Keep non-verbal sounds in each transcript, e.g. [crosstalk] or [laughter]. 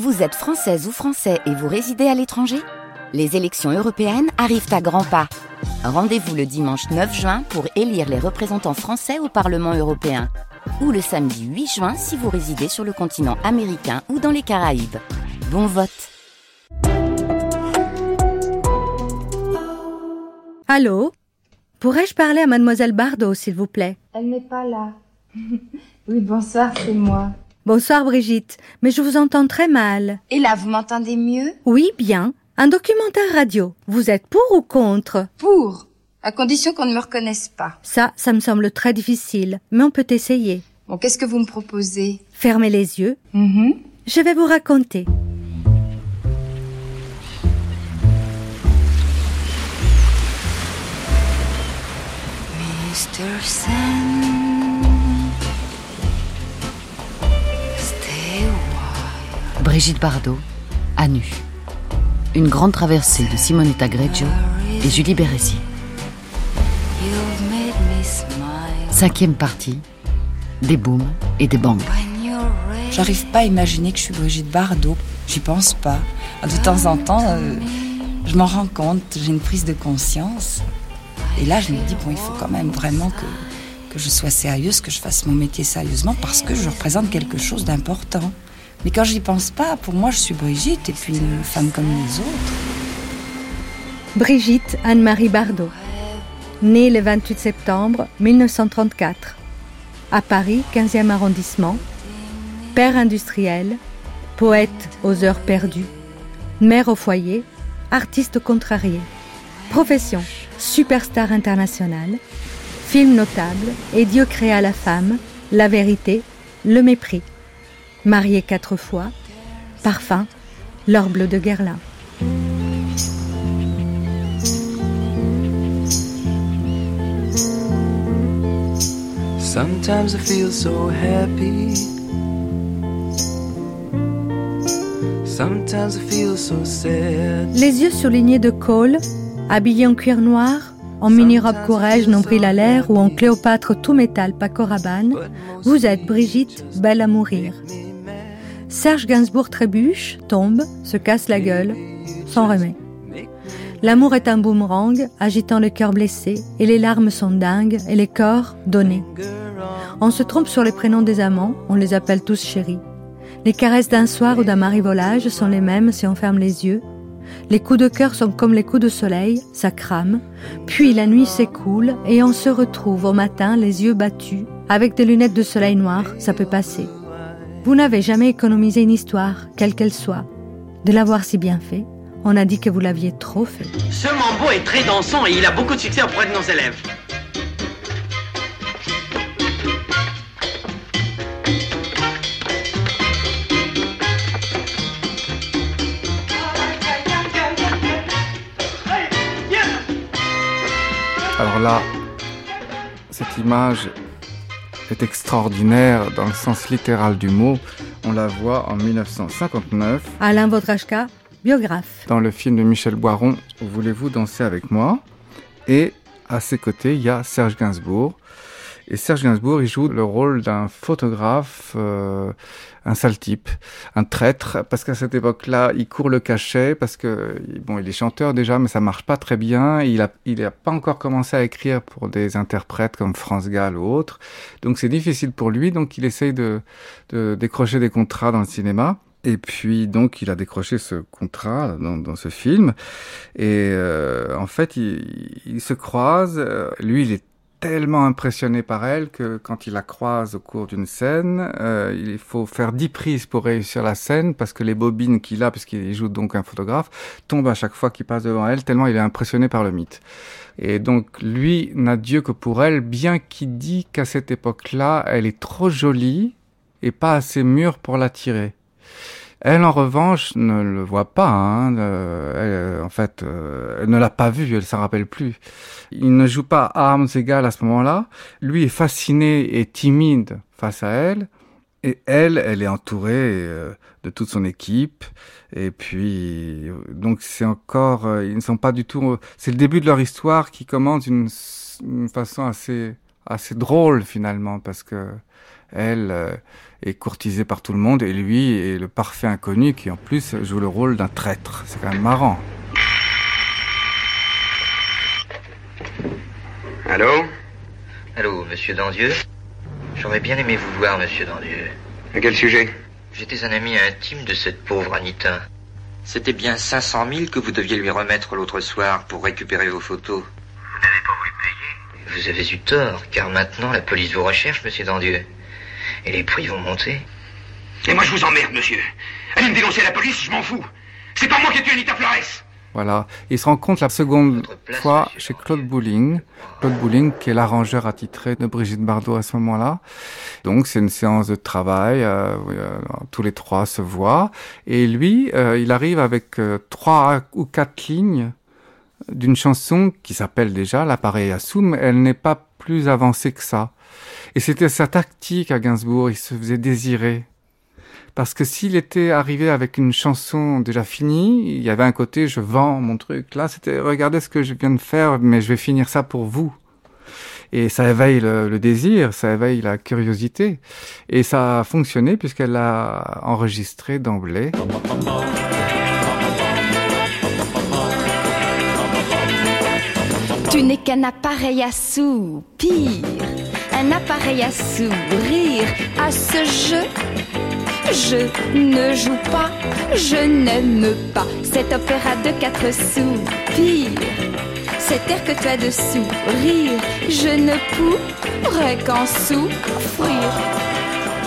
Vous êtes française ou français et vous résidez à l'étranger? Les élections européennes arrivent à grands pas. Rendez-vous le dimanche 9 juin pour élire les représentants français au Parlement européen. Ou le samedi 8 juin si vous résidez sur le continent américain ou dans les Caraïbes. Bon vote Allô? Pourrais-je parler à mademoiselle Bardot, s'il vous plaît? Elle n'est pas là. [laughs] oui, bonsoir, c'est moi. Bonsoir Brigitte, mais je vous entends très mal. Et là, vous m'entendez mieux? Oui, bien. Un documentaire radio. Vous êtes pour ou contre? Pour, à condition qu'on ne me reconnaisse pas. Ça, ça me semble très difficile, mais on peut essayer. Bon, qu'est-ce que vous me proposez? Fermez les yeux. Mhm. Je vais vous raconter. Mr. Sand, Brigitte Bardot, à nu. Une grande traversée de Simonetta Greggio et Julie Bérésier. Cinquième partie, des booms et des bangs. J'arrive pas à imaginer que je suis Brigitte Bardot. J'y pense pas. De temps en temps, euh, je m'en rends compte, j'ai une prise de conscience. Et là, je me dis, bon, il faut quand même vraiment que je sois sérieuse, que je fasse mon métier sérieusement, parce que je représente quelque chose d'important. Mais quand j'y pense pas, pour moi, je suis Brigitte, et puis une femme comme les autres. Brigitte Anne-Marie Bardot. Née le 28 septembre 1934. À Paris, 15e arrondissement. Père industriel. Poète aux heures perdues. Mère au foyer. Artiste contrarié. Profession. Superstar internationale. Film notable. Et Dieu créa la femme. La vérité. Le mépris. Mariée quatre fois. Parfum. L'or bleu de Guerlain. Sometimes I feel so happy. Sometimes I feel so sad. Les yeux surlignés de Cole, habillé en cuir noir, en mini-robe courage, nombril à l'air ou en Cléopâtre tout métal Paco Rabanne, vous êtes Brigitte, belle à mourir. Serge Gainsbourg trébuche, tombe, se casse la gueule, s'en remet. L'amour est un boomerang, agitant le cœur blessé, et les larmes sont dingues, et les corps donnés. On se trompe sur les prénoms des amants, on les appelle tous chéris. Les caresses d'un soir ou d'un marivolage sont les mêmes si on ferme les yeux. Les coups de cœur sont comme les coups de soleil, ça crame. Puis la nuit s'écoule et on se retrouve au matin les yeux battus. Avec des lunettes de soleil noir, ça peut passer. Vous n'avez jamais économisé une histoire, quelle qu'elle soit. De l'avoir si bien fait, on a dit que vous l'aviez trop fait. Ce mambo est très dansant et il a beaucoup de succès auprès de nos élèves. Alors là, cette image est extraordinaire dans le sens littéral du mot. On la voit en 1959 Alain Vodrachka, biographe. dans le film de Michel Boiron, Voulez-vous danser avec moi? Et à ses côtés, il y a Serge Gainsbourg. Et Serge Gainsbourg, il joue le rôle d'un photographe, euh, un sale type, un traître, parce qu'à cette époque-là, il court le cachet, parce que, bon, il est chanteur déjà, mais ça marche pas très bien. Il a, il a pas encore commencé à écrire pour des interprètes comme France Gall ou autres. Donc c'est difficile pour lui, donc il essaye de, de décrocher des contrats dans le cinéma. Et puis donc il a décroché ce contrat dans, dans ce film. Et euh, en fait, il, il se croise. Lui, il est tellement impressionné par elle que quand il la croise au cours d'une scène, euh, il faut faire dix prises pour réussir la scène parce que les bobines qu'il a, puisqu'il joue donc un photographe, tombent à chaque fois qu'il passe devant elle, tellement il est impressionné par le mythe. Et donc lui n'a Dieu que pour elle, bien qu'il dit qu'à cette époque-là, elle est trop jolie et pas assez mûre pour l'attirer. Elle, en revanche, ne le voit pas. Hein, euh, elle, en fait, euh, elle ne l'a pas vu, elle s'en rappelle plus. Il ne joue pas armes égales à ce moment-là. Lui est fasciné et timide face à elle. Et elle, elle est entourée euh, de toute son équipe. Et puis, euh, donc c'est encore, euh, ils ne sont pas du tout. C'est le début de leur histoire qui commence d'une façon assez assez drôle finalement parce que elle euh, est courtisée par tout le monde et lui est le parfait inconnu qui en plus joue le rôle d'un traître. C'est quand même marrant. Allô? Allô, monsieur Dandieu? J'aurais bien aimé vous voir, monsieur Dandieu. À quel sujet? J'étais un ami intime de cette pauvre Anita. C'était bien 500 000 que vous deviez lui remettre l'autre soir pour récupérer vos photos. Vous n'avez pas voulu payer? Vous avez eu tort, car maintenant la police vous recherche, monsieur Dandieu. Et les prix vont monter. Et moi je vous emmerde, monsieur. Allez me dénoncer à la police, je m'en fous. C'est pas moi qui ai tué Anita Flores. Voilà. Il se rencontre la seconde fois chez Claude Bouling. Claude Bouling, qui est l'arrangeur attitré de Brigitte Bardot à ce moment-là. Donc, c'est une séance de travail. Euh, euh, tous les trois se voient. Et lui, euh, il arrive avec euh, trois ou quatre lignes d'une chanson qui s'appelle déjà L'appareil à sous, mais elle n'est pas plus avancée que ça. Et c'était sa tactique à Gainsbourg. Il se faisait désirer parce que s'il était arrivé avec une chanson déjà finie, il y avait un côté je vends mon truc. Là, c'était regardez ce que je viens de faire, mais je vais finir ça pour vous. Et ça éveille le, désir, ça éveille la curiosité. Et ça a fonctionné puisqu'elle l'a enregistré d'emblée. Tu n'es qu'un appareil à soupir, un appareil à sourire, à ce jeu je ne joue pas, je n'aime pas cet opéra de quatre soupirs. Cet air que tu as de sourire, je ne pourrais qu'en souffrir.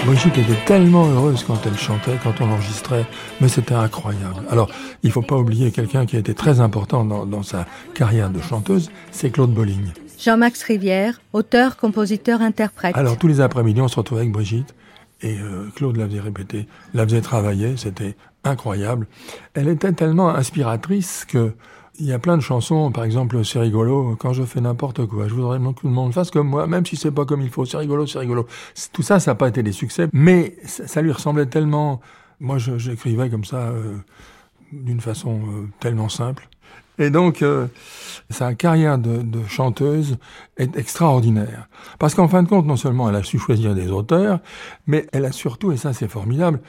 Brigitte était tellement heureuse quand elle chantait, quand on enregistrait, mais c'était incroyable. Alors, il faut pas oublier quelqu'un qui a été très important dans, dans sa carrière de chanteuse, c'est Claude Bolling. Jean-Max Rivière, auteur, compositeur, interprète. Alors, tous les après-midi, on se retrouvait avec Brigitte et euh, Claude la faisait répéter, la faisait travailler, c'était incroyable. Elle était tellement inspiratrice que il y a plein de chansons, par exemple, c'est rigolo, quand je fais n'importe quoi, je voudrais que tout le monde fasse comme moi, même si c'est pas comme il faut, c'est rigolo, c'est rigolo. Tout ça, ça n'a pas été des succès, mais ça, lui ressemblait tellement. Moi, j'écrivais comme ça, euh, d'une façon euh, tellement simple. Et donc, euh, sa carrière de, chanteuse est extraordinaire. Parce qu'en fin de compte, non seulement elle a su choisir des auteurs, mais elle a surtout, et ça c'est formidable,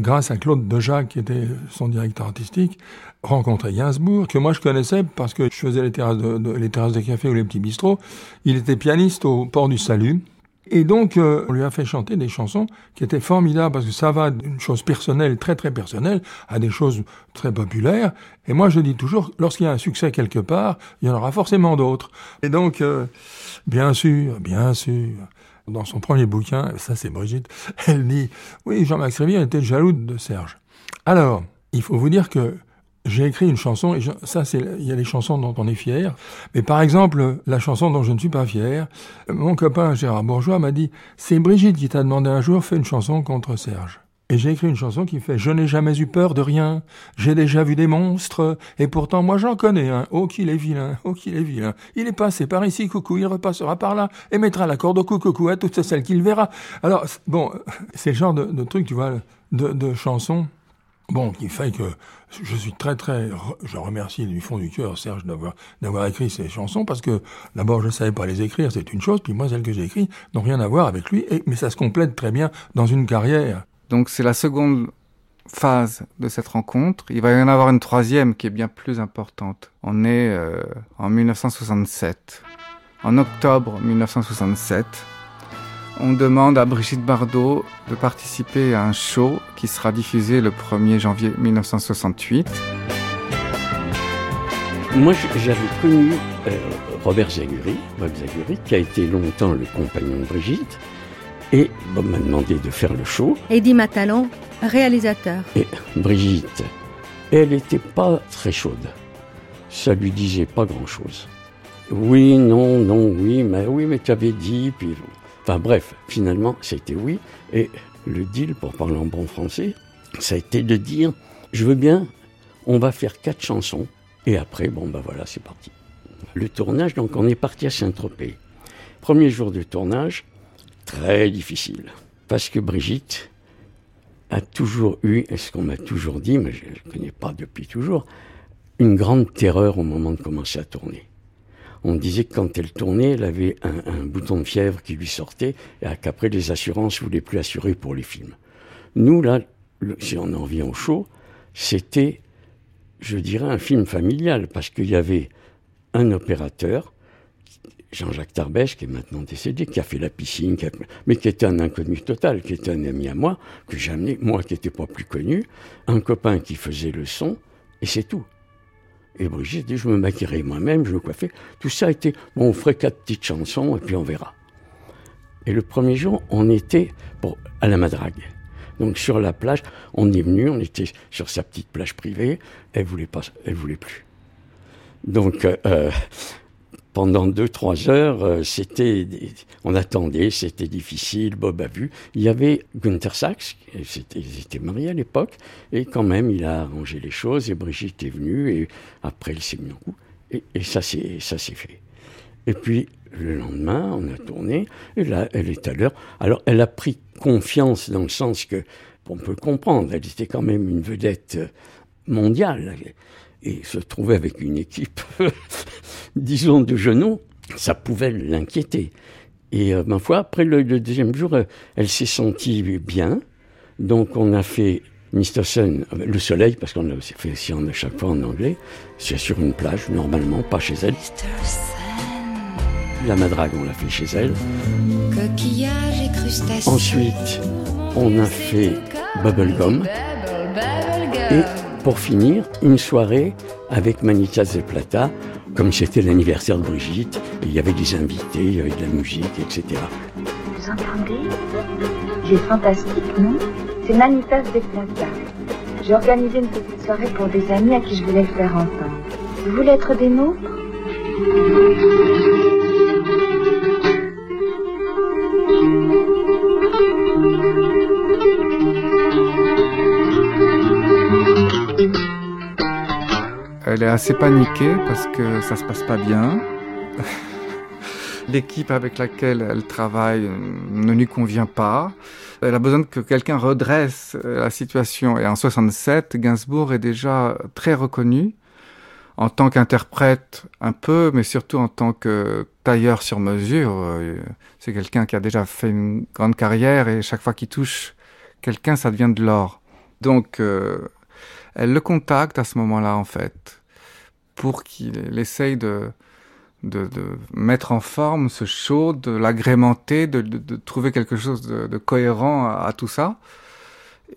grâce à Claude Dejac, qui était son directeur artistique, rencontré Gainsbourg, que moi je connaissais parce que je faisais les terrasses de, de café ou les petits bistrots. Il était pianiste au Port du Salut. Et donc, euh, on lui a fait chanter des chansons qui étaient formidables parce que ça va d'une chose personnelle, très très personnelle, à des choses très populaires. Et moi, je dis toujours, lorsqu'il y a un succès quelque part, il y en aura forcément d'autres. Et donc, euh, bien sûr, bien sûr, dans son premier bouquin, ça c'est Brigitte, [laughs] elle dit, oui, Jean-Max Rivière était jaloux de Serge. Alors, il faut vous dire que j'ai écrit une chanson, et ça, c'est, il y a des chansons dont on est fier. Mais par exemple, la chanson dont je ne suis pas fier, mon copain Gérard Bourgeois m'a dit, c'est Brigitte qui t'a demandé un jour, fais une chanson contre Serge. Et j'ai écrit une chanson qui fait Je n'ai jamais eu peur de rien, j'ai déjà vu des monstres, et pourtant moi j'en connais un. Oh qu'il est vilain, oh qu'il est vilain. Il est passé par ici, coucou, il repassera par là, et mettra la corde au cou, coucou à toutes celles qu'il verra. Alors, bon, [laughs] c'est le genre de, truc, tu vois, de chansons Bon, qui fait que je suis très très, je remercie du fond du cœur Serge d'avoir d'avoir écrit ces chansons parce que d'abord je savais pas les écrire, c'est une chose, puis moi celles que j'ai écrites n'ont rien à voir avec lui, mais ça se complète très bien dans une carrière. Donc c'est la seconde phase de cette rencontre. Il va y en avoir une troisième qui est bien plus importante. On est euh, en 1967, en octobre 1967 on demande à Brigitte Bardot de participer à un show qui sera diffusé le 1er janvier 1968. Moi, j'avais connu euh, Robert Zaguri, Bob Zaguri, qui a été longtemps le compagnon de Brigitte, et Bob m'a demandé de faire le show. Eddie Matalon, réalisateur. Et Brigitte, elle n'était pas très chaude. Ça lui disait pas grand-chose. Oui, non, non, oui, mais oui, mais tu avais dit, puis Enfin bref, finalement, c'était oui. Et le deal, pour parler en bon français, ça a été de dire, je veux bien, on va faire quatre chansons. Et après, bon, ben voilà, c'est parti. Le tournage, donc on est parti à Saint-Tropez. Premier jour de tournage, très difficile. Parce que Brigitte a toujours eu, et ce qu'on m'a toujours dit, mais je ne connais pas depuis toujours, une grande terreur au moment de commencer à tourner. On disait que quand elle tournait, elle avait un, bouton de fièvre qui lui sortait et qu'après les assurances voulaient plus assurer pour les films. Nous, là, si on en revient au show, c'était, je dirais, un film familial parce qu'il y avait un opérateur, Jean-Jacques Tarbèche, qui est maintenant décédé, qui a fait la piscine, mais qui était un inconnu total, qui était un ami à moi, que j'ai moi qui n'étais pas plus connu, un copain qui faisait le son, et c'est tout. Et Brigitte dit, je me maquillerai moi-même, je me coiffais. Tout ça a été, bon, on ferait quatre petites chansons et puis on verra. Et le premier jour, on était à la Madrague. Donc sur la plage, on est venu, on était sur sa petite plage privée. Elle voulait pas, elle voulait plus. Donc euh, euh pendant deux, trois heures, euh, c'était, on attendait, c'était difficile, Bob a vu. Il y avait Gunther Sachs, ils étaient mariés à l'époque, et quand même, il a arrangé les choses, et Brigitte est venue, et après, il s'est mis en coup, et, et ça, s'est, fait. Et puis, le lendemain, on a tourné, et là, elle est à l'heure. Alors, elle a pris confiance dans le sens que, on peut comprendre, elle était quand même une vedette mondiale et se trouver avec une équipe, [laughs] disons, de genoux, ça pouvait l'inquiéter. Et euh, ma foi, après le, deuxième jour, euh, elle s'est sentie bien. Donc on a fait Mr. Sun, euh, le soleil, parce qu'on a fait aussi à chaque fois en anglais. C'est sur une plage, normalement, pas chez elle. La madrague, on l'a fait chez elle. Ensuite, on a fait Bubblegum. Et pour finir, une soirée avec Manitas de Plata, comme c'était l'anniversaire de Brigitte, il y avait des invités, il y avait de la musique, etc. Vous entendez? J'ai fantastique, non? C'est Manitas de Plata. J'ai organisé une petite soirée pour des amis à qui je voulais faire entendre. Vous voulez être des nôtres? Elle est assez paniquée parce que ça se passe pas bien. L'équipe avec laquelle elle travaille ne lui convient pas. Elle a besoin que quelqu'un redresse la situation. Et en 67, Gainsbourg est déjà très reconnu en tant qu'interprète un peu, mais surtout en tant que tailleur sur mesure. C'est quelqu'un qui a déjà fait une grande carrière et chaque fois qu'il touche quelqu'un, ça devient de l'or. Donc, euh, elle le contacte à ce moment-là, en fait, pour qu'il essaye de, de, mettre en forme ce show, de l'agrémenter, de, de, trouver quelque chose de, cohérent à, tout ça.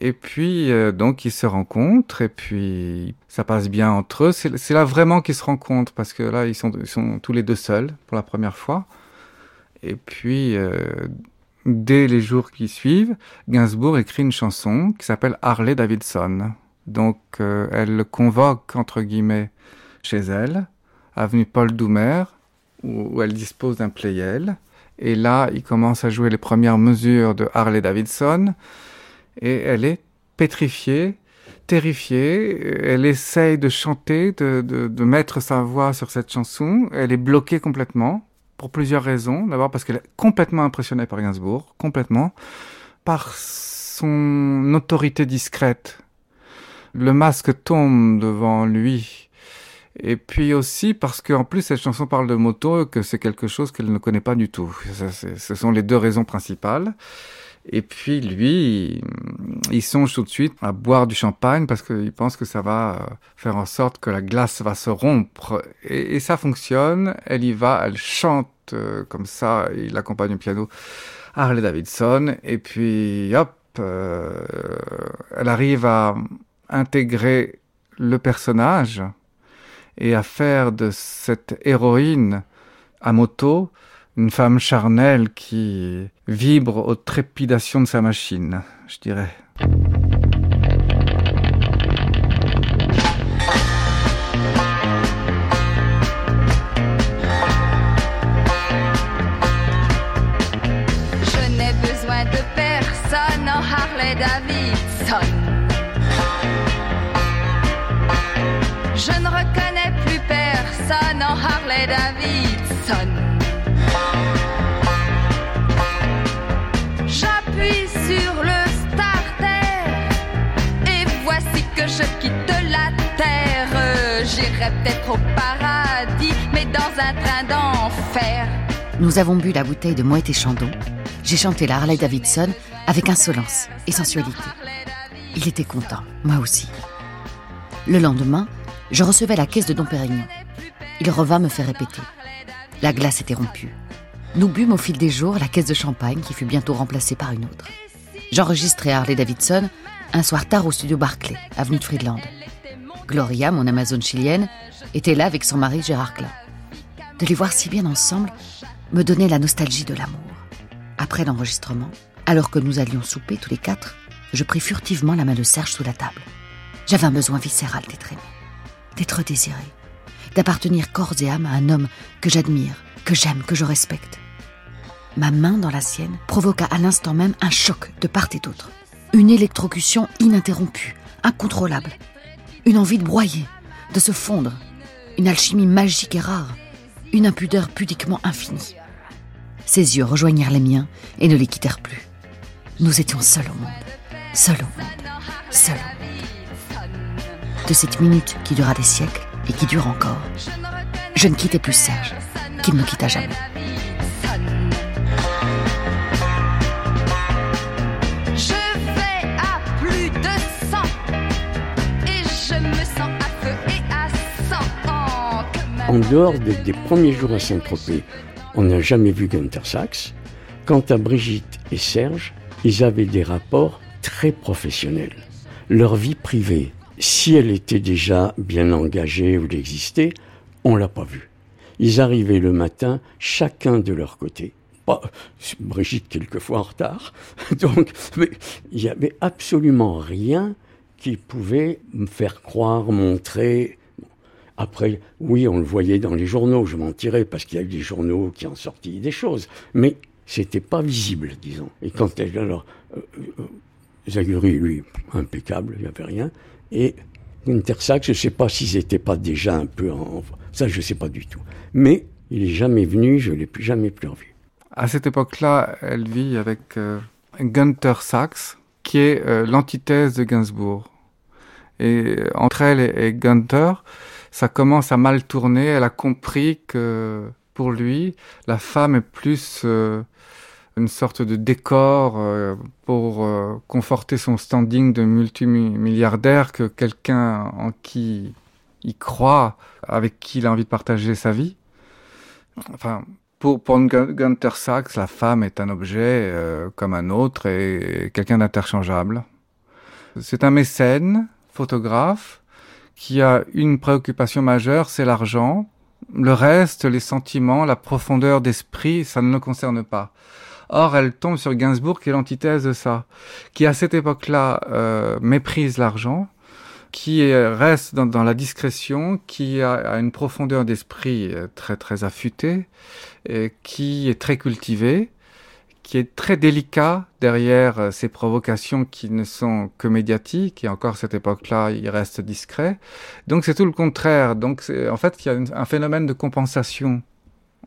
Et puis, euh, donc, ils se rencontrent, et puis, ça passe bien entre eux. C'est là vraiment qu'ils se rencontrent, parce que là, ils sont, ils sont tous les deux seuls pour la première fois. Et puis, euh, dès les jours qui suivent, Gainsbourg écrit une chanson qui s'appelle Harley Davidson. Donc, euh, elle le convoque, entre guillemets, chez elle, avenue Paul Doumer, où, elle dispose d'un playel. Et là, il commence à jouer les premières mesures de Harley Davidson. Et elle est pétrifiée, terrifiée. Elle essaye de chanter, de, de mettre sa voix sur cette chanson. Elle est bloquée complètement, pour plusieurs raisons. D'abord parce qu'elle est complètement impressionnée par Gainsbourg, complètement. Par son autorité discrète. Le masque tombe devant lui et puis aussi parce qu'en plus cette chanson parle de moto, que c'est quelque chose qu'elle ne connaît pas du tout. ce sont les deux raisons principales. Et puis lui, il, songe tout de suite à boire du champagne parce qu'il pense que ça va euh, faire en sorte que la glace va se rompre. Et, ça fonctionne. Elle y va, elle chante euh, comme ça, il accompagne au piano Harley Davidson. Et puis hop, euh, elle arrive à intégrer le personnage et à faire de cette héroïne à moto une femme charnelle qui vibre aux trépidations de sa machine, je dirais. Au paradis, mais dans un train d'enfer. Nous avons bu la bouteille de Moët et Chandon. J'ai chanté la Harley Davidson avec insolence et sensualité. Il était content, moi aussi. Le lendemain, je recevais la caisse de Dom Pérignon. Il revint me faire répéter. La glace était rompue. Nous bûmes au fil des jours la caisse de champagne qui fut bientôt remplacée par une autre. J'enregistrai Harley Davidson un soir tard au studio Barclay, avenue de Friedland. Gloria, mon Amazone chilienne, était là avec son mari Gérard Klein. De les voir si bien ensemble me donnait la nostalgie de l'amour. Après l'enregistrement, alors que nous allions souper tous les quatre, je pris furtivement la main de Serge sous la table. J'avais un besoin viscéral d'être aimé, d'être désiré, d'appartenir corps et âme à un homme que j'admire, que j'aime, que je respecte. Ma main dans la sienne provoqua à l'instant même un choc de part et d'autre. Une électrocution ininterrompue, incontrôlable. Une envie de broyer, de se fondre. Une alchimie magique et rare. Une impudeur pudiquement infinie. Ses yeux rejoignirent les miens et ne les quittèrent plus. Nous étions seuls au monde. Seuls au monde. Seuls au monde. De cette minute qui dura des siècles et qui dure encore, je ne quittais plus Serge, qu'il ne quitta jamais. En dehors des, premiers jours à Saint-Tropez, on n'a jamais vu Gunther Sachs. Quant à Brigitte et Serge, ils avaient des rapports très professionnels. Leur vie privée, si elle était déjà bien engagée ou existait, on l'a pas vue. Ils arrivaient le matin, chacun de leur côté. Pas, Brigitte quelquefois en retard. [laughs] Donc, mais il n'y avait absolument rien qui pouvait me faire croire, montrer. Après, oui, on le voyait dans les journaux, je mentirais, parce qu'il y a eu des journaux qui ont sorti des choses. Mais c'était pas visible, disons. Et quand elle, alors, euh, euh, Zaguri, lui, impeccable, il n'y avait rien. Et Intersac, je ne sais pas s'ils n'étaient pas déjà un peu en. Ça, je ne sais pas du tout. Mais il n'est jamais venu, je ne l'ai plus, jamais plus revu. À cette époque-là, elle vit avec euh, Gunther Sachs, qui est euh, l'antithèse de Gainsbourg. Et euh, entre elle et, et Gunther, ça commence à mal tourner. Elle a compris que pour lui, la femme est plus euh, une sorte de décor euh, pour euh, conforter son standing de multimilliardaire que quelqu'un en qui il croit, avec qui il a envie de partager sa vie. Enfin, pour, pour Gun- Gunther Sachs, la femme est un objet comme un autre et quelqu'un d'interchangeable. C'est un mécène, photographe, qui a une préoccupation majeure, c'est l'argent. Le reste, les sentiments, la profondeur d'esprit, ça ne le concerne pas. Or, elle tombe sur Gainsbourg, qui est l'antithèse de ça, qui à cette époque-là euh, méprise l'argent, qui est- reste dans, dans la discrétion, qui a, a une profondeur d'esprit euh, très très affûtée, et qui est très cultivé, qui est très délicat derrière euh, ces provocations qui ne sont que médiatiques, et encore cette époque-là, il reste discret. Donc c'est tout le contraire. Donc en fait il y a un phénomène de compensation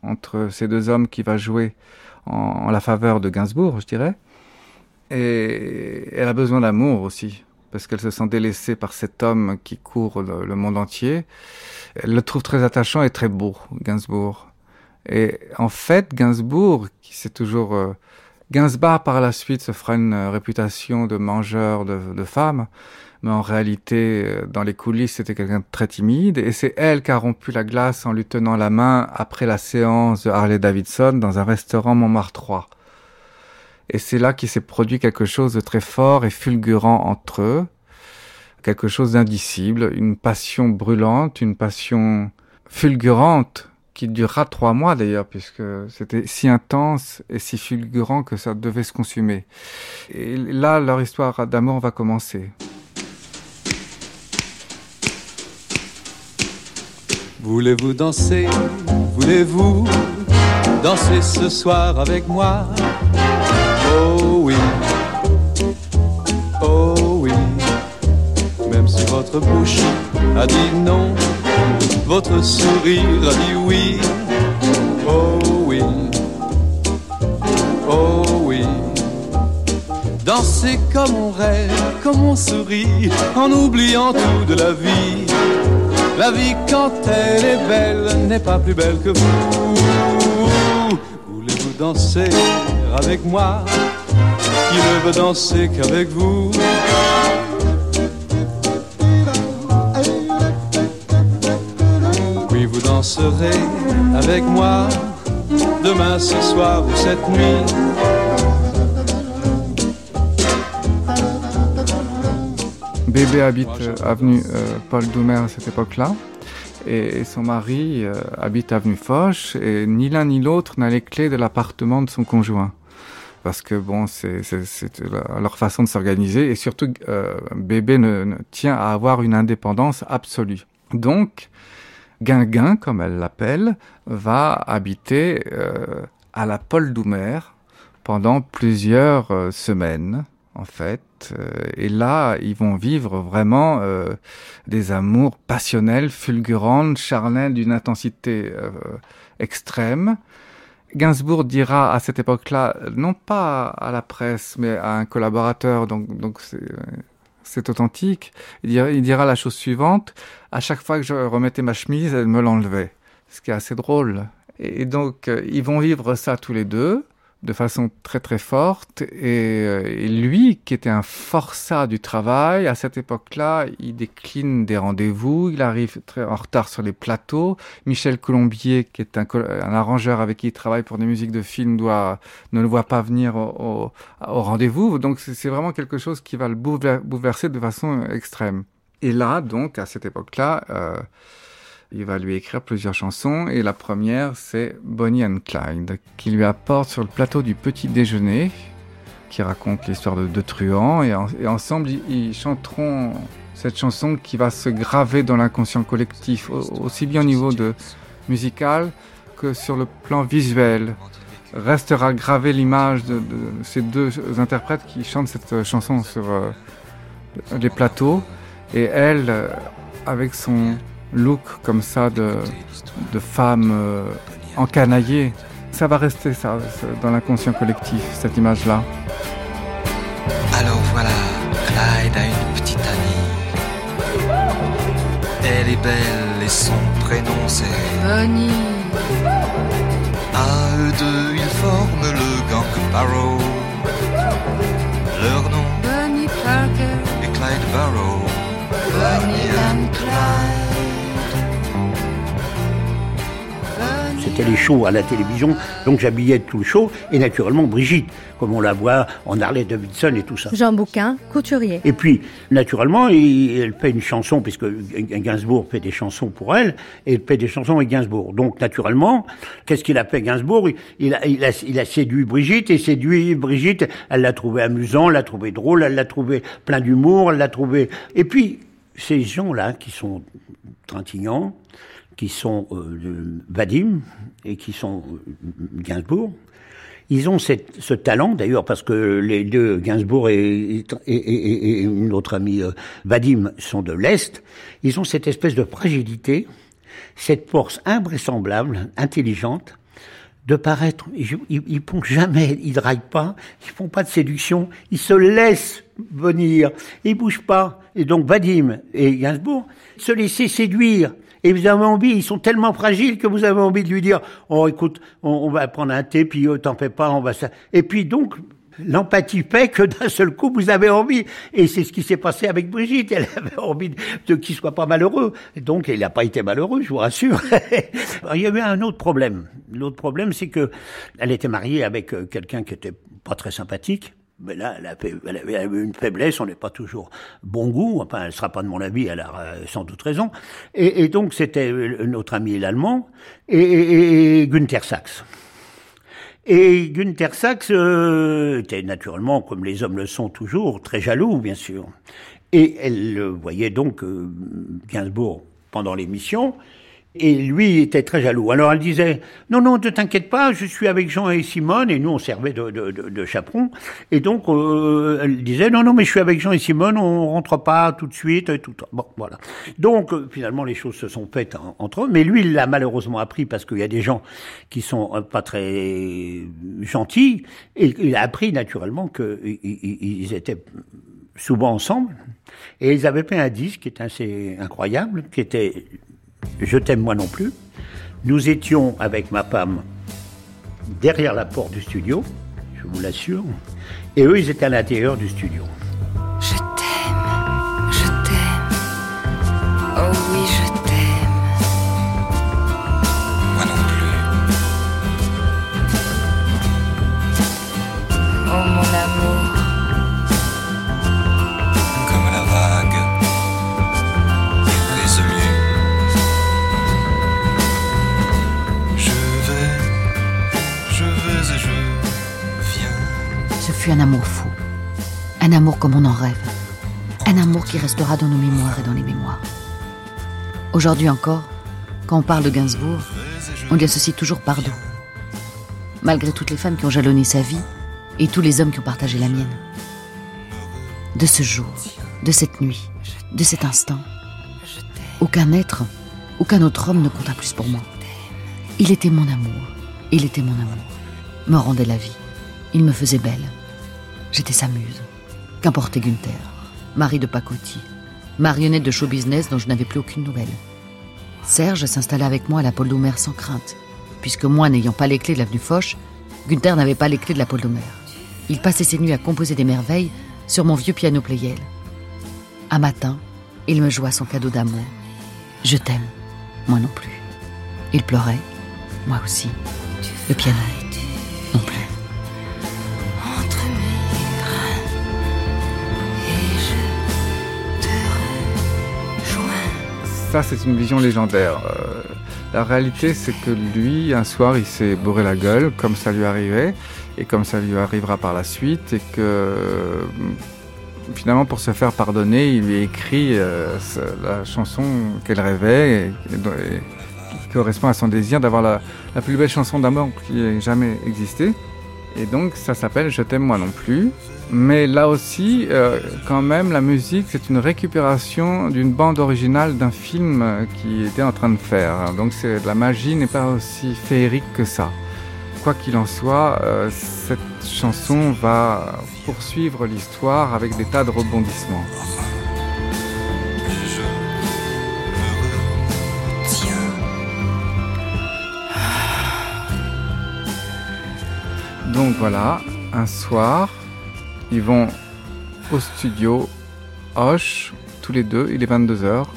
entre ces deux hommes qui va jouer en, la faveur de Gainsbourg, je dirais. Et elle a besoin d'amour aussi, parce qu'elle se sent délaissée par cet homme qui court le, monde entier. Elle le trouve très attachant et très beau, Gainsbourg. Et en fait, Gainsbourg, qui c'est toujours... euh, Gainsbourg, par la suite, se fera une euh, réputation de mangeur de, de femmes, mais en réalité, euh, dans les coulisses, c'était quelqu'un de très timide, et c'est elle qui a rompu la glace en lui tenant la main après la séance de Harley Davidson dans un restaurant Montmartre 3. Et c'est là qu'il s'est produit quelque chose de très fort et fulgurant entre eux, quelque chose d'indicible, une passion brûlante, une passion fulgurante qui durera trois mois d'ailleurs, puisque c'était si intense et si fulgurant que ça devait se consumer. Et là, leur histoire d'amour va commencer. Voulez-vous danser? Voulez-vous danser ce soir avec moi? Oh oui, oh oui. Même si votre bouche a dit non, votre sourire a dit oui. Oh oui, oh oui. Danser comme on rêve, comme on sourit, en oubliant tout de la vie. La vie quand elle est belle n'est pas plus belle que vous. Voulez-vous danser avec moi? Qui ne veut danser qu'avec vous? Vous danserez avec moi demain, ce soir ou cette nuit. Bébé habite euh, avenue euh, Paul Doumer à cette époque-là. Et, son mari euh, habite avenue Foch. Et ni l'un ni l'autre n'a les clés de l'appartement de son conjoint. Parce que bon, c'est leur façon de s'organiser. Et surtout, bébé ne, tient à avoir une indépendance absolue. Donc, Guinguin, comme elle l'appelle, va habiter à la Paul Doumer pendant plusieurs semaines en fait. Euh, et là, ils vont vivre vraiment euh, des amours passionnels, fulgurantes, charnels, d'une intensité euh, extrême. Gainsbourg dira à cette époque-là, non pas à la presse, mais à un collaborateur, donc c'est authentique. Il dira, il dira la chose suivante à chaque fois que je remettais ma chemise, elle me l'enlevait, ce qui est assez drôle. Et donc, ils vont vivre ça tous les deux de façon très très forte. Euh, et, lui qui était un forçat du travail à cette époque-là il décline des rendez-vous. Il arrive très en retard sur les plateaux. Michel Colombier qui est un, un arrangeur avec qui il travaille pour des musiques de films doit ne le voit pas venir au, au, rendez-vous. Donc c'est vraiment quelque chose qui va le bouleverser de façon extrême. Et là donc à cette époque-là euh, il va lui écrire plusieurs chansons et la première c'est Bonnie and Clyde qui lui apporte sur le plateau du petit déjeuner qui raconte l'histoire de deux truands et, ensemble ils, chanteront cette chanson qui va se graver dans l'inconscient collectif aussi bien au niveau de musical que sur le plan visuel. Restera gravée l'image de, ces deux interprètes qui chantent cette chanson sur euh, les plateaux. Et elle euh, avec son look comme ça de, de femme euh, encanaillée. Ça va rester ça, dans l'inconscient collectif, cette image-là. Alors voilà, Clyde a une petite amie. Elle est belle et son prénom c'est Bonnie. À eux deux, ils forment le gang Barrow. Leur nom Bonnie Parker et Clyde Barrow. Bonnie and Clyde. C'était les shows à la télévision, donc j'habillais tout le show, et naturellement Brigitte, comme on la voit en Harley Davidson et tout ça. Jean Bouquin, couturier. Et puis, naturellement, elle fait une chanson, puisque Gainsbourg fait des chansons pour elle, et elle fait des chansons avec Gainsbourg. Donc, naturellement, qu'est-ce qu'il a fait Gainsbourg? Il a, il, a, il a séduit Brigitte, et séduit Brigitte, elle l'a trouvé amusant, elle l'a trouvé drôle, elle l'a trouvé plein d'humour, elle l'a trouvé... Et puis, ces gens-là qui sont trintignants, qui sont euh, Vadim et qui sont euh, Gainsbourg. Ils ont ce talent, d'ailleurs, parce que les deux, Gainsbourg et, et, et, et une autre amie, euh, Vadim, sont de l'Est. Ils ont cette espèce de fragilité, cette force invraisemblable, intelligente, de paraître. Ils, ils, font jamais, ils draguent pas, ils font pas de séduction, ils se laissent venir, ils bougent pas. Et donc Vadim et Gainsbourg se laissaient séduire et vous avez envie, ils sont tellement fragiles que vous avez envie de lui dire, oh écoute, on, va prendre un thé, puis oh, t'en fais pas, on va ça. Et puis donc, L'empathie fait que [laughs] d'un seul coup, vous avez envie. Et c'est ce qui s'est passé avec Brigitte. Elle avait envie de, qu'il soit pas malheureux. Et donc, il n'a pas été malheureux, je vous rassure. [laughs] il y avait un autre problème. L'autre problème, c'est que elle était mariée avec euh, quelqu'un qui était pas très sympathique. Mais là, elle, avait une faiblesse, on n'est pas toujours bon goût, enfin, elle sera pas de mon avis, elle a euh, sans doute raison. Et, donc, c'était euh, notre ami l'allemand, et, et, Günther Sachs. Et Günther Sachs euh, était naturellement, comme les hommes le sont toujours, très jaloux, bien sûr. Et elle voyait donc Gainsbourg pendant l'émission, et lui était très jaloux. Alors elle disait non non ne t'inquiète pas, je suis avec Jean et Simone et nous on servait de, de, de, chaperon. Et donc euh, elle disait non non mais je suis avec Jean et Simone, on rentre pas tout de suite et tout. Bon voilà. Donc euh, finalement les choses se sont faites entre eux, mais lui il l'a malheureusement appris parce qu'il y a des gens qui sont euh, pas très gentils et il a appris naturellement qu'ils étaient souvent ensemble. Et ils avaient fait un disque qui est assez incroyable, qui était Je t'aime moi non plus. Nous étions avec ma femme derrière la porte du studio, je vous l'assure, et eux, ils étaient à l'intérieur du studio. Fut un amour fou. Un amour comme on en rêve. Un amour qui restera dans nos mémoires et dans les mémoires. Aujourd'hui encore, quand on parle de Gainsbourg, on lui associe toujours Bardot. Malgré toutes les femmes qui ont jalonné sa vie et tous les hommes qui ont partagé la mienne. De ce jour, de cette nuit, de cet instant, aucun être, aucun autre homme ne compta plus pour moi. Il était mon amour, il était mon amour, me rendait la vie, il me faisait belle. J'étais sa muse. Qu'importait Gunther, mari de Pacotti, marionnette de show business dont je n'avais plus aucune nouvelle. Serge s'installa avec moi à la Paul Doumer sans crainte, puisque moi n'ayant pas les clés de l'avenue Foch, Gunther n'avait pas les clés de la Paul Doumer. Il passait ses nuits à composer des merveilles sur mon vieux piano Pleyel. Un matin, il me joua son cadeau d'amour. Je t'aime, moi non plus. Il pleurait, moi aussi. Le piano, Ça, c'est une vision légendaire. Euh, la réalité, c'est que lui, un soir, il s'est bourré la gueule, comme ça lui arrivait, et comme ça lui arrivera par la suite, et que euh, finalement, pour se faire pardonner, il lui écrit euh, la chanson qu'elle rêvait, et qui correspond à son désir d'avoir la, la plus belle chanson d'amour qui ait jamais existé. Et donc, ça s'appelle Je t'aime moi non plus. Mais là aussi, euh, quand même, la musique, c'est une récupération d'une bande originale d'un film qui était en train de faire. Donc, la magie n'est pas aussi féerique que ça. Quoi qu'il en soit, euh, cette chanson va poursuivre l'histoire avec des tas de rebondissements. Donc voilà, un soir, ils vont au studio Hoche, tous les deux, il est 22h,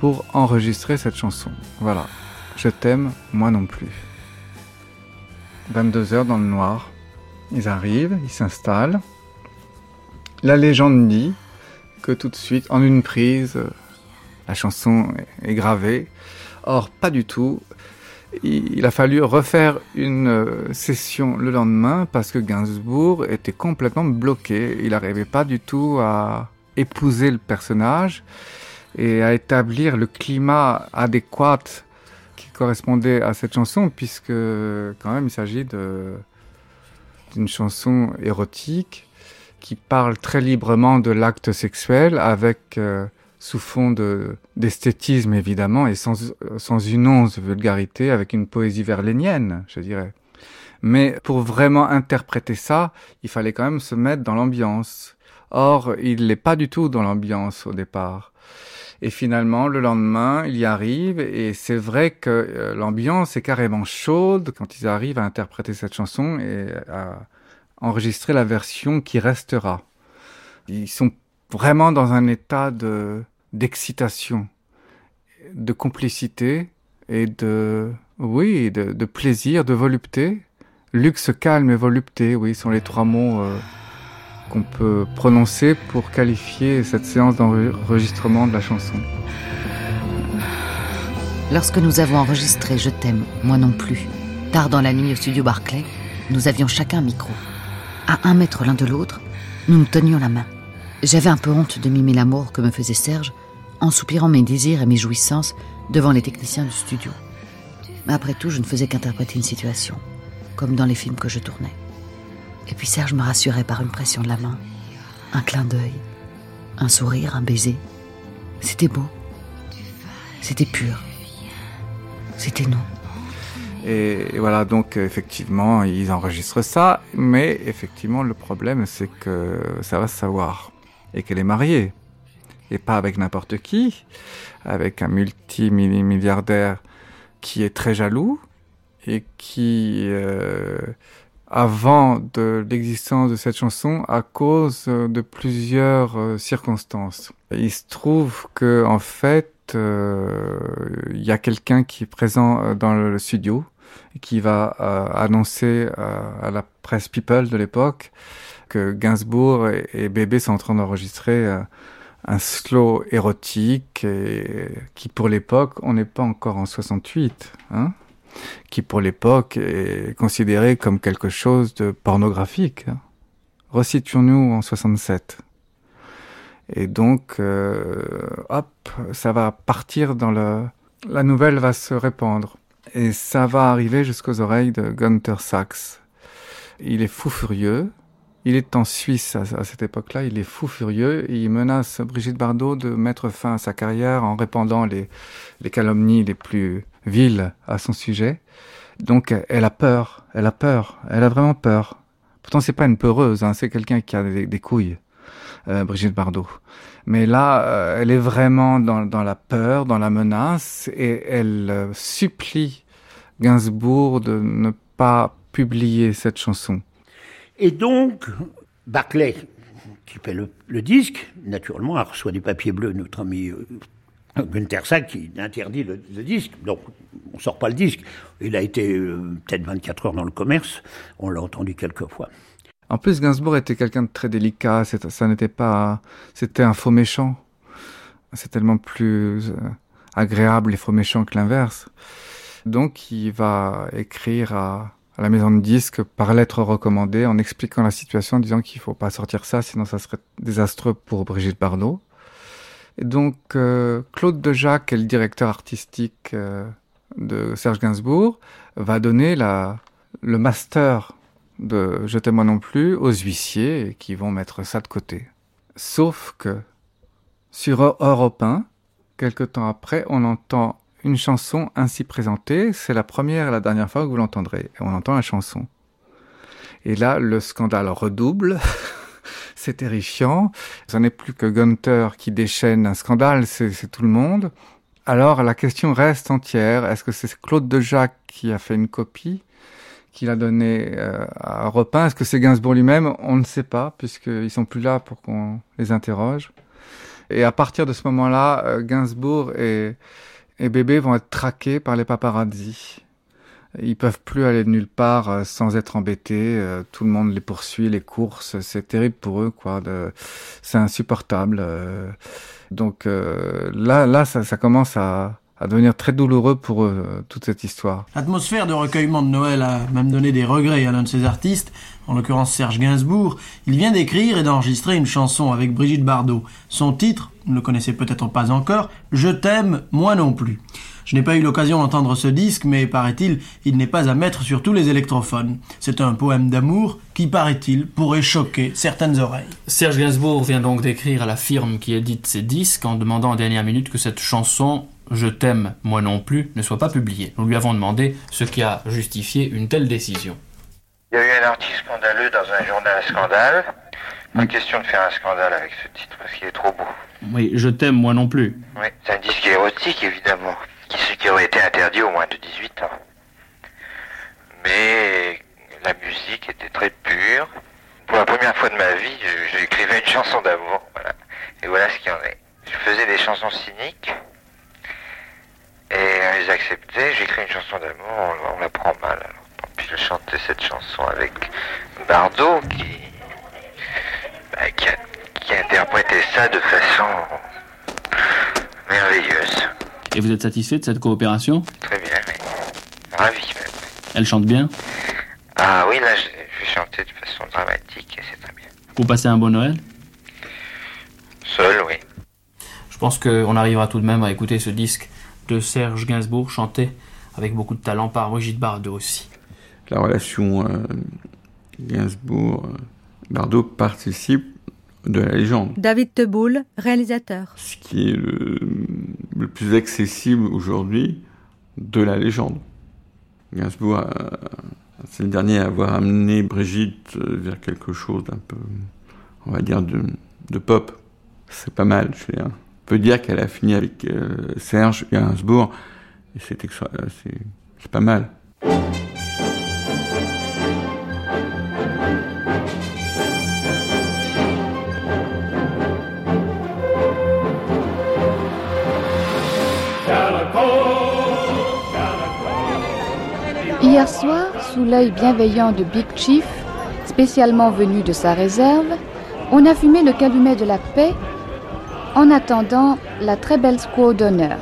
pour enregistrer cette chanson. Voilà, je t'aime, moi non plus. 22h dans le noir, ils arrivent, ils s'installent. La légende dit que tout de suite, en une prise, la chanson est gravée. Or, pas du tout il a fallu refaire une euh, session le lendemain parce que Gainsbourg était complètement bloqué. Il n'arrivait pas du tout à épouser le personnage et à établir le climat adéquat qui correspondait à cette chanson puisque quand même il s'agit d'une chanson érotique qui parle très librement de l'acte sexuel avec euh, sous fond de- d'esthétisme évidemment et sans, sans une once de vulgarité, avec une poésie verlénienne, je dirais. Mais pour vraiment interpréter ça, il fallait quand même se mettre dans l'ambiance. Or, il n'est pas du tout dans l'ambiance au départ. Et finalement, le lendemain, il y arrive, et c'est vrai que euh, l'ambiance est carrément chaude quand ils arrivent à interpréter cette chanson et à enregistrer la version qui restera. Ils sont vraiment dans un état de d'excitation, de complicité et de oui, de, plaisir, de volupté. Luxe, calme et volupté, oui, sont les trois mots euh, qu'on peut prononcer pour qualifier cette séance d'enregistrement de la chanson. Lorsque nous avons enregistré Je t'aime, moi non plus, tard dans la nuit au studio Barclay, nous avions chacun un micro. À un mètre l'un de l'autre, nous nous tenions la main. J'avais un peu honte de mimer l'amour que me faisait Serge en soupirant mes désirs et mes jouissances devant les techniciens du studio. Mais après tout, je ne faisais qu'interpréter une situation, comme dans les films que je tournais. Et puis Serge me rassurait par une pression de la main, un clin d'œil, un sourire, un baiser. C'était beau. C'était pur. C'était nous. Et, voilà, donc effectivement, ils enregistrent ça, mais effectivement, le problème, c'est que ça va se savoir et qu'elle est mariée et pas avec n'importe qui, avec un multimilliardaire qui est très jaloux et qui, euh, avant de l'existence de cette chanson, à cause de plusieurs euh, circonstances. Il se trouve que en fait, euh, il y a quelqu'un qui est présent dans le studio et qui va annoncer à la presse People de l'époque que Gainsbourg et, et, Bébé sont en train d'enregistrer un slow érotique et qui pour l'époque, on n'est pas encore en 68, hein, qui pour l'époque est considéré comme quelque chose de pornographique. Hein. Resituons-nous en 67. Et donc, euh, hop, ça va partir dans le... La nouvelle va se répandre. Et ça va arriver jusqu'aux oreilles de Gunther Sachs. Il est fou furieux. Il est en Suisse à, cette époque-là. Il est fou furieux. Il menace Brigitte Bardot de mettre fin à sa carrière en répandant les, calomnies les plus viles à son sujet. Donc, elle a peur. Elle a peur. Elle a vraiment peur. Pourtant, c'est pas une peureuse. Hein. C'est quelqu'un qui a des, couilles. Euh, Brigitte Bardot. Mais là, euh, elle est vraiment dans, dans, la peur, dans la menace, et elle euh, supplie Gainsbourg de ne pas publier cette chanson. Et donc, Barclay, qui fait le, disque, naturellement, reçoit des papiers bleus, notre ami Günther Sack qui interdit le, disque. Donc, on sort pas le disque. Il a été peut-être 24 heures dans le commerce. On l'a entendu quelques fois. En plus, Gainsbourg était quelqu'un de très délicat. Ça n'était pas, c'était un faux méchant. C'est tellement plus euh, agréable les faux méchants que l'inverse. Donc, il va écrire à, à, la maison de disques par lettre recommandée en expliquant la situation, en disant qu'il faut pas sortir ça, sinon ça serait désastreux pour Brigitte Bardot. Et donc, euh, Claude Dejac, qui est le directeur artistique euh, de Serge Gainsbourg, va donner le master de Je moi non plus aux huissiers qui vont mettre ça de côté. Sauf que sur Europe 1, quelque temps après, on entend une chanson ainsi présentée. C'est la première et la dernière fois que vous l'entendrez. On entend la chanson. Et là, le scandale redouble. [laughs] c'est terrifiant. Ce n'est plus que Gunther qui déchaîne un scandale, c'est tout le monde. Alors la question reste entière. Est-ce que c'est Claude Dejac qui a fait une copie qu'il a donné euh, à Repin. Est-ce que c'est Gainsbourg lui-même? On ne sait pas, puisqu'ils sont plus là pour qu'on les interroge. Et à partir de ce moment-là, euh, Gainsbourg et, et Bébé vont être traqués par les paparazzi. Ils peuvent plus aller de nulle part euh, sans être embêtés. Euh, tout le monde les poursuit, les courses. C'est terrible pour eux, quoi. C'est insupportable. Euh. Donc là, là, ça, ça commence à, à devenir très douloureux pour eux, euh, toute cette histoire. L'atmosphère de recueillement de Noël a même donné des regrets à l'un de ses artistes, en l'occurrence Serge Gainsbourg. Il vient d'écrire et d'enregistrer une chanson avec Brigitte Bardot. Son titre, vous ne le connaissez peut-être pas encore, Je t'aime, moi non plus. Je n'ai pas eu l'occasion d'entendre ce disque, mais paraît-il, il, n'est pas à mettre sur tous les électrophones. C'est un poème d'amour qui, paraît-il, pourrait choquer certaines oreilles. Serge Gainsbourg vient donc d'écrire à la firme qui édite ses disques en demandant en dernière minute que cette chanson je t'aime, moi non plus, ne soit pas publié. Nous lui avons demandé ce qui a justifié une telle décision. Il y a eu un article scandaleux dans un journal scandale. Pas question de faire un scandale avec ce titre parce qu'il est trop beau. Oui, je t'aime, moi non plus. Oui, c'est un disque érotique évidemment, qui, qui aurait été interdit au moins de 18 ans. Mais la musique était très pure. Pour la première fois de ma vie, j'écrivais une chanson d'amour. Voilà. Et voilà ce qu'il y en est. Je faisais des chansons cyniques. Et on les acceptait, j'écris une chanson d'amour, on, la prend mal. Alors, puis je chantais cette chanson avec Bardot qui, bah, qui, a, qui interprété ça de façon merveilleuse. Et vous êtes satisfait de cette coopération? Très bien, oui. Ravi même. Elle chante bien? Ah oui, là je, vais chanter de façon dramatique et c'est très bien. Vous passez un bon Noël? Seul, oui. Je pense qu'on arrivera tout de même à écouter ce disque de Serge Gainsbourg, chanté avec beaucoup de talent par Brigitte Bardot aussi. La relation euh, Gainsbourg-Bardot participe de la légende. David Teboul, réalisateur. Ce qui est le, le plus accessible aujourd'hui de la légende. Gainsbourg, euh, c'est le dernier à avoir amené Brigitte euh, vers quelque chose d'un peu, on va dire, de, de pop. C'est pas mal. Je on peut dire qu'elle a fini avec euh, Serge et c'est c'est pas mal. Hier soir, sous l'œil bienveillant de Big Chief, spécialement venu de sa réserve, on a fumé le calumet de la paix en attendant la très belle squaw d'honneur.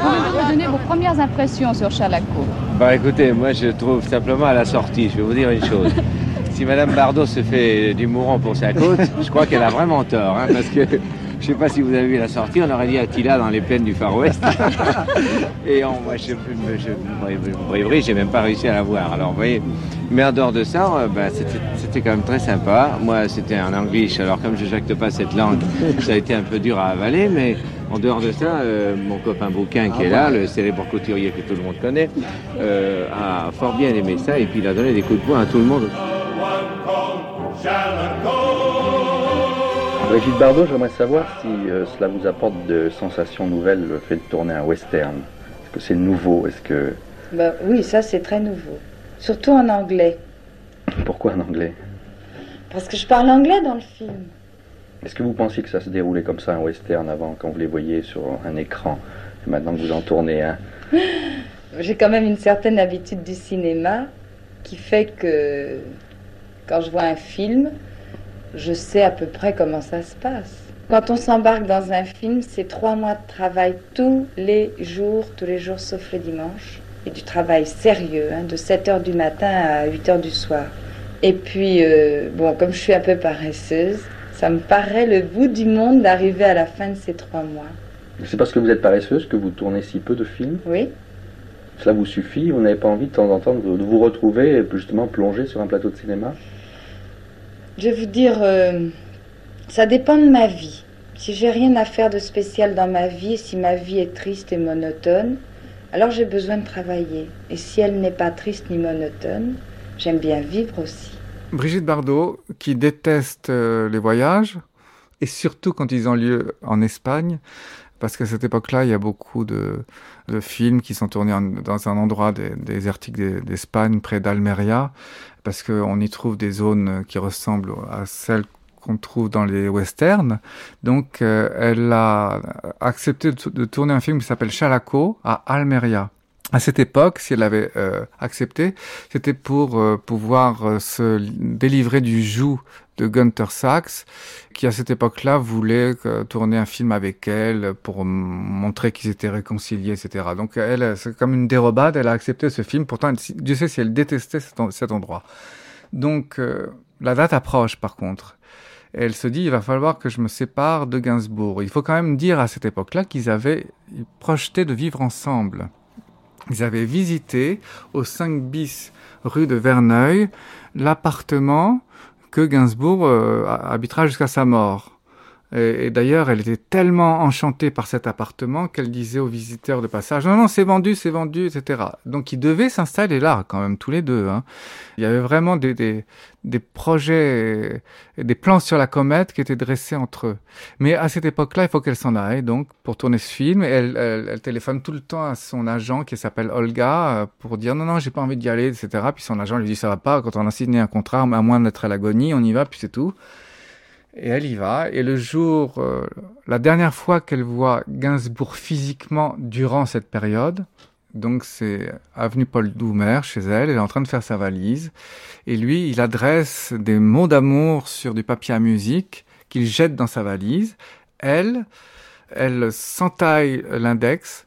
Pouvez-vous donner vos premières impressions sur Chalaco Bah écoutez, moi je trouve simplement à la sortie, je vais vous dire une chose. si Madame Bardot se fait du mourant pour sa côte, je crois qu'elle a vraiment tort, hein, parce que je sais pas si vous avez vu la sortie, on aurait dit Attila dans les plaines du Far West. [laughs] Et on, moi, je, je, j'ai même pas réussi à la voir. Alors, vous voyez, mais en dehors de ça, euh, bah, c'était quand même très sympa. Moi, c'était en anglais, alors comme je jacte pas cette langue, [laughs] ça a été un peu dur à avaler, mais en dehors de ça, euh, mon copain Bouquin qui est là, le célèbre couturier que tout le monde connaît, euh, a fort bien aimé ça et puis il a donné des coups de poing à tout le monde. Brigitte Bardot, j'aimerais savoir si euh, cela vous apporte de sensations nouvelles, le fait de tourner un western. Est-ce que c'est nouveau? Est-ce que... Bah, oui, ça c'est très nouveau. Surtout en anglais. Pourquoi en anglais? Parce que je parle anglais dans le film. Est-ce que vous pensiez que ça se déroulait comme ça, un western, avant, quand vous les voyez sur un écran Et maintenant que vous en tournez un? [laughs] J'ai quand même une certaine habitude du cinéma qui fait que quand je vois un film, je sais à peu près comment ça se passe. Quand on s'embarque dans un film, c'est trois mois de travail tous les jours, tous les jours sauf le dimanche. Et du travail sérieux, hein, de 7 h du matin à 8 h du soir. Et puis, euh, bon, comme je suis un peu paresseuse, ça me paraît le bout du monde d'arriver à la fin de ces trois mois. C'est parce que vous êtes paresseuse que vous tournez si peu de films? Oui. Cela vous suffit? Vous n'avez pas envie de temps en temps de vous retrouver justement plongé sur un plateau de cinéma? Je vais vous dire, euh, ça dépend de ma vie. Si j'ai rien à faire de spécial dans ma vie, si ma vie est triste et monotone, alors j'ai besoin de travailler. Et si elle n'est pas triste ni monotone, j'aime bien vivre aussi. Brigitte Bardot, qui déteste euh, les voyages, et surtout quand ils ont lieu en Espagne, parce qu'à cette époque-là, il y a beaucoup de, films qui sont tournés dans un endroit désertique d'Espagne, près d'Almeria, parce qu'on y trouve des zones qui ressemblent à celles qu'on trouve dans les westerns. Donc, euh, elle a accepté de, tourner un film qui s'appelle Chalaco à Almeria. À cette époque, si elle avait euh, accepté, c'était pour euh, pouvoir se délivrer du joug de Gunther Sachs, qui à cette époque-là voulait tourner un film avec elle pour montrer qu'ils étaient réconciliés, etc. Donc elle, c'est comme une dérobade, elle a accepté ce film. Pourtant, Dieu sait si elle détestait cet, endroit. Donc euh, la date approche, par contre. elle se dit, il va falloir que je me sépare de Gainsbourg. Il faut quand même dire à cette époque-là qu'ils avaient projeté de vivre ensemble. Ils avaient visité au 5 bis rue de Verneuil l'appartement que Gainsbourg euh, habitera jusqu'à sa mort. Et, d'ailleurs, elle était tellement enchantée par cet appartement qu'elle disait aux visiteurs de passage Non, non, c'est vendu, c'est vendu, etc. Donc, ils devaient s'installer là, quand même, tous les deux. Hein. Il y avait vraiment des, des, des projets, et des plans sur la comète qui étaient dressés entre eux. Mais à cette époque-là, il faut qu'elle s'en aille, donc, pour tourner ce film. Elle, elle, elle, téléphone tout le temps à son agent qui s'appelle Olga euh, pour dire Non, non, j'ai pas envie d'y aller, etc. Puis son agent lui dit Ça va pas, quand on a signé un contrat, à moins d'être à l'agonie, on y va, puis c'est tout. Et elle y va. Et le jour, euh, la dernière fois qu'elle voit Gainsbourg physiquement durant cette période, donc c'est avenue Paul Doumer chez elle, elle est en train de faire sa valise. Et lui, il adresse des mots d'amour sur du papier à musique qu'il jette dans sa valise. Elle, elle s'entaille l'index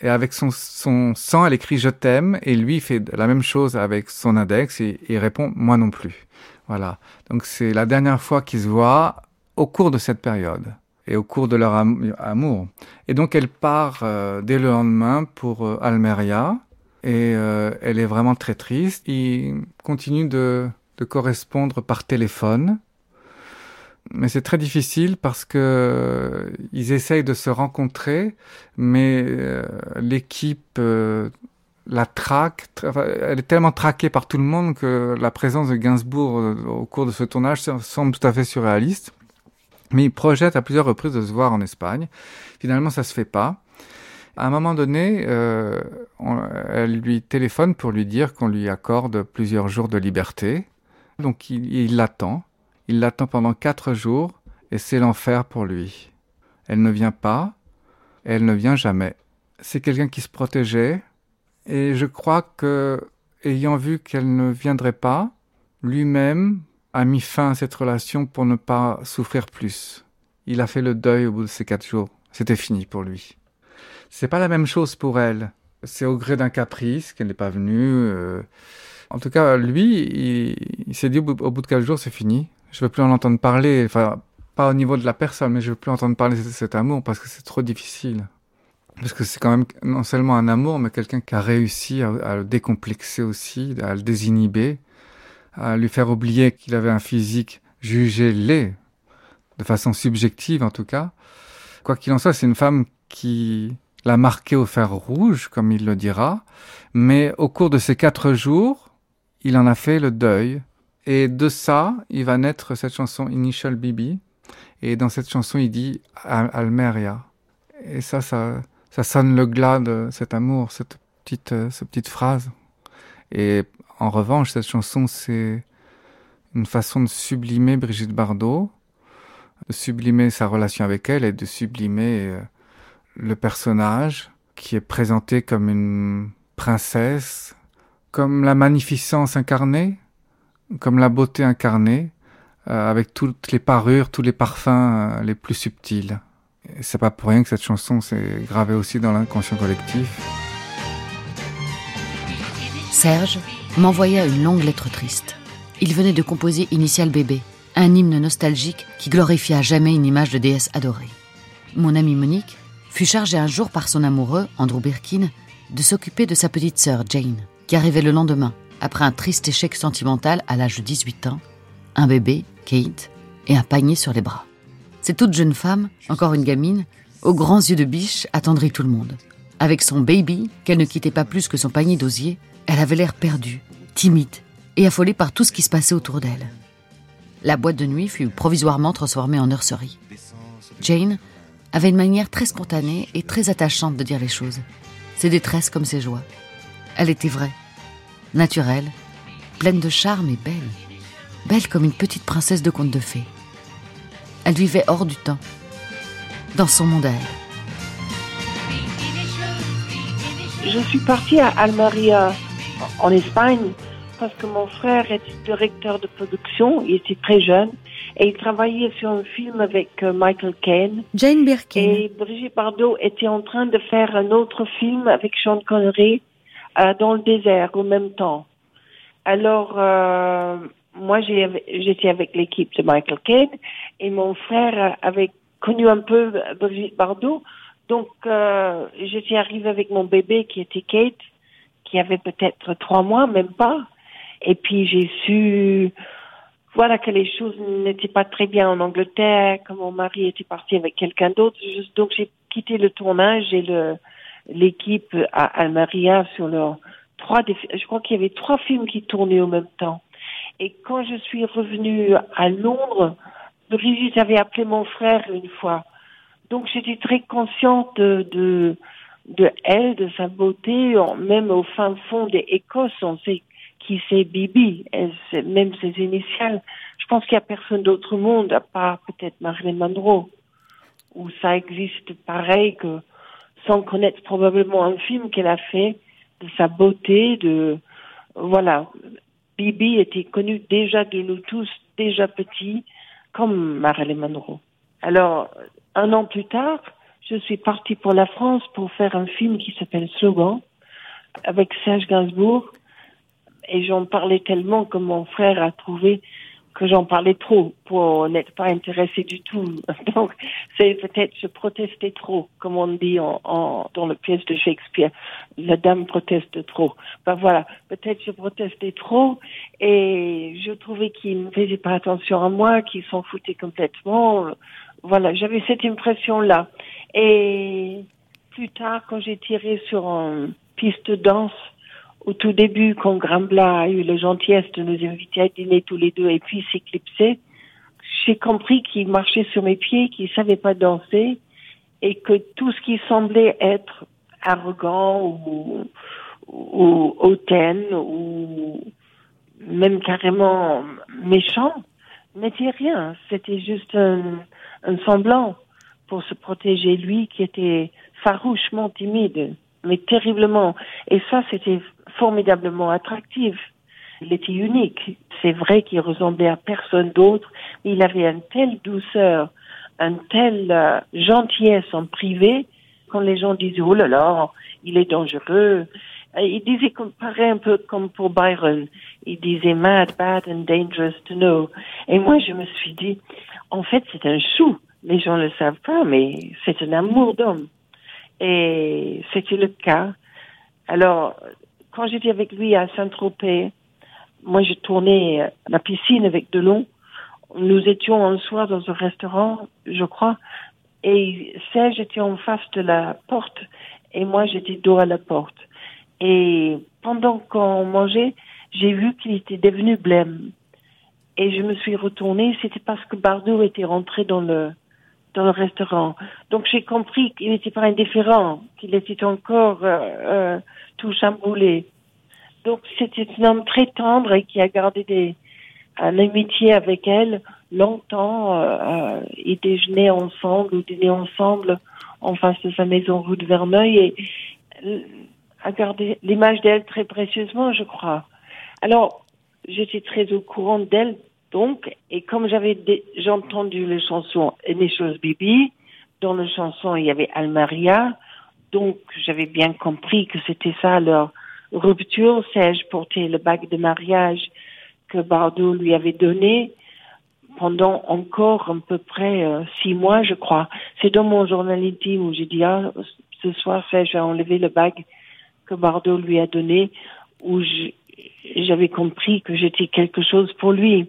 et avec son, son sang, elle écrit je t'aime et lui fait la même chose avec son index et il répond moi non plus. Voilà. Donc c'est la dernière fois qu'ils se voient au cours de cette période et au cours de leur amour. Et donc elle part euh, dès le lendemain pour euh, Almeria et euh, elle est vraiment très triste. Ils continuent de, de correspondre par téléphone. mais c'est très difficile parce que ils essayent de se rencontrer, mais l'équipe la traque, elle est tellement traquée par tout le monde que la présence de Gainsbourg au cours de ce tournage semble tout à fait surréaliste. Mais il projette à plusieurs reprises de se voir en Espagne. Finalement, ça se fait pas. À un moment donné, euh, elle lui téléphone pour lui dire qu'on lui accorde plusieurs jours de liberté. Donc il l'attend. Il l'attend pendant quatre jours et c'est l'enfer pour lui. Elle ne vient pas, elle ne vient jamais. C'est quelqu'un qui se protégeait et je crois que, ayant vu qu'elle ne viendrait pas, lui-même a mis fin à cette relation pour ne pas souffrir plus. Il a fait le deuil au bout de ces quatre jours. C'était fini pour lui. C'est pas la même chose pour elle. C'est au gré d'un caprice qu'elle n'est pas venue. Euh. En tout cas, lui, il, s'est dit au bout, de quatre jours, c'est fini. Je veux plus en entendre parler. Enfin, pas au niveau de la personne, mais je veux plus entendre parler de cet amour parce que c'est trop difficile. Parce que c'est quand même non seulement un amour, mais quelqu'un qui a réussi à, le décomplexer aussi, à le désinhiber, à lui faire oublier qu'il avait un physique jugé laid, de façon subjective en tout cas. Quoi qu'il en soit, c'est une femme qui l'a marqué au fer rouge, comme il le dira, mais au cours de ces quatre jours, il en a fait le deuil. Et de ça, il va naître cette chanson Initial Bibi. Et dans cette chanson, il dit Almeria. Et ça, ça, ça sonne le glas de cet amour, cette petite, euh, cette petite phrase. Et en revanche, cette chanson, c'est une façon de sublimer Brigitte Bardot, de sublimer sa relation avec elle et de sublimer euh, le personnage qui est présenté comme une princesse, comme la magnificence incarnée, comme la beauté incarnée, euh, avec toutes les parures, tous les parfums les plus subtils. C'est pas pour rien que cette chanson s'est gravée aussi dans l'inconscient collectif. Serge m'envoya une longue lettre triste. Il venait de composer Initial Bébé, un hymne nostalgique qui glorifia jamais une image de déesse adorée. Mon amie Monique fut chargée un jour par son amoureux, Andrew Birkin, de s'occuper de sa petite sœur Jane, qui arrivait le lendemain, après un triste échec sentimental à l'âge de 18 ans, un bébé, Kate, et un panier sur les bras. Cette toute jeune femme, encore une gamine, aux grands yeux de biche, attendrit tout le monde. Avec son baby, qu'elle ne quittait pas plus que son panier d'osier, elle avait l'air perdue, timide et affolée par tout ce qui se passait autour d'elle. La boîte de nuit fut provisoirement transformée en nurserie. Jane avait une manière très spontanée et très attachante de dire les choses, ses détresses comme ses joies. Elle était vraie, naturelle, pleine de charme et belle, belle comme une petite princesse de conte de fées. Elle vivait hors du temps, dans son monde à elle. Je suis partie à Almeria, en Espagne, parce que mon frère était directeur de production, il était très jeune, et il travaillait sur un film avec euh, Michael Caine. Jane Birkin. Et Brigitte Bardot était en train de faire un autre film avec Sean Connery euh, dans le désert au même temps. Alors, euh, moi, j'étais avec l'équipe de Michael Caine et mon frère avait connu un peu Brigitte Bardot. Donc, euh, j'étais arrivée avec mon bébé qui était Kate, qui avait peut-être trois mois, même pas. Et puis, j'ai su, voilà, que les choses n'étaient pas très bien en Angleterre, que mon mari était parti avec quelqu'un d'autre. Donc, j'ai quitté le tournage et l'équipe à Almeria sur leurs trois, je crois qu'il y avait trois films qui tournaient au même temps. Et quand je suis revenue à Londres, Brigitte avait appelé mon frère une fois. Donc j'étais très consciente de, de, de, elle, de sa beauté, même au fin fond des Écosses, on sait qui c'est Bibi, même ses initiales. Je pense qu'il n'y a personne d'autre au monde, à part peut-être Marilyn Monroe, où ça existe pareil que sans connaître probablement un film qu'elle a fait, de sa beauté, de voilà, Bibi était connue déjà de nous tous, déjà petits, comme Marilyn Monroe. Alors, un an plus tard, je suis partie pour la France pour faire un film qui s'appelle Slogan avec Serge Gainsbourg. Et j'en parlais tellement que mon frère a trouvé que j'en parlais trop pour n'être pas intéressée du tout. [laughs] Donc, c'est peut-être je protestais trop, comme on dit en, en, dans le pièce de Shakespeare. La dame proteste trop. Ben voilà, peut-être je protestais trop et je trouvais qu'il ne faisait pas attention à moi, qu'il s'en foutait complètement. Voilà, j'avais cette impression-là. Et plus tard, quand j'ai tiré sur une piste de danse, au tout début, quand Grambla a eu la gentillesse de nous inviter à dîner tous les deux et puis s'éclipser, j'ai compris qu'il marchait sur mes pieds, qu'il savait pas danser et que tout ce qui semblait être arrogant ou, ou hautaine ou même carrément méchant n'était rien. C'était juste un, un semblant pour se protéger lui qui était farouchement timide, mais terriblement. Et ça, c'était formidablement attractif. Il était unique. C'est vrai qu'il ressemblait à personne d'autre. Il avait une telle douceur, une telle euh, gentillesse en privé, quand les gens disaient, oh là là, il est dangereux. Il disait, pareil un peu comme pour Byron, il disait mad, bad and dangerous to know. Et moi, je me suis dit, en fait, c'est un chou. Les gens ne le savent pas, mais c'est un amour d'homme. Et c'était le cas. Alors, quand j'étais avec lui à Saint-Tropez, moi, je tournais la piscine avec Delon. Nous étions un soir dans un restaurant, je crois, et Serge était en face de la porte et moi, j'étais dos à la porte. Et pendant qu'on mangeait, j'ai vu qu'il était devenu blême. Et je me suis retournée, c'était parce que Bardot était rentré dans le dans le restaurant. Donc j'ai compris qu'il n'était pas indifférent, qu'il était encore euh, euh, tout chamboulé. Donc c'était un homme très tendre et qui a gardé des, une amitié avec elle longtemps. Euh, euh ils déjeunaient ensemble ou dînaient ensemble en face de sa maison rue de Verneuil et a gardé l'image d'elle très précieusement, je crois. Alors, j'étais très au courant d'elle, donc, et comme j'avais j'ai entendu les chansons Les choses Bibi, dans les chansons il y avait Almaria, donc j'avais bien compris que c'était ça leur rupture. Serge portait le bac de mariage que Bardot lui avait donné pendant encore à peu près euh, six mois, je crois. C'est dans mon journal intime où j'ai dit, ah, ce soir, Serge a enlevé le bac que Bardot lui a donné, où j'avais compris que j'étais quelque chose pour lui.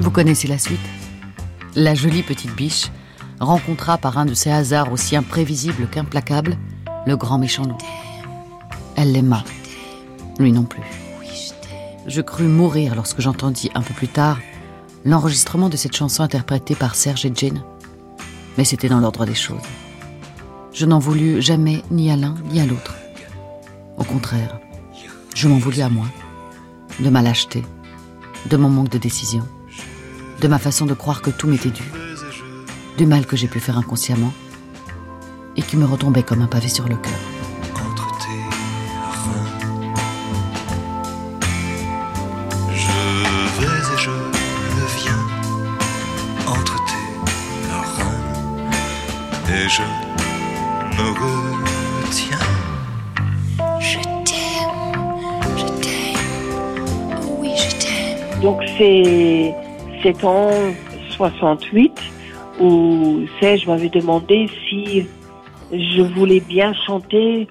Vous connaissez la suite La jolie petite biche rencontra par un de ces hasards aussi imprévisibles qu'implacables le grand méchant loup. Elle l'aima, lui non plus. Je crus mourir lorsque j'entendis un peu plus tard l'enregistrement de cette chanson interprétée par Serge et Jane. Mais c'était dans l'ordre des choses. Je n'en voulus jamais ni à l'un ni à l'autre. Au contraire, je m'en voulus à moi, de ma lâcheté, de mon manque de décision, de ma façon de croire que tout m'était dû, du mal que j'ai pu faire inconsciemment et qui me retombait comme un pavé sur le cœur. Entre tes reins, je vais et je viens entre tes reins et je me retiens. Je t'aime, je t'aime, oui je t'aime. Donc c'est c'est en 68 où Serge m'avait demandé si je voulais bien chanter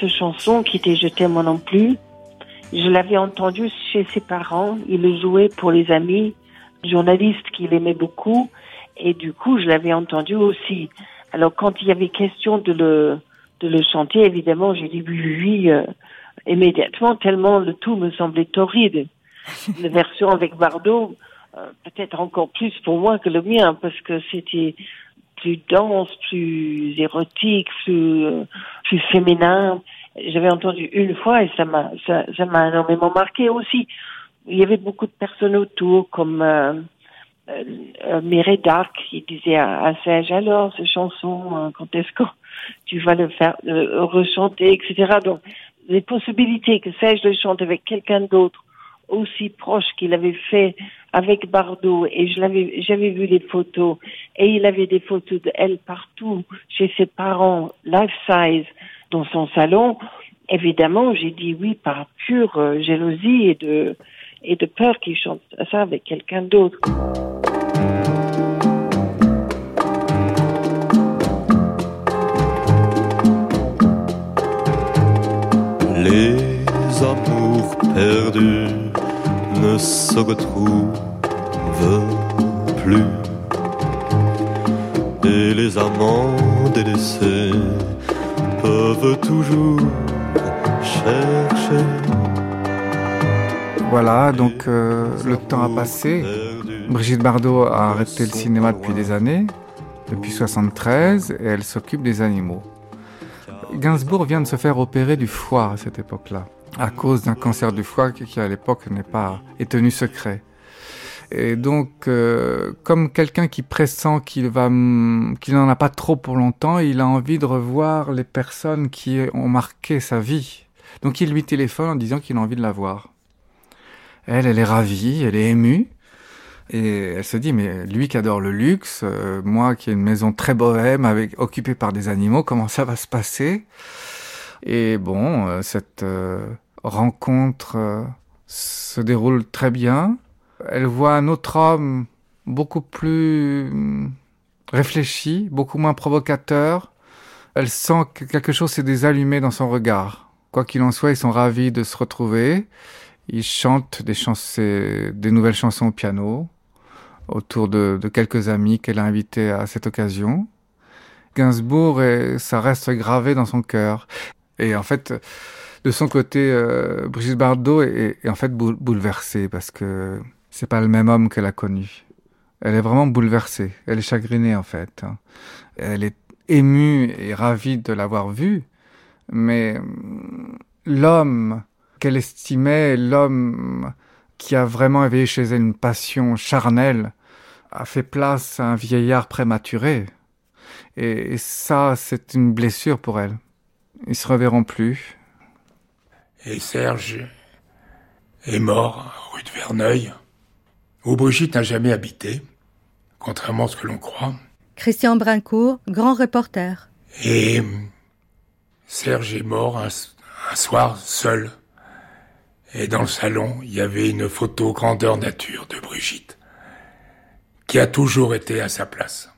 ce chanson qui était Je t'aime moi non plus. Je l'avais entendu chez ses parents. Il le jouait pour les amis journalistes qu'il aimait beaucoup. Et du coup, je l'avais entendu aussi. Alors, quand il y avait question de le, de le chanter, évidemment, j'ai dit oui, oui, oui euh, immédiatement, tellement le tout me semblait torride. [laughs] La version avec Bardot, peut-être encore plus pour moi que le mien, parce que c'était plus dense, plus érotique, plus, euh, féminin. J'avais entendu une fois et ça m'a ça, m'a énormément marqué aussi. Il y avait beaucoup de personnes autour, comme euh, euh, euh Mireille Darc qui disait à, Serge alors cette chanson, quand est-ce que tu vas le faire rechanter, etc. Donc les possibilités que Serge le chante avec quelqu'un d'autre aussi proche qu'il avait fait avec Bardot et je l'avais, j'avais vu les photos et il avait des photos d'elle partout chez ses parents, life size, dans son salon. Évidemment, j'ai dit oui par pure euh, jalousie et de et de peur qu'il chante ça avec quelqu'un d'autre. Les amours perdus ne se retrouvent Et les amants délaissés peuvent toujours chercher. Voilà, donc euh, le temps a passé. Brigitte Bardot a arrêté le cinéma depuis des années, depuis 73, et elle s'occupe des animaux. Gainsbourg vient de se faire opérer du foie à cette époque-là, à cause d'un cancer du foie qui à l'époque n'est pas est tenu secret. Et donc, euh, comme quelqu'un qui pressent qu'il va, qu'il n'en a pas trop pour longtemps, il a envie de revoir les personnes qui ont marqué sa vie. Donc, il lui téléphone en disant qu'il a envie de la voir. Elle, elle est ravie, elle est émue. Et elle se dit, mais lui qui adore le luxe, euh, moi qui ai une maison très bohème, avec, occupée par des animaux, comment ça va se passer? Et bon, euh, cette euh, rencontre se déroule très bien. Elle voit un autre homme beaucoup plus hum, réfléchi, beaucoup moins provocateur. Elle sent que quelque chose s'est désallumé dans son regard. Quoi qu'il en soit, ils sont ravis de se retrouver. Ils chantent des, des nouvelles chansons au piano autour de, quelques amis qu'elle a invités à cette occasion. Gainsbourg, et ça reste gravé dans son cœur. Et en fait, de son côté, euh, Brigitte Bardot est, est en fait bouleversée parce que c'est pas le même homme qu'elle a connu. Elle est vraiment bouleversée. Elle est chagrinée en fait. Elle est émue et ravie de l'avoir vu, mais l'homme qu'elle estimait, l'homme qui a vraiment éveillé chez elle une passion charnelle, a fait place à un vieillard prématuré. Et, ça, c'est une blessure pour elle. Ils se reverront plus. Et Serge est mort rue de Verneuil, où Brigitte n'a jamais habité, contrairement à ce que l'on croit. Christian Brincourt, grand reporter. Et Serge est mort un, un soir seul. Et dans le salon, il y avait une photo grandeur nature de Brigitte, qui a toujours été à sa place,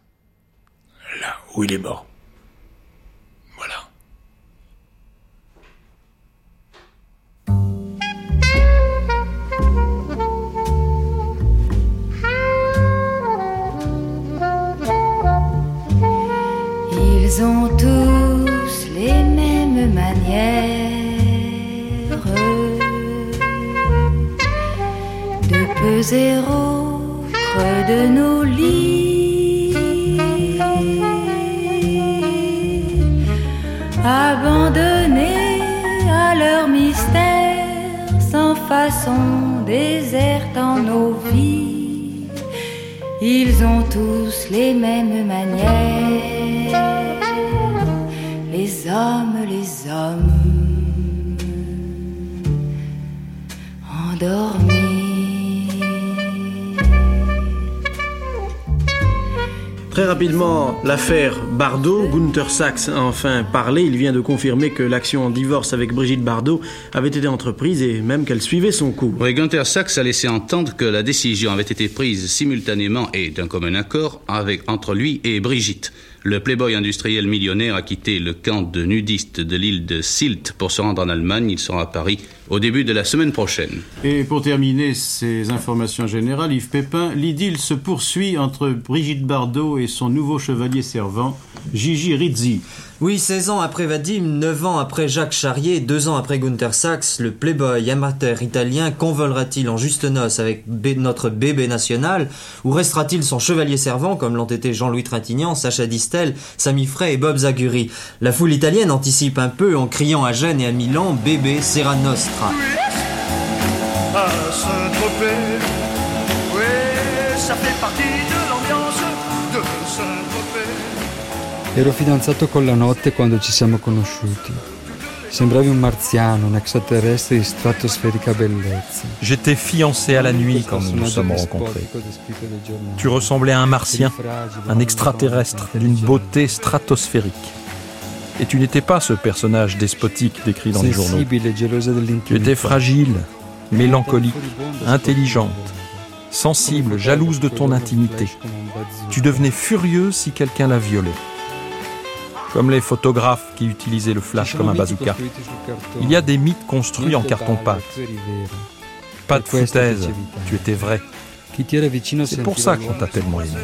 là où il est mort. Ils ont tous les mêmes manières. De peser au creux de nos lits, abandonnés à leur mystère, sans façon déserte en nos vies. Ils ont tous les mêmes manières, hommes, les hommes endormis. Très rapidement, l'affaire Bardot, Gunther Sachs a enfin parlé. Il vient de confirmer que l'action en divorce avec Brigitte Bardot avait été entreprise et même qu'elle suivait son cours. Oui, Gunther Sachs a laissé entendre que la décision avait été prise simultanément et d'un commun accord avec, entre lui et Brigitte. Le playboy industriel millionnaire a quitté le camp de nudistes de l'île de Sylt pour se rendre en Allemagne. Il sera à Paris au début de la semaine prochaine. Et pour terminer ces informations générales, Yves Pépin, l'idylle se poursuit entre Brigitte Bardot et son nouveau chevalier servant, Gigi Rizzi. Oui, 16 ans après Vadim, 9 ans après Jacques Charrier, 2 ans après Gunther Sachs, le playboy amateur italien convolera-t-il en juste noces avec notre bébé national ou restera-t-il son chevalier servant comme l'ont été Jean-Louis Trintignant, Sacha Distel, Sami Frey et Bob Zaguri? La foule italienne anticipe un peu en criant à Gênes et à Milan Bébé Serra Nostra. Ero fidanzato con la notte quando ci siamo conosciuti. Sembravi un marziano, un extraterrestre di stratosferica bellezza. J'étais fiancé à la nuit quand nous nous sommes rencontrés. Tu ressemblais à un martien, un extraterrestre d'une beauté stratosphérique. Et tu n'étais pas ce personnage despotique décrit dans les journaux. Tu étais fragile, mélancolique, intelligente, sensible, jalouse de ton intimité. Tu devenais furieux si quelqu'un la violait. Comme les photographes qui utilisaient le flash comme un bazooka. Il y a des mythes construits en carton-pâte. Pas de foutaise, tu étais vrai. C'est pour ça qu'on t'a tellement aimé.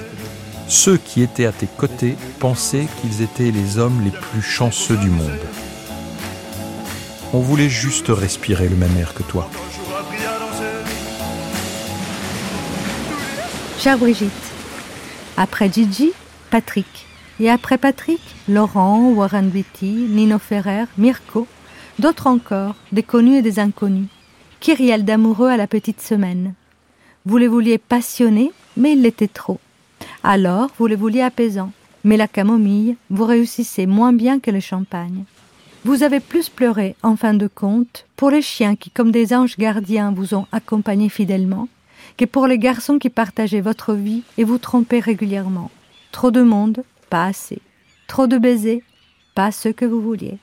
Ceux qui étaient à tes côtés pensaient qu'ils étaient les hommes les plus chanceux du monde. On voulait juste respirer le même air que toi. Chère Brigitte, après Gigi, Patrick. Et après Patrick, Laurent, Warren Beatty, Nino Ferrer, Mirko, d'autres encore, des connus et des inconnus. Kyriel d'amoureux à la petite semaine. Vous les vouliez passionnés, mais il l'était trop. Alors, vous les vouliez apaisants, mais la camomille, vous réussissez moins bien que le champagne. Vous avez plus pleuré, en fin de compte, pour les chiens qui, comme des anges gardiens, vous ont accompagné fidèlement, que pour les garçons qui partageaient votre vie et vous trompaient régulièrement. Trop de monde, pas assez. Trop de baisers, pas ce que vous vouliez.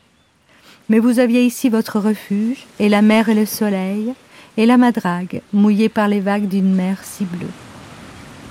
Mais vous aviez ici votre refuge, et la mer et le soleil, et la madrague, mouillée par les vagues d'une mer si bleue.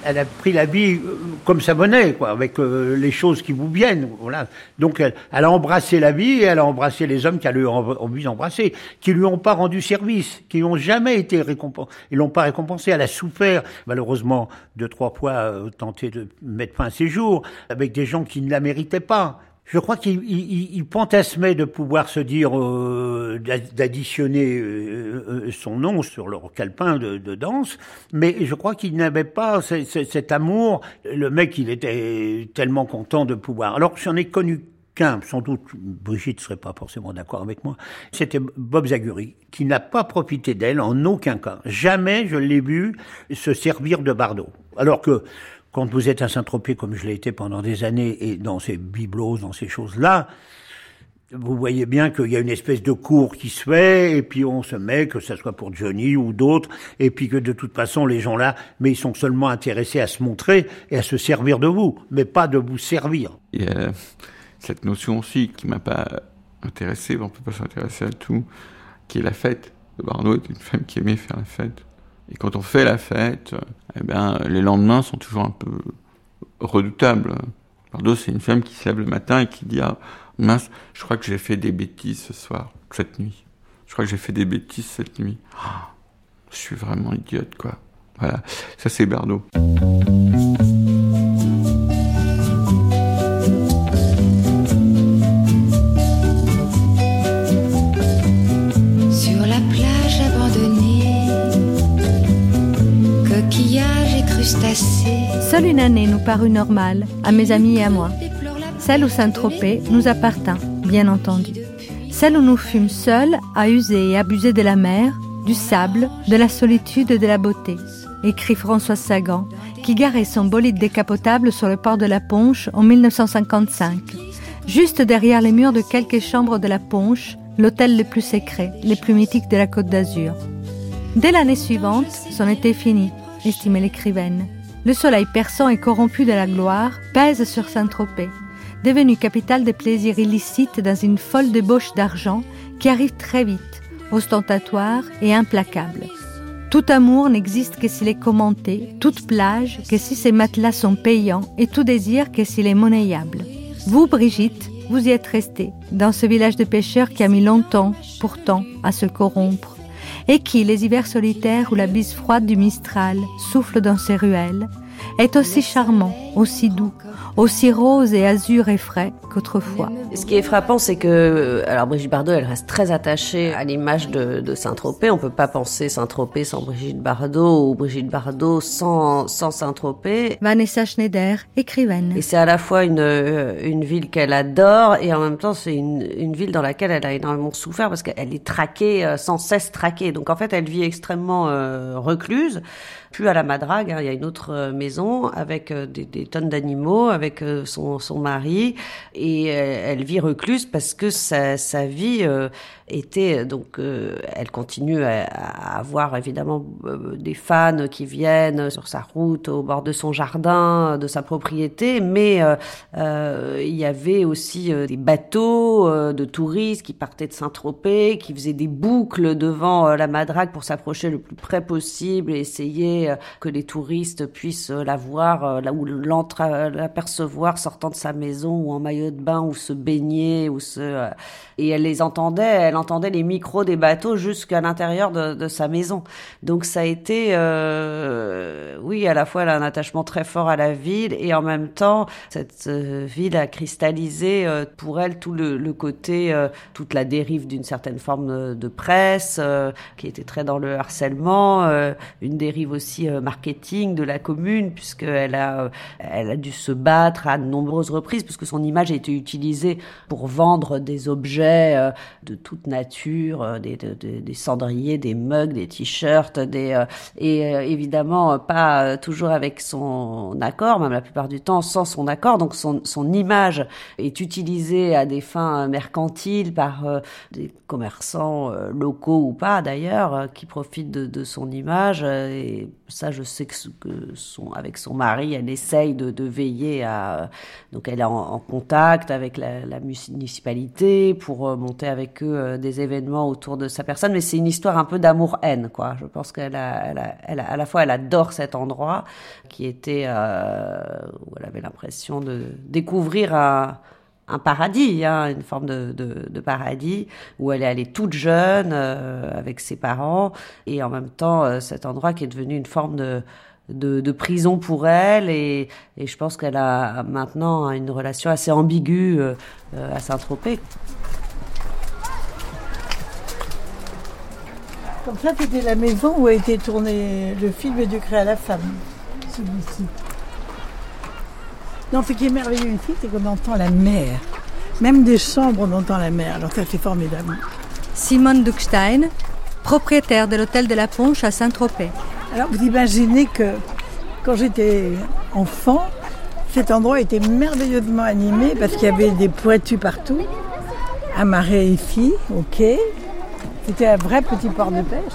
Elle a pris la vie euh, comme sa monnaie, quoi, avec euh, les choses qui vous viennent. Voilà. Donc elle, elle, a embrassé la vie et elle a embrassé les hommes qu'elle a envie d'embrasser, qui lui ont pas rendu service, qui n'ont jamais été récompensés. Ils l'ont pas récompensé. Elle a souffert, malheureusement, deux trois fois euh, tenter de mettre fin à ses jours avec des gens qui ne la méritaient pas je crois qu'il il, il fantasmait de pouvoir se dire euh, d'additionner euh, euh, son nom sur leur calepin de, de danse, mais je crois qu'il n'avait pas cet amour. Le mec, il était tellement content de pouvoir. Alors j'en ai connu qu'un, sans doute Brigitte serait pas forcément d'accord avec moi. C'était Bob Zaguri, qui n'a pas profité d'elle en aucun cas. Jamais je l'ai vu se servir de Bardot. Alors que quand vous êtes à Saint-Tropez, comme je l'ai été pendant des années, et dans ces bibelots, dans ces choses-là, vous voyez bien qu'il y a une espèce de cours qui se fait, et puis on se met, que ce soit pour Johnny ou d'autres, et puis que de toute façon, les gens-là, mais ils sont seulement intéressés à se montrer et à se servir de vous, mais pas de vous servir. Il y a cette notion aussi qui m'a pas intéressé, on peut pas s'intéresser à tout, qui est la fête. Bardot est une femme qui aimait faire la fête. Et quand on fait la fête, eh ben, les lendemains sont toujours un peu redoutables. Pardon, c'est une femme qui se lève le matin et qui dit Ah, mince, je crois que j'ai fait des bêtises ce soir, cette nuit. Je crois que j'ai fait des bêtises cette nuit. Ah, je suis vraiment idiote, quoi. Voilà, ça c'est Bardot. Seule une année nous parut normale, à mes amis et à moi. Celle où Saint-Tropez nous appartint, bien entendu. Celle où nous fûmes seuls à user et abuser de la mer, du sable, de la solitude et de la beauté, écrit François Sagan, qui garait son bolide décapotable sur le port de la Ponche en 1955, juste derrière les murs de quelques chambres de la Ponche, l'hôtel le plus secret, le plus mythique de la Côte d'Azur. Dès l'année suivante, c'en était fini, estimait l'écrivaine. Le soleil perçant et corrompu de la gloire pèse sur Saint-Tropez, devenu capitale des plaisirs illicites dans une folle débauche d'argent qui arrive très vite, ostentatoire et implacable. Tout amour n'existe que s'il est commenté, toute plage que si ses matelas sont payants et tout désir que s'il est monnayable. Vous, Brigitte, vous y êtes restée, dans ce village de pêcheurs qui a mis longtemps, pourtant, à se corrompre, et qui, les hivers solitaires où la bise froide du Mistral souffle dans ses ruelles, est aussi charmant, aussi doux, aussi rose et azur et frais qu'autrefois. Ce qui est frappant, c'est que, euh, alors Brigitte Bardot, elle reste très attachée à l'image de, de Saint-Tropez. On peut pas penser Saint-Tropez sans Brigitte Bardot ou Brigitte Bardot sans, sans Saint-Tropez. Vanessa Schneider, écrivaine. Et c'est à la fois une, euh, une ville qu'elle adore et en même temps c'est une, une ville dans laquelle elle a énormément souffert parce qu'elle est traquée, euh, sans cesse traquée. Donc en fait, elle vit extrêmement recluse. Plus à la Madrague, hein, il y a une autre maison avec des, des des tonnes d'animaux avec euh, son, son mari. Et elle, vit recluse parce que sa, sa vie était donc elle continue à, avoir évidemment des fans qui viennent sur sa route au bord de son jardin de sa propriété. Mais il y avait aussi des bateaux de touristes qui partaient de Saint-Tropez qui faisaient des boucles devant la Madrague pour s'approcher le plus près possible et essayer que les touristes puissent la voir là où l'apercevoir sortant de sa maison ou en maillot de bain ou se baigner ou se euh, et elle les entendait elle entendait les micros des bateaux jusqu'à l'intérieur de, de, sa maison. Donc ça a été euh, oui à la fois elle a un attachement très fort à la ville et en même temps cette euh, ville a cristallisé euh, pour elle tout le, le côté toute la dérive d'une certaine forme de presse qui était très dans le harcèlement une dérive aussi marketing de la commune puisqu'elle a elle a dû se battre à de nombreuses reprises parce que son image a été utilisée pour vendre des objets euh, de toute nature, euh, des, cendriers, des mugs, des t-shirts, des euh, et évidemment pas toujours avec son accord, même la plupart du temps sans son accord. Donc son, image est utilisée à des fins mercantiles par des commerçants locaux ou pas d'ailleurs qui profitent de, son image. Ça, je sais que, son, avec son mari, elle essaye de, de veiller à. Donc, elle est en, contact avec la, la, municipalité pour euh, monter avec eux euh, des événements autour de sa personne. Mais c'est une histoire un peu d'amour-haine, quoi. Je pense qu'elle a, elle a, elle a, à la fois, elle adore cet endroit qui était euh, où elle avait l'impression de découvrir un un paradis, hein, une forme de, paradis où elle est allée toute jeune euh, avec ses parents et en même temps euh, cet endroit qui est devenu une forme de, prison pour elle et, je pense qu'elle a maintenant une relation assez ambiguë euh, à Saint-Tropez. Comme ça, c'était la maison où a été tourné le film du à la femme, celui-ci. Non, ce qui est merveilleux ici, c'est qu'on entend la mer. Même des chambres, on entend la mer. Alors ça, c'est formidable. Simone Duckstein, propriétaire de l'hôtel de la Ponche à Saint-Tropez. Alors vous imaginez que quand j'étais enfant, cet endroit était merveilleusement animé parce qu'il y avait des pointus partout, amarrés ici, ok. C'était un vrai petit port de pêche.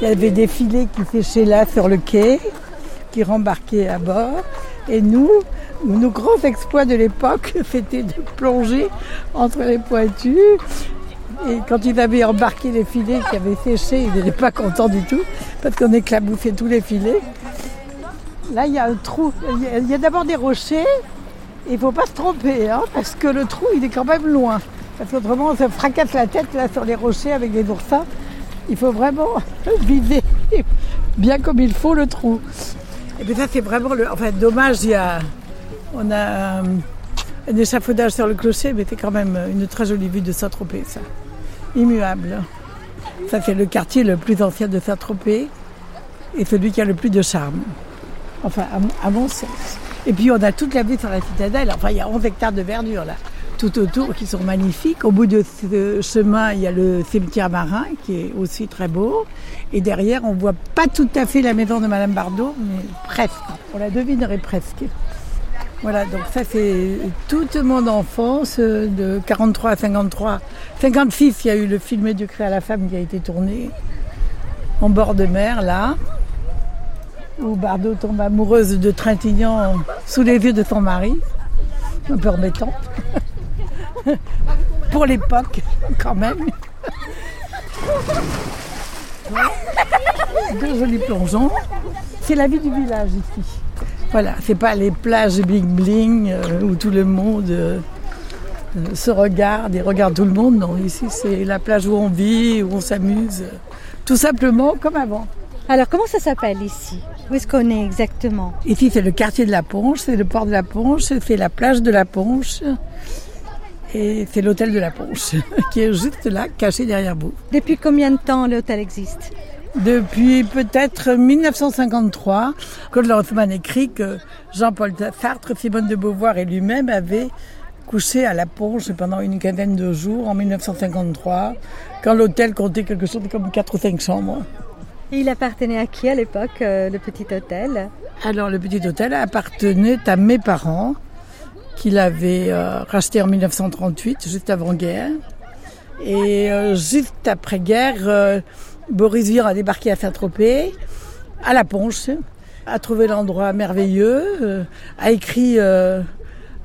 Il y avait des filets qui séchaient là sur le quai, qui rembarquaient à bord. Et nous, nos grands exploits de l'époque, [laughs] c'était de plonger entre les pointus. Et quand ils avaient embarqué les filets qui avaient séché, ils n'étaient pas contents du tout, parce qu'on éclaboussait tous les filets. Là, il y a un trou. Il y a, d'abord des rochers. Il ne faut pas se tromper, hein, parce que le trou, il est quand même loin. Parce qu'autrement, on se fracasse la tête là sur les rochers avec des oursins. Il faut vraiment [laughs] viser bien comme il faut le trou. Et puis ça, c'est vraiment le. Enfin, dommage, il y a on a un, échafaudage sur le clocher, mais c'est quand même une très jolie vue de Saint-Tropez, ça. Immuable. Ça, c'est le quartier le plus ancien de Saint-Tropez et celui qui a le plus de charme. Enfin, à, mon sens. Et puis, on a toute la vue sur la citadelle. Enfin, il y a 11 hectares de verdure, là, tout autour, qui sont magnifiques. Au bout de ce chemin, il y a le cimetière marin, qui est aussi très beau. Et derrière, on voit pas tout à fait la maison de Madame Bardot, mais presque. On la devinerait presque. Voilà, donc ça c'est toute mon enfance, de 43 à 53. 56, il y a eu le film du Cré à la femme qui a été tourné en bord de mer, là, où Bardot tombe amoureuse de Trintignant sous les yeux de son mari. Un peu. [laughs] Pour l'époque, quand même. Deux jolis plongeons. C'est la vie du village ici. Voilà, c'est pas les plages bling bling euh, où tout le monde euh, se regarde et regarde tout le monde. Non, ici c'est la plage où on vit, où on s'amuse, tout simplement comme avant. Alors comment ça s'appelle ici? Où est-ce qu'on est exactement? Ici c'est le quartier de la Ponche, c'est le port de la Ponche, c'est la plage de la Ponche. Et c'est l'hôtel de la Ponche, [laughs] qui est juste là, caché derrière vous. Depuis combien de temps l'hôtel existe? Depuis peut-être 1953, Claude Lanzmann écrit que Jean-Paul Sartre, Simone de Beauvoir et lui-même avaient couché à la Ponche pendant une quinzaine de jours en 1953, quand l'hôtel comptait quelque chose comme 4 ou 5 chambres. Et il appartenait à qui à l'époque, euh, le petit hôtel? Alors, le petit hôtel appartenait à mes parents, qu'il avait euh, racheté en 1938, juste avant-guerre. Et euh, juste après-guerre, Boris Vian a débarqué à Saint-Tropez, à la Ponche, a trouvé l'endroit merveilleux, euh, a écrit euh,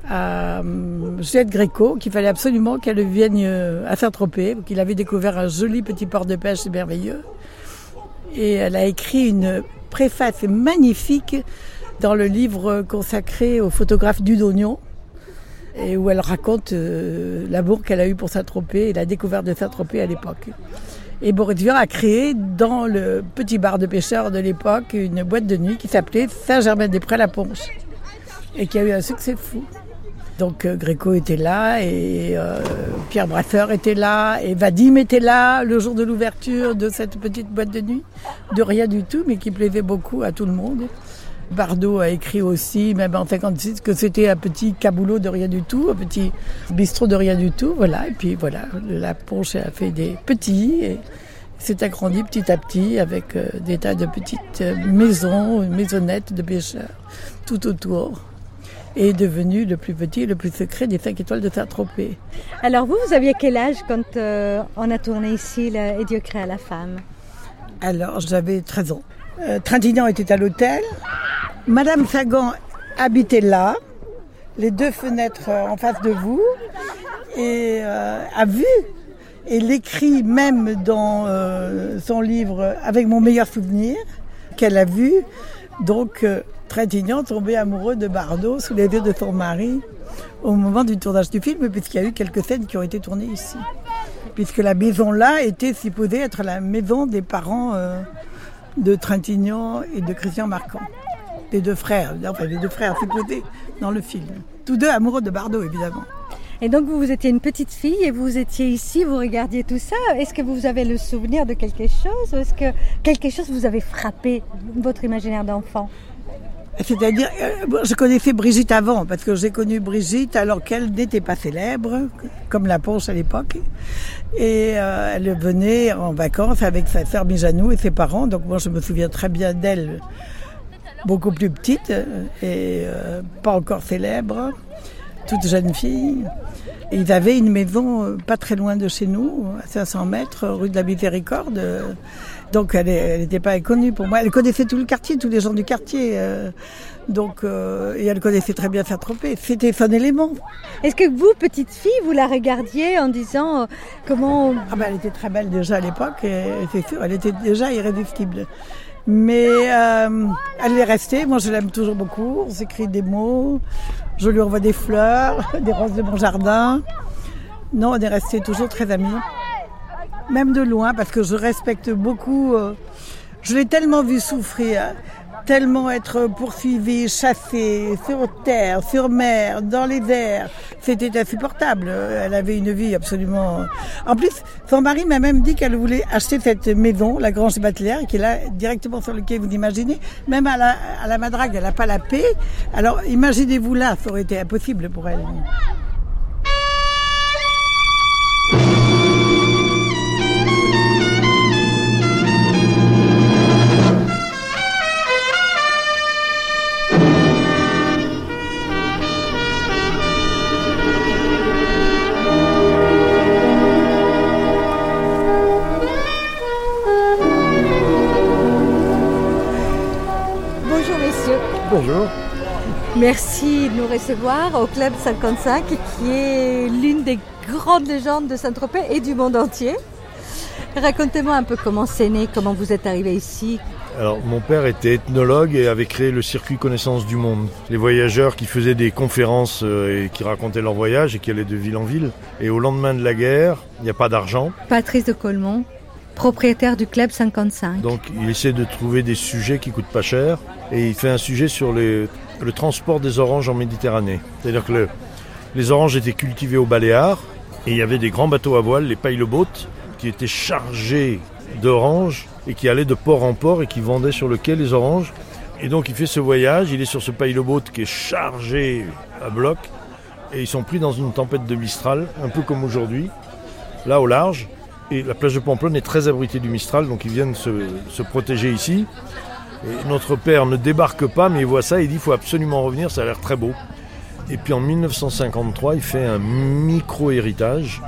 à euh, Juliette Gréco qu'il fallait absolument qu'elle vienne à Saint-Tropez, qu'il avait découvert un joli petit port de pêche merveilleux. Et elle a écrit une préface magnifique dans le livre consacré au photographe Dudognon, et où elle raconte l'amour qu'elle a eu pour Saint-Tropez et la découverte de Saint-Tropez à l'époque. Et Boris a créé dans le petit bar de pêcheurs de l'époque une boîte de nuit qui s'appelait Saint-Germain-des-Prés-la-Ponche et qui a eu un succès fou. Donc euh, Gréco était là et euh, Pierre Brasseur était là et Vadim était là le jour de l'ouverture de cette petite boîte de nuit, de rien du tout mais qui plaisait beaucoup à tout le monde. Bardot a écrit aussi, même en 56, que c'était un petit caboulot de rien du tout, un petit bistrot de rien du tout, voilà. Et puis voilà, la Ponche a fait des petits et s'est agrandi petit à petit avec euh, des tas de petites euh, maisons, maisonnettes de pêcheurs tout autour. Et est devenu le plus petit et le plus secret des 5 étoiles de Saint-Tropez. Alors vous, vous aviez quel âge quand euh, on a tourné ici le Et Dieu créa la femme? Alors j'avais 13 ans. Euh, Trintignant était à l'hôtel. Madame Sagan habitait là, les deux fenêtres euh, en face de vous, et euh, a vu et l'écrit même dans euh, son livre Avec mon meilleur souvenir, qu'elle a vu. Donc euh, Trintignant amoureux de Bardot sous les yeux de son mari au moment du tournage du film, puisqu'il y a eu quelques scènes qui ont été tournées ici. Puisque la maison là était supposée être la maison des parents de Trintignant et de Christian Marquand. Les deux frères, enfin les deux frères supposés dans le film. Tous deux amoureux de Bardot, évidemment. Et donc vous, vous étiez une petite fille et vous étiez ici, vous regardiez tout ça. Est-ce que vous avez le souvenir de quelque chose ou est-ce que quelque chose vous avait frappé votre imaginaire d'enfant? C'est-à-dire, euh, je connaissais Brigitte avant, parce que j'ai connu Brigitte alors qu'elle n'était pas célèbre, comme la Ponche à l'époque. Et euh, elle venait en vacances avec sa sœur Mijanou et ses parents. Donc moi, je me souviens très bien d'elle, beaucoup plus petite euh, et euh, pas encore célèbre, toute jeune fille. Ils avaient une maison euh, pas très loin de chez nous, à 500 mètres, rue de la Miséricorde. Donc elle n'était pas inconnue pour moi. Elle connaissait tout le quartier, tous les gens du quartier. donc, euh, et elle connaissait très bien Saint-Tropez. C'était son élément. Est-ce que vous, petite fille, vous la regardiez en disant euh, comment Ah ben, elle était très belle déjà à l'époque, et c'est sûr, elle était déjà irrésistible. Mais euh, elle est restée, moi je l'aime toujours beaucoup, on s'écrit des mots, je lui envoie des fleurs, [laughs] des roses de mon jardin. Non, on est restés toujours très amis. Même de loin, parce que je respecte beaucoup. euh, je l'ai tellement vu souffrir, tellement être poursuivi, chassé, sur terre, sur mer, dans les airs. C'était insupportable. Elle avait une vie absolument. En plus, son mari m'a même dit qu'elle voulait acheter cette maison, la Grange Batelière, qui est là directement sur le quai, vous imaginez. Même à la, à la Madrague, elle n'a pas la paix. Alors imaginez-vous là, ça aurait été impossible pour elle. Bonjour. Merci de nous recevoir au Club 55 qui est l'une des grandes légendes de Saint-Tropez et du monde entier. Racontez-moi un peu comment c'est né, comment vous êtes arrivé ici. Alors, mon père était ethnologue et avait créé le circuit Connaissance du Monde. Les voyageurs qui faisaient des conférences euh, et qui racontaient leurs voyages et qui allaient de ville en ville. Et au lendemain de la guerre, il n'y a pas d'argent. Patrice de Colmont, propriétaire du Club 55. Donc, il essaie de trouver des sujets qui coûtent pas cher. Et il fait un sujet sur le transport des oranges en Méditerranée. C'est-à-dire que le- les oranges étaient cultivées au Baléares. Et il y avait des grands bateaux à voile, les paileboats, qui étaient chargés d'oranges et qui allaient de port en port et qui vendaient sur le quai les oranges. Et donc il fait ce voyage, il est sur ce paileboat qui est chargé à bloc et ils sont pris dans une tempête de Mistral, un peu comme aujourd'hui, là au large. Et la plage de Pamplonne est très abritée du Mistral, donc ils viennent se, protéger ici. Notre père ne débarque pas, mais il voit ça, il dit il faut absolument revenir, ça a l'air très beau. Et puis en 1953, il fait un micro-héritage.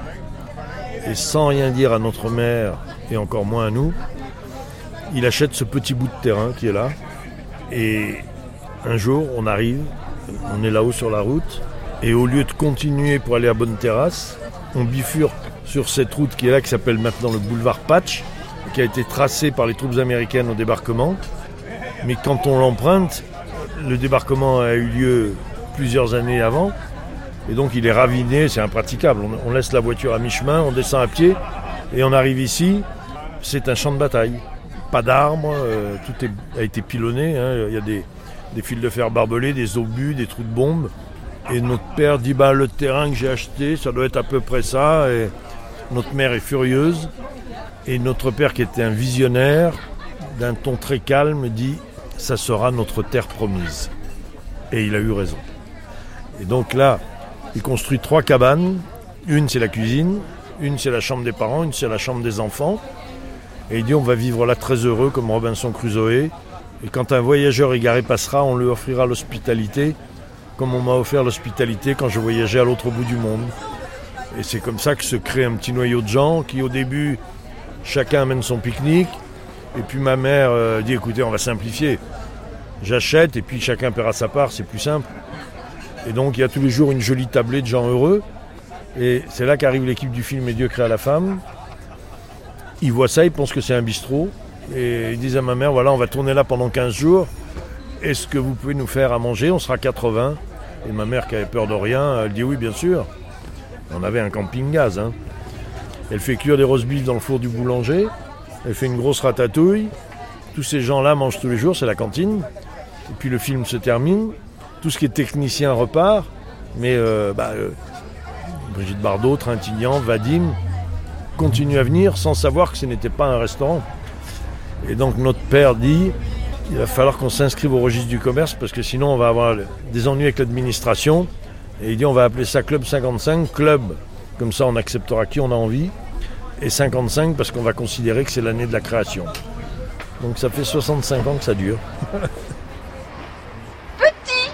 Et sans rien dire à notre mère, et encore moins à nous, il achète ce petit bout de terrain qui est là. Et un jour, on arrive, on est là-haut sur la route, et au lieu de continuer pour aller à Bonne Terrasse, on bifurque sur cette route qui est là, qui s'appelle maintenant le boulevard Patch, qui a été tracée par les troupes américaines au débarquement. Mais quand on l'emprunte, le débarquement a eu lieu plusieurs années avant, et donc il est raviné, c'est impraticable. On, laisse la voiture à mi-chemin, on descend à pied, et on arrive ici, c'est un champ de bataille. Pas d'arbres, euh, tout a été pilonné, hein. il y a des, fils de fer barbelés, des obus, des trous de bombes. Et notre père dit bah, le terrain que j'ai acheté, ça doit être à peu près ça. Notre mère est furieuse. Et notre père, qui était un visionnaire, d'un ton très calme, dit ça sera notre terre promise. Et il a eu raison. Et donc là, il construit trois cabanes. Une, c'est la cuisine. Une, c'est la chambre des parents. Une, c'est la chambre des enfants. Et il dit on va vivre là très heureux comme Robinson Crusoe. Et quand un voyageur égaré passera, on lui offrira l'hospitalité comme on m'a offert l'hospitalité quand je voyageais à l'autre bout du monde. Et c'est comme ça que se crée un petit noyau de gens qui au début, chacun amène son pique-nique. Et puis ma mère euh, dit écoutez, on va simplifier. J'achète et puis chacun paiera sa part, c'est plus simple. Et donc il y a tous les jours une jolie tablée de gens heureux. Et c'est là qu'arrive l'équipe du film Et Dieu créa la femme. Ils voient ça, ils pensent que c'est un bistrot. Et ils disent à ma mère, voilà, on va tourner là pendant 15 jours. Est-ce que vous pouvez nous faire à manger? On sera 80. Et ma mère, qui avait peur de rien, elle dit oui, bien sûr. On avait un camping-gaz. hein. Elle fait cuire des roast beef dans le four du boulanger. Elle fait une grosse ratatouille. Tous ces gens-là mangent tous les jours, c'est la cantine. Et puis le film se termine. Tout ce qui est technicien repart. Mais euh, bah, euh, Brigitte Bardot, Trintignant, Vadim continuent à venir sans savoir que ce n'était pas un restaurant. Et donc notre père dit il va falloir qu'on s'inscrive au registre du commerce parce que sinon on va avoir des ennuis avec l'administration. Et il dit on va appeler ça Club 55, Club, comme ça on acceptera qui on a envie. Et 55 parce qu'on va considérer que c'est l'année de la création. Donc ça fait 65 ans que ça dure. [laughs] Petit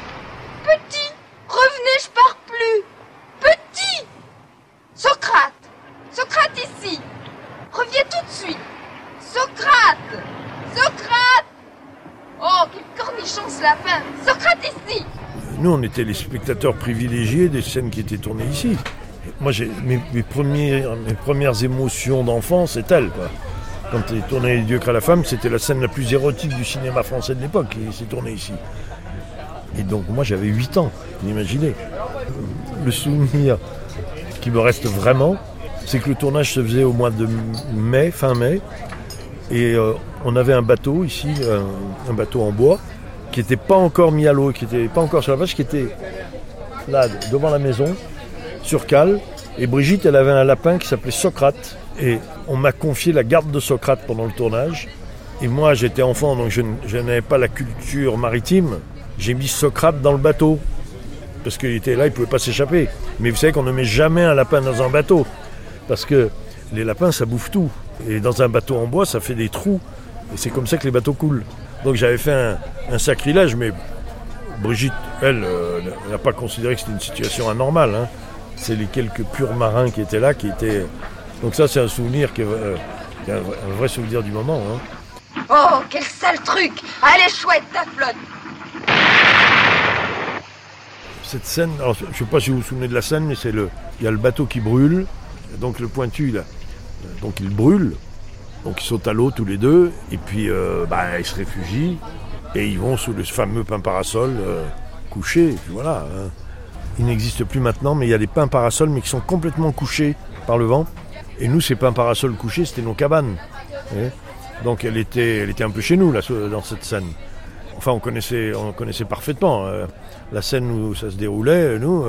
Petit Revenez, je pars plus Petit Socrate Socrate ici Reviens tout de suite Socrate Socrate Oh, quel cornichon ce lapin Socrate ici Nous, on les spectateurs privilégiés des scènes qui étaient tournées ici. Moi, j'ai mes, mes premières, émotions d'enfant, c'est elle. Quand il tourné Les Dieux créent la femme, c'était la scène la plus érotique du cinéma français de l'époque qui s'est tournée ici. Et donc, moi, j'avais 8 ans, vous imaginez. Le souvenir qui me reste vraiment, c'est que le tournage se faisait au mois de mai, fin mai. Et euh, on avait un bateau ici, un bateau en bois, qui n'était pas encore mis à l'eau, qui n'était pas encore sur la plage, qui était là, devant la maison, sur cale. Et Brigitte, elle avait un lapin qui s'appelait Socrate. Et on m'a confié la garde de Socrate pendant le tournage. Et moi, j'étais enfant, donc je, n'avais pas la culture maritime. J'ai mis Socrate dans le bateau. Parce qu'il était là, il ne pouvait pas s'échapper. Mais vous savez qu'on ne met jamais un lapin dans un bateau. Parce que les lapins, ça bouffe tout. Et dans un bateau en bois, ça fait des trous. Et c'est comme ça que les bateaux coulent. Donc j'avais fait un, un sacrilège, mais Brigitte, elle, euh, n'a pas considéré que c'était une situation anormale. hein. C'est les quelques purs marins qui étaient là, qui étaient. Donc ça, c'est un souvenir qui est, euh, qui est un, vrai- un vrai souvenir du moment. hein. Oh, quel sale truc Allez, chouette, ta flotte Cette scène, alors, je ne sais pas si vous vous souvenez de la scène, mais c'est le, il y a le bateau qui brûle, donc le pointu, là, donc il brûle, donc ils sautent à l'eau tous les deux, et puis euh, bah, ils se réfugient, et ils vont sous le fameux pain parasol euh, couché, et puis voilà. hein. Il n'existe plus maintenant, mais il y a des pains parasols, mais qui sont complètement couchés par le vent. Et nous, ces pains parasols couchés, c'était nos cabanes. Donc elle était, elle était un peu chez nous, là, dans cette scène. Enfin, on connaissait, on connaissait parfaitement. euh, la scène où ça se déroulait, nous,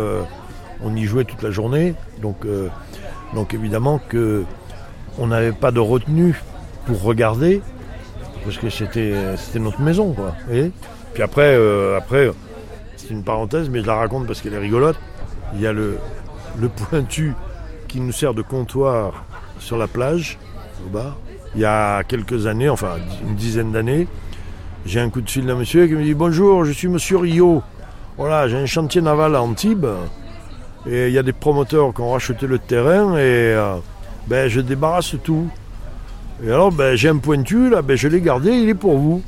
on y jouait toute la journée. Donc, donc évidemment que on n'avait pas de retenue pour regarder, parce que c'était, notre maison, voyez? Puis après, euh, après, c'est une parenthèse, mais je la raconte parce qu'elle est rigolote. Il y a le, [laughs] pointu qui nous sert de comptoir sur la plage, au bar. Il y a quelques années, enfin une dizaine d'années, J'ai un coup de fil d'un monsieur qui me dit Bonjour, je suis monsieur Rio. Voilà, j'ai un chantier naval à Antibes. Et il y a des promoteurs qui ont racheté le terrain et euh, ben, je débarrasse tout. Et alors, ben, j'ai un pointu, là, ben, je l'ai gardé, il est pour vous.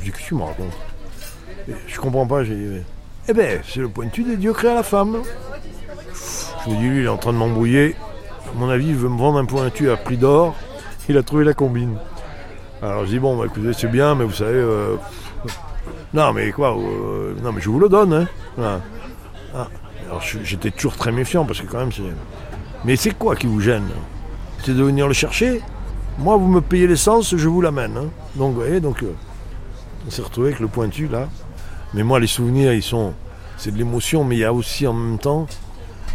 Je dis, que tu me racontes? Je comprends pas, eh ben, c'est le pointu des dieux créés à la femme. Je me dis, lui, il est en train de m'embrouiller. À mon avis, il veut me vendre un pointu à prix d'or. Il a trouvé la combine. Alors je dis, bon, bah, écoutez, c'est bien, mais vous savez... euh, non, mais quoi euh, Non, mais je vous le donne, hein. Ah. Alors j'étais toujours très méfiant, parce que quand même, c'est... Mais c'est quoi qui vous gêne? De venir le chercher Moi, vous me payez l'essence, je vous l'amène. hein. Donc, vous voyez, donc... euh, on s'est retrouvé avec le pointu, là. Mais moi, les souvenirs, ils sont... C'est de l'émotion, mais il y a aussi, en même temps,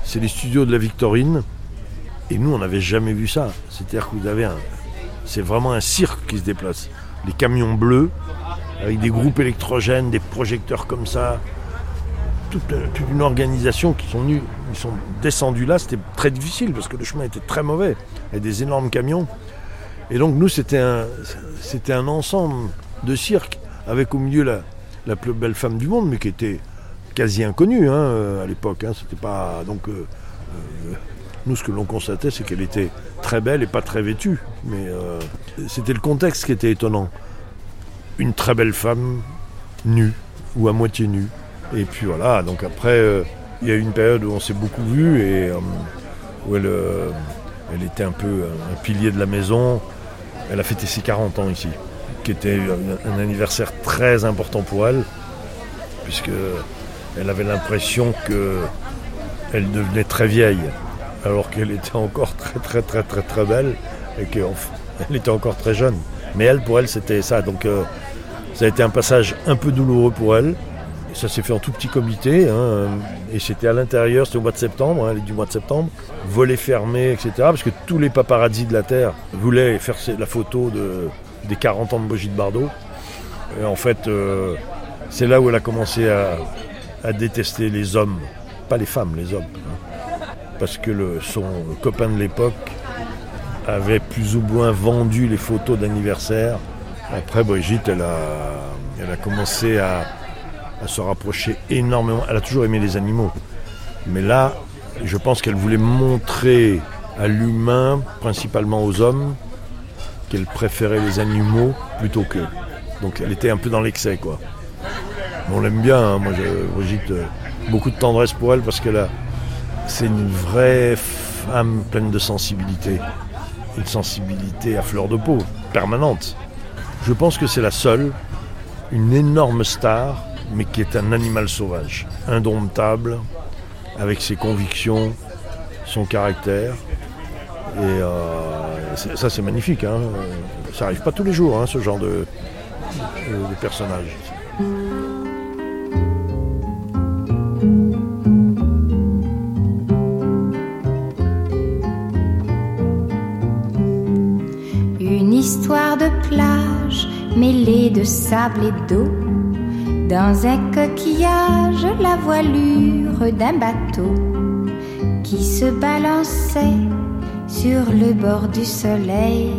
c'est les studios de la Victorine. Et nous, on n'avait jamais vu ça. C'est-à-dire que vous avez un... C'est vraiment un cirque qui se déplace. Les camions bleus, avec des groupes électrogènes, des projecteurs comme ça. Toute, une organisation qui sont venus, ils sont descendus là. C'était très difficile parce que le chemin était très mauvais. Il y a des énormes camions. Et donc nous, c'était un, ensemble de cirque avec au milieu la, plus belle femme du monde, mais qui était quasi inconnue hein, euh, à l'époque. hein. C'était pas donc. euh, euh, nous, ce que l'on constatait, c'est qu'elle était très belle et pas très vêtue. Mais c'était le contexte qui était étonnant. Une très belle femme nue ou à moitié nue. Et puis voilà. Donc après, euh, il y a eu une période où on s'est beaucoup vu et euh, où elle, euh, elle était un peu un, pilier de la maison. Elle a fêté ses 40 ans ici, qui était un, anniversaire très important pour elle, puisque elle avait l'impression que elle devenait très vieille, alors qu'elle était encore très très très très très belle et qu'elle était encore très jeune. Mais elle, pour elle, c'était ça. Donc ça a été un passage un peu douloureux pour elle. Ça s'est fait en tout petit comité. hein, et c'était à l'intérieur, c'était au mois de septembre, hein, du mois de septembre. Volet fermé, etc. Parce que tous les paparazzis de la Terre voulaient faire la photo de, des 40 ans de Brigitte Bardot. Et en fait, euh, c'est là où elle a commencé à, à détester les hommes. Pas les femmes, les hommes. hein. Parce que son copain de l'époque avait plus ou moins vendu les photos d'anniversaire. Après, Brigitte, elle a, elle a commencé à, à se rapprocher énormément. Elle a toujours aimé les animaux. Mais là, je pense qu'elle voulait montrer à l'humain, principalement aux hommes, qu'elle préférait les animaux plutôt que. Donc elle était un peu dans l'excès, quoi. On l'aime bien, hein. moi, Brigitte, euh, beaucoup de tendresse pour elle parce qu'elle a. C'est une vraie femme pleine de sensibilité. Une sensibilité à fleur de peau, permanente. Je pense que c'est la seule, une énorme star, mais qui est un animal sauvage, indomptable, avec ses convictions, son caractère. Et euh, ça, c'est magnifique. hein. Ça arrive pas tous les jours, hein, ce genre de personnage. Une histoire de plage mêlée de sable et d'eau. Dans un coquillage, la voilure d'un bateau qui se balançait sur le bord du soleil,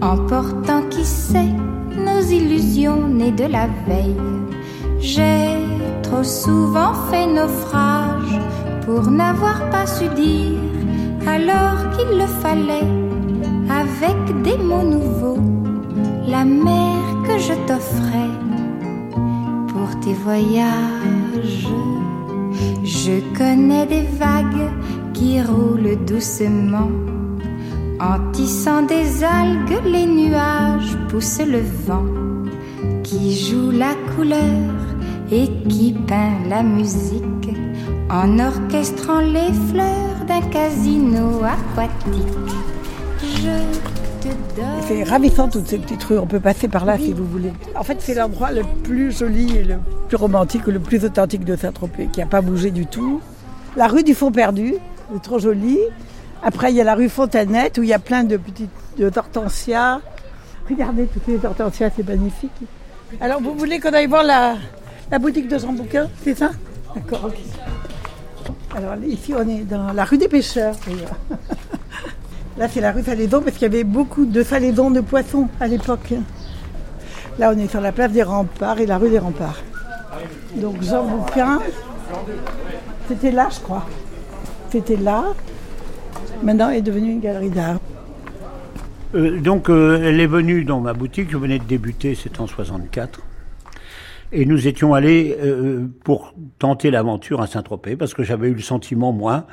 emportant qui sait nos illusions nées de la veille. J'ai trop souvent fait naufrage pour n'avoir pas su dire alors qu'il le fallait avec des mots nouveaux la mer que je t'offrais tes voyages. Je connais des vagues qui roulent doucement. En tissant des algues, les nuages poussent le vent qui joue la couleur et qui peint la musique en orchestrant les fleurs d'un casino aquatique. C'est ravissant toutes ces petites rues. On peut passer par là si vous voulez. En fait, c'est l'endroit le plus joli et le plus romantique, le plus authentique de Saint-Tropez, qui n'a pas bougé du tout. La rue du Fond Perdu, c'est trop joli. Après, il y a la rue Fontanette où il y a plein de petites de hortensias. Regardez toutes les hortensias, c'est magnifique. Alors, vous voulez qu'on aille voir la, la boutique de Jean Bouquin, c'est ça? D'accord, ok. Alors, ici, on est dans la rue des pêcheurs. [laughs] Là, c'est la rue Salaison parce qu'il y avait beaucoup de salaisons de poissons à l'époque. Là, on est sur la place des remparts et la rue des remparts. Donc Jean Bouquin, c'était là, je crois. C'était là. Maintenant, elle est devenue une galerie d'art. Euh, donc, euh, elle est venue dans ma boutique. Je venais de débuter, c'était en 64. Et nous étions allés euh, pour tenter l'aventure à Saint-Tropez, parce que j'avais eu le sentiment, moi,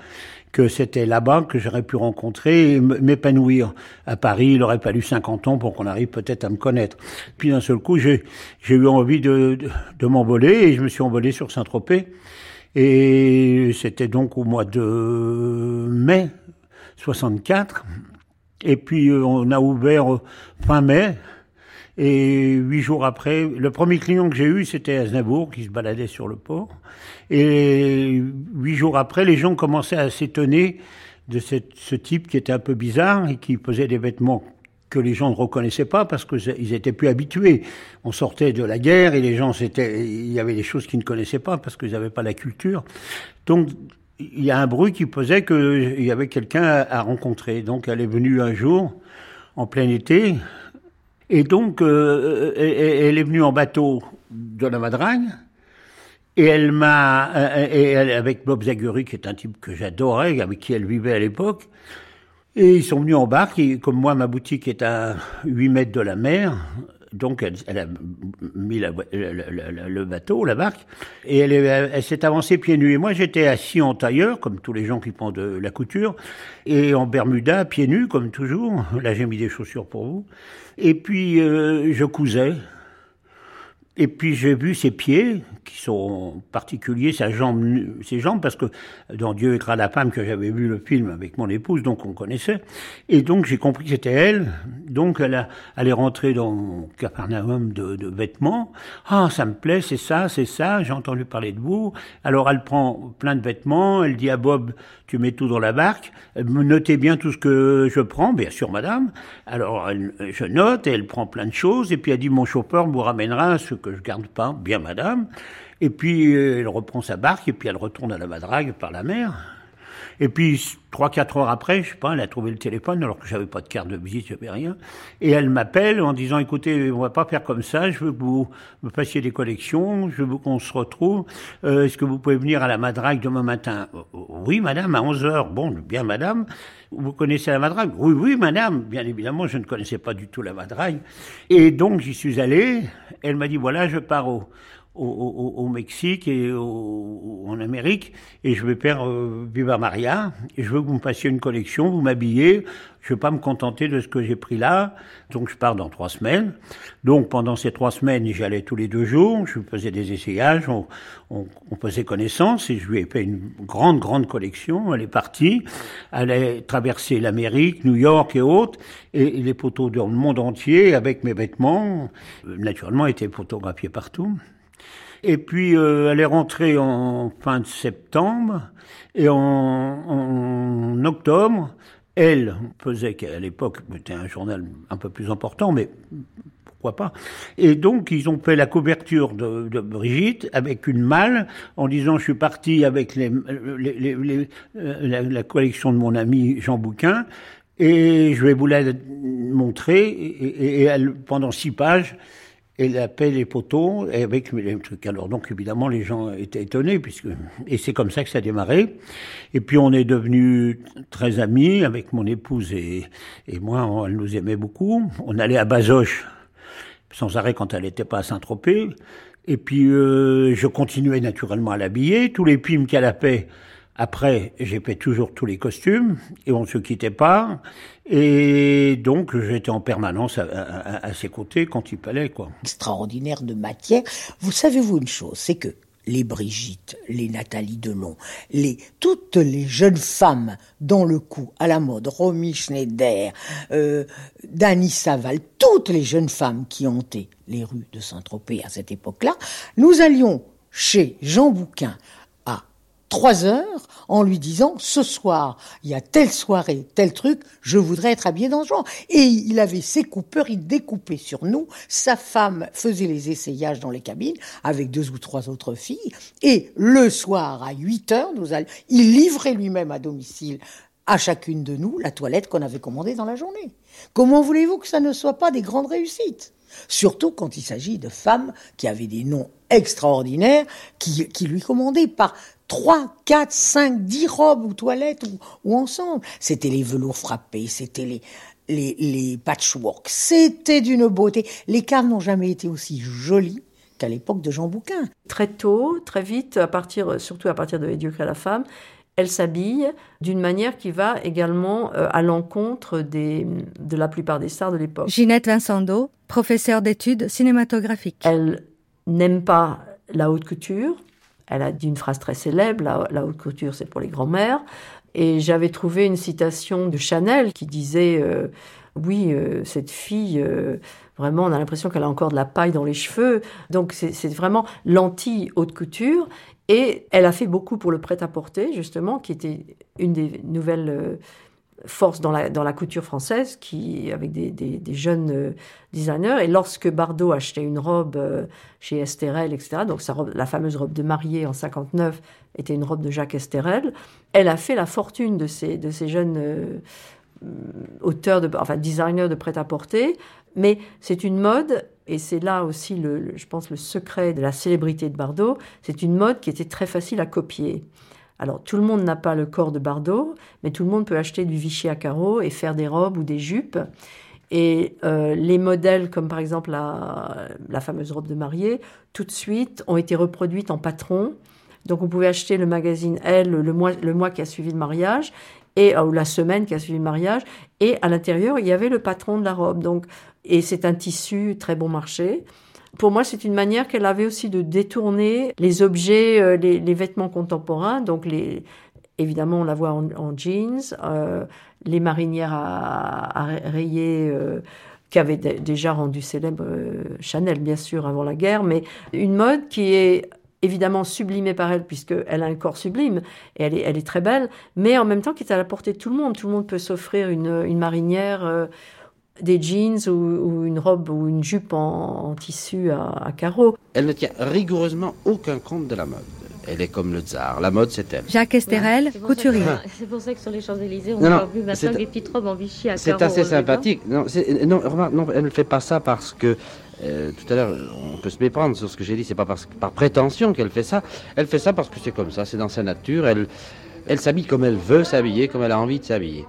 que c'était là-bas que j'aurais pu rencontrer et m'épanouir. À Paris, il aurait fallu 50 ans pour qu'on arrive peut-être à me connaître. Puis d'un seul coup, j'ai j'ai eu envie de, de, de m'envoler et je me suis envolé sur Saint-Tropez. Et c'était donc au mois de mai 64. Et puis euh, on a ouvert euh, fin mai. Et huit jours après, le premier client que j'ai eu, c'était Aznavour, qui se baladait sur le port. Et huit jours après, les gens commençaient à s'étonner de ce type qui était un peu bizarre et qui posait des vêtements que les gens ne reconnaissaient pas parce qu'ils étaient plus habitués. On sortait de la guerre et les gens, il y avait des choses qu'ils ne connaissaient pas parce qu'ils n'avaient pas la culture. Donc, il y a un bruit qui posait qu'il y avait quelqu'un à rencontrer. Donc, elle est venue un jour, en plein été, et donc, euh, elle, elle est venue en bateau de la Madrague. Et elle m'a, euh, avec Bob Zaguri, qui est un type que j'adorais, avec qui elle vivait à l'époque. Et ils sont venus en barque, comme moi, ma boutique est à 8 mètres de la mer, donc elle, a mis le, bateau, la barque, et elle s'est avancée pieds nus. Et moi, j'étais assis en tailleur, comme tous les gens qui font de la couture, et en bermuda, pieds nus, comme toujours. Là, j'ai mis des chaussures pour vous. Et puis, euh, je cousais. Et puis j'ai vu ses pieds, qui sont particuliers, sa jambe, ses jambes, parce que dans Dieu écra la femme que j'avais vu le film avec mon épouse, donc on connaissait. Et donc j'ai compris que c'était elle. Donc elle, a, elle est rentrée dans capernaum de, de vêtements. Ah, ça me plaît, c'est ça, c'est ça, j'ai entendu parler de vous. Alors elle prend plein de vêtements, elle dit à Bob, tu mets tout dans la barque, notez bien tout ce que je prends, bien sûr madame. Alors je note, et elle prend plein de choses, et puis elle dit, mon chauffeur vous ramènera ce que je garde pas, bien madame. Et puis euh, elle reprend sa barque, et puis elle retourne à la Madrague par la mer. Et puis, trois, quatre heures après, je sais pas, elle a trouvé le téléphone alors que j'avais pas de carte de visite, j'avais rien. Et elle m'appelle en disant, écoutez, on va pas faire comme ça, je veux que vous me fassiez des collections, je veux qu'on se retrouve. Euh, Est-ce que vous pouvez venir à la Madrague demain matin? Euh, Oui, madame, à 11 heures. Bon, bien, madame. Vous connaissez la Madrague? Oui, oui, madame. Bien évidemment, je ne connaissais pas du tout la Madrague. Et donc, j'y suis allé. Elle m'a dit, voilà, je pars au, au, au- au Mexique et au- en Amérique et je vais faire euh, Viva Maria et je veux que vous me fassiez une collection, vous m'habillez. Je ne vais pas me contenter de ce que j'ai pris là, donc je pars dans trois semaines. Donc pendant ces trois semaines, j'y allais tous les deux jours, je faisais des essayages, on, on, on faisait connaissance et je lui ai fait une grande, grande collection. Elle est partie, elle a traversé l'Amérique, New York et autres, et, les photos du monde entier avec mes vêtements, euh, naturellement, étaient photographiés partout. Et puis euh, elle est rentrée en fin de septembre et en, en octobre, elle faisait qu'à l'époque c'était un journal un peu plus important, mais pourquoi pas. Et donc ils ont fait la couverture de, de Brigitte avec une malle en disant je suis parti avec les, les- les- euh, la, la collection de mon ami Jean Bouquin et je vais vous la montrer et- et elle pendant six pages elle appelle les poteaux et avec les trucs. Alors donc évidemment les gens étaient étonnés puisque et c'est comme ça que ça a démarré. Et puis on est devenus très amis avec mon épouse et, et moi. Elle nous aimait beaucoup. On allait à Bazoches sans arrêt quand elle n'était pas à Saint-Tropez. Et puis euh, je continuais naturellement à l'habiller. Tous les films qu'elle a fait. Après, j'ai fait toujours tous les costumes et on ne se quittait pas. Et donc, j'étais en permanence à, à- à ses côtés quand il fallait, quoi. extraordinaire de matière. Vous savez-vous une chose, c'est que les Brigitte, les Nathalie Delon, les, toutes les jeunes femmes dans le coup, à la mode, Romy Schneider, euh, Dany Saval, toutes les jeunes femmes qui hantaient les rues de Saint-Tropez à cette époque-là, nous allions chez Jean Bouquin trois heures en lui disant ce soir il y a telle soirée tel truc je voudrais être habillé dans ce genre. Et il avait ses coupeurs il découpait sur nous. Sa femme faisait les essayages dans les cabines avec deux ou trois autres filles. Et le soir à 8 heures nous allions il livrait lui-même à domicile à chacune de nous la toilette qu'on avait commandée dans la journée. Comment voulez-vous que ça ne soit pas des grandes réussites? Surtout quand il s'agit de femmes qui avaient des noms extraordinaires, qui, qui lui commandaient par 3, 4, 5, 10 robes ou toilettes ou, ou ensemble. C'était les velours frappés, c'était les, les, les patchwork, c'était d'une beauté. Les caves n'ont jamais été aussi jolies qu'à l'époque de Jean Bouquin. Très tôt, très vite, à partir, surtout à partir de Éduquer la femme, elle s'habille d'une manière qui va également euh, à l'encontre des, de la plupart des stars de l'époque. Ginette Vincendo, professeure d'études cinématographiques. Elle n'aime pas la haute couture. Elle a dit une phrase très célèbre, la, haute couture c'est pour les grands-mères. Et j'avais trouvé une citation de Chanel qui disait euh, Oui, euh, cette fille, euh, vraiment, on a l'impression qu'elle a encore de la paille dans les cheveux. Donc, c'est vraiment l'anti-haute couture. Et elle a fait beaucoup pour le prêt-à-porter, justement, qui était une des nouvelles forces dans la, couture française, qui, avec des, jeunes euh, designers. Et lorsque Bardot achetait une robe euh, chez Esterel, etc., donc sa robe, la fameuse robe de mariée en 59 était une robe de Jacques Esterel, elle a fait la fortune de ces, jeunes euh, auteurs, de, enfin designers de prêt-à-porter. Mais c'est une mode, et c'est là aussi, le, je pense, le secret de la célébrité de Bardot, c'est une mode qui était très facile à copier. Alors, tout le monde n'a pas le corps de Bardot, mais tout le monde peut acheter du Vichy à carreaux et faire des robes ou des jupes. Et euh, les modèles, comme par exemple la, la, fameuse robe de mariée, tout de suite ont été reproduites en patron. Donc, vous pouvez acheter le magazine Elle le mois, le mois qui a suivi le mariage, et, ou la semaine qui a suivi le mariage, et à l'intérieur, il y avait le patron de la robe. Donc, et c'est un tissu très bon marché. Pour moi, c'est une manière qu'elle avait aussi de détourner les objets, euh, les, vêtements contemporains. Donc, évidemment, on la voit en, jeans, euh, les marinières à, à rayer. Euh, qui avait déjà rendu célèbre Chanel, bien sûr, avant la guerre, mais une mode qui est évidemment sublimée par elle, puisqu'elle a un corps sublime, et elle est, très belle, mais en même temps qui est à la portée de tout le monde. Tout le monde peut s'offrir une, marinière des jeans ou, ou, une robe ou une jupe en, en tissu à, à, carreaux. Elle ne tient rigoureusement aucun compte de la mode. Elle est comme le tsar. La mode, c'est elle. Jacques Esterel, ouais, couturier. [laughs] C'est pour ça que sur les Champs-Élysées, on voit plus maintenant des petites robes en Vichy à carreaux. C'est assez sympathique. Non, non, remarque, non, elle ne fait pas ça parce que euh, tout à l'heure, on peut se méprendre sur ce que j'ai dit. C'est pas parce, par prétention qu'elle fait ça. Elle fait ça parce que c'est comme ça. C'est dans sa nature. Elle, elle s'habille comme elle veut s'habiller, comme elle a envie de s'habiller.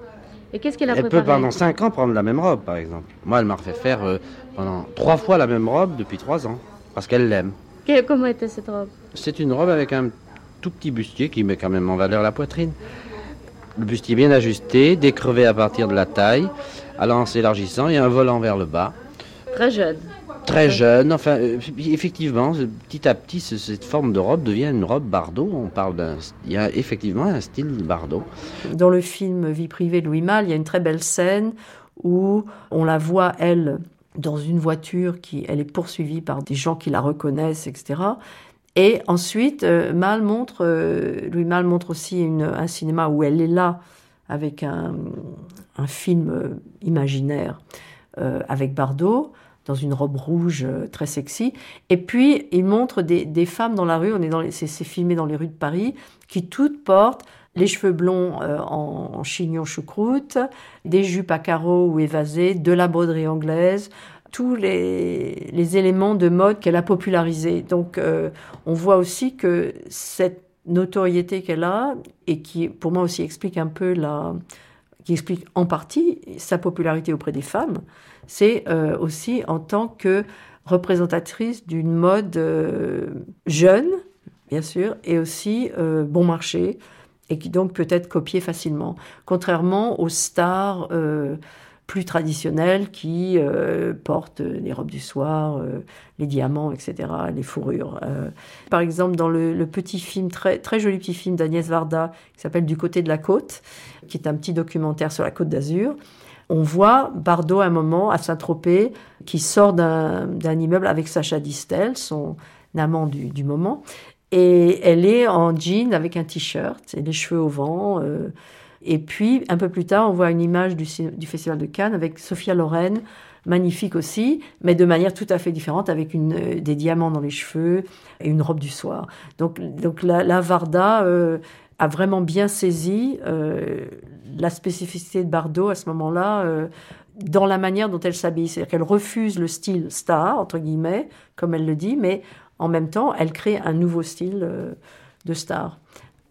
Et qu'est-ce qu'elle a Elle préparé peut pendant 5 ans prendre la même robe, par exemple. Moi, elle m'a refait faire euh, pendant 3 fois la même robe depuis 3 ans. Parce qu'elle l'aime. Comment était cette robe? C'est une robe avec un tout petit bustier qui met quand même en valeur la poitrine. Le bustier bien ajusté, décrevé à partir de la taille, allant s'élargissant et un volant vers le bas. Très jeune. Très jeune, enfin, euh, effectivement, petit à petit, cette forme de robe devient une robe Bardot. On parle d'un, il y a effectivement un style Bardot. Dans le film Vie privée de Louis Malle, il y a une très belle scène où on la voit elle dans une voiture qui, elle est poursuivie par des gens qui la reconnaissent, etc. Et ensuite, euh, Mal montre, euh, Louis Malle montre aussi un cinéma où elle est là avec un, film imaginaire avec Bardot dans une robe rouge euh, très sexy. Et puis, il montre des, femmes dans la rue, on est dans c'est, filmé dans les rues de Paris, qui toutes portent les cheveux blonds euh, en, en chignon choucroute, des jupes à carreaux ou évasées, de la broderie anglaise, tous les, les, éléments de mode qu'elle a popularisés. Donc, euh, on voit aussi que cette notoriété qu'elle a, et qui, pour moi aussi, explique un peu la, qui explique en partie sa popularité auprès des femmes, c'est euh, aussi en tant que représentatrice d'une mode euh, jeune, bien sûr, et aussi euh, bon marché, et qui donc peut être copiée facilement, contrairement aux stars plus traditionnelles qui portent les robes du soir, les diamants, etc., les fourrures. Par exemple, dans le, le, petit film, très, très joli petit film d'Agnès Varda, qui s'appelle Du côté de la côte, qui est un petit documentaire sur la côte d'Azur, on voit Bardot à un moment à Saint-Tropez qui sort d'un immeuble avec Sacha Distel, son amant du, du, moment, et elle est en jean avec un t-shirt et les cheveux au vent. Euh, et puis, un peu plus tard, on voit une image du, Festival de Cannes avec Sophia Loren, magnifique aussi, mais de manière tout à fait différente, avec euh, des diamants dans les cheveux et une robe du soir. Donc, donc la, Varda euh, a vraiment bien saisi la spécificité de Bardot à ce moment-là, euh, dans la manière dont elle s'habille. C'est-à-dire qu'elle refuse le style star, entre guillemets, comme elle le dit, mais en même temps, elle crée un nouveau style euh, de star.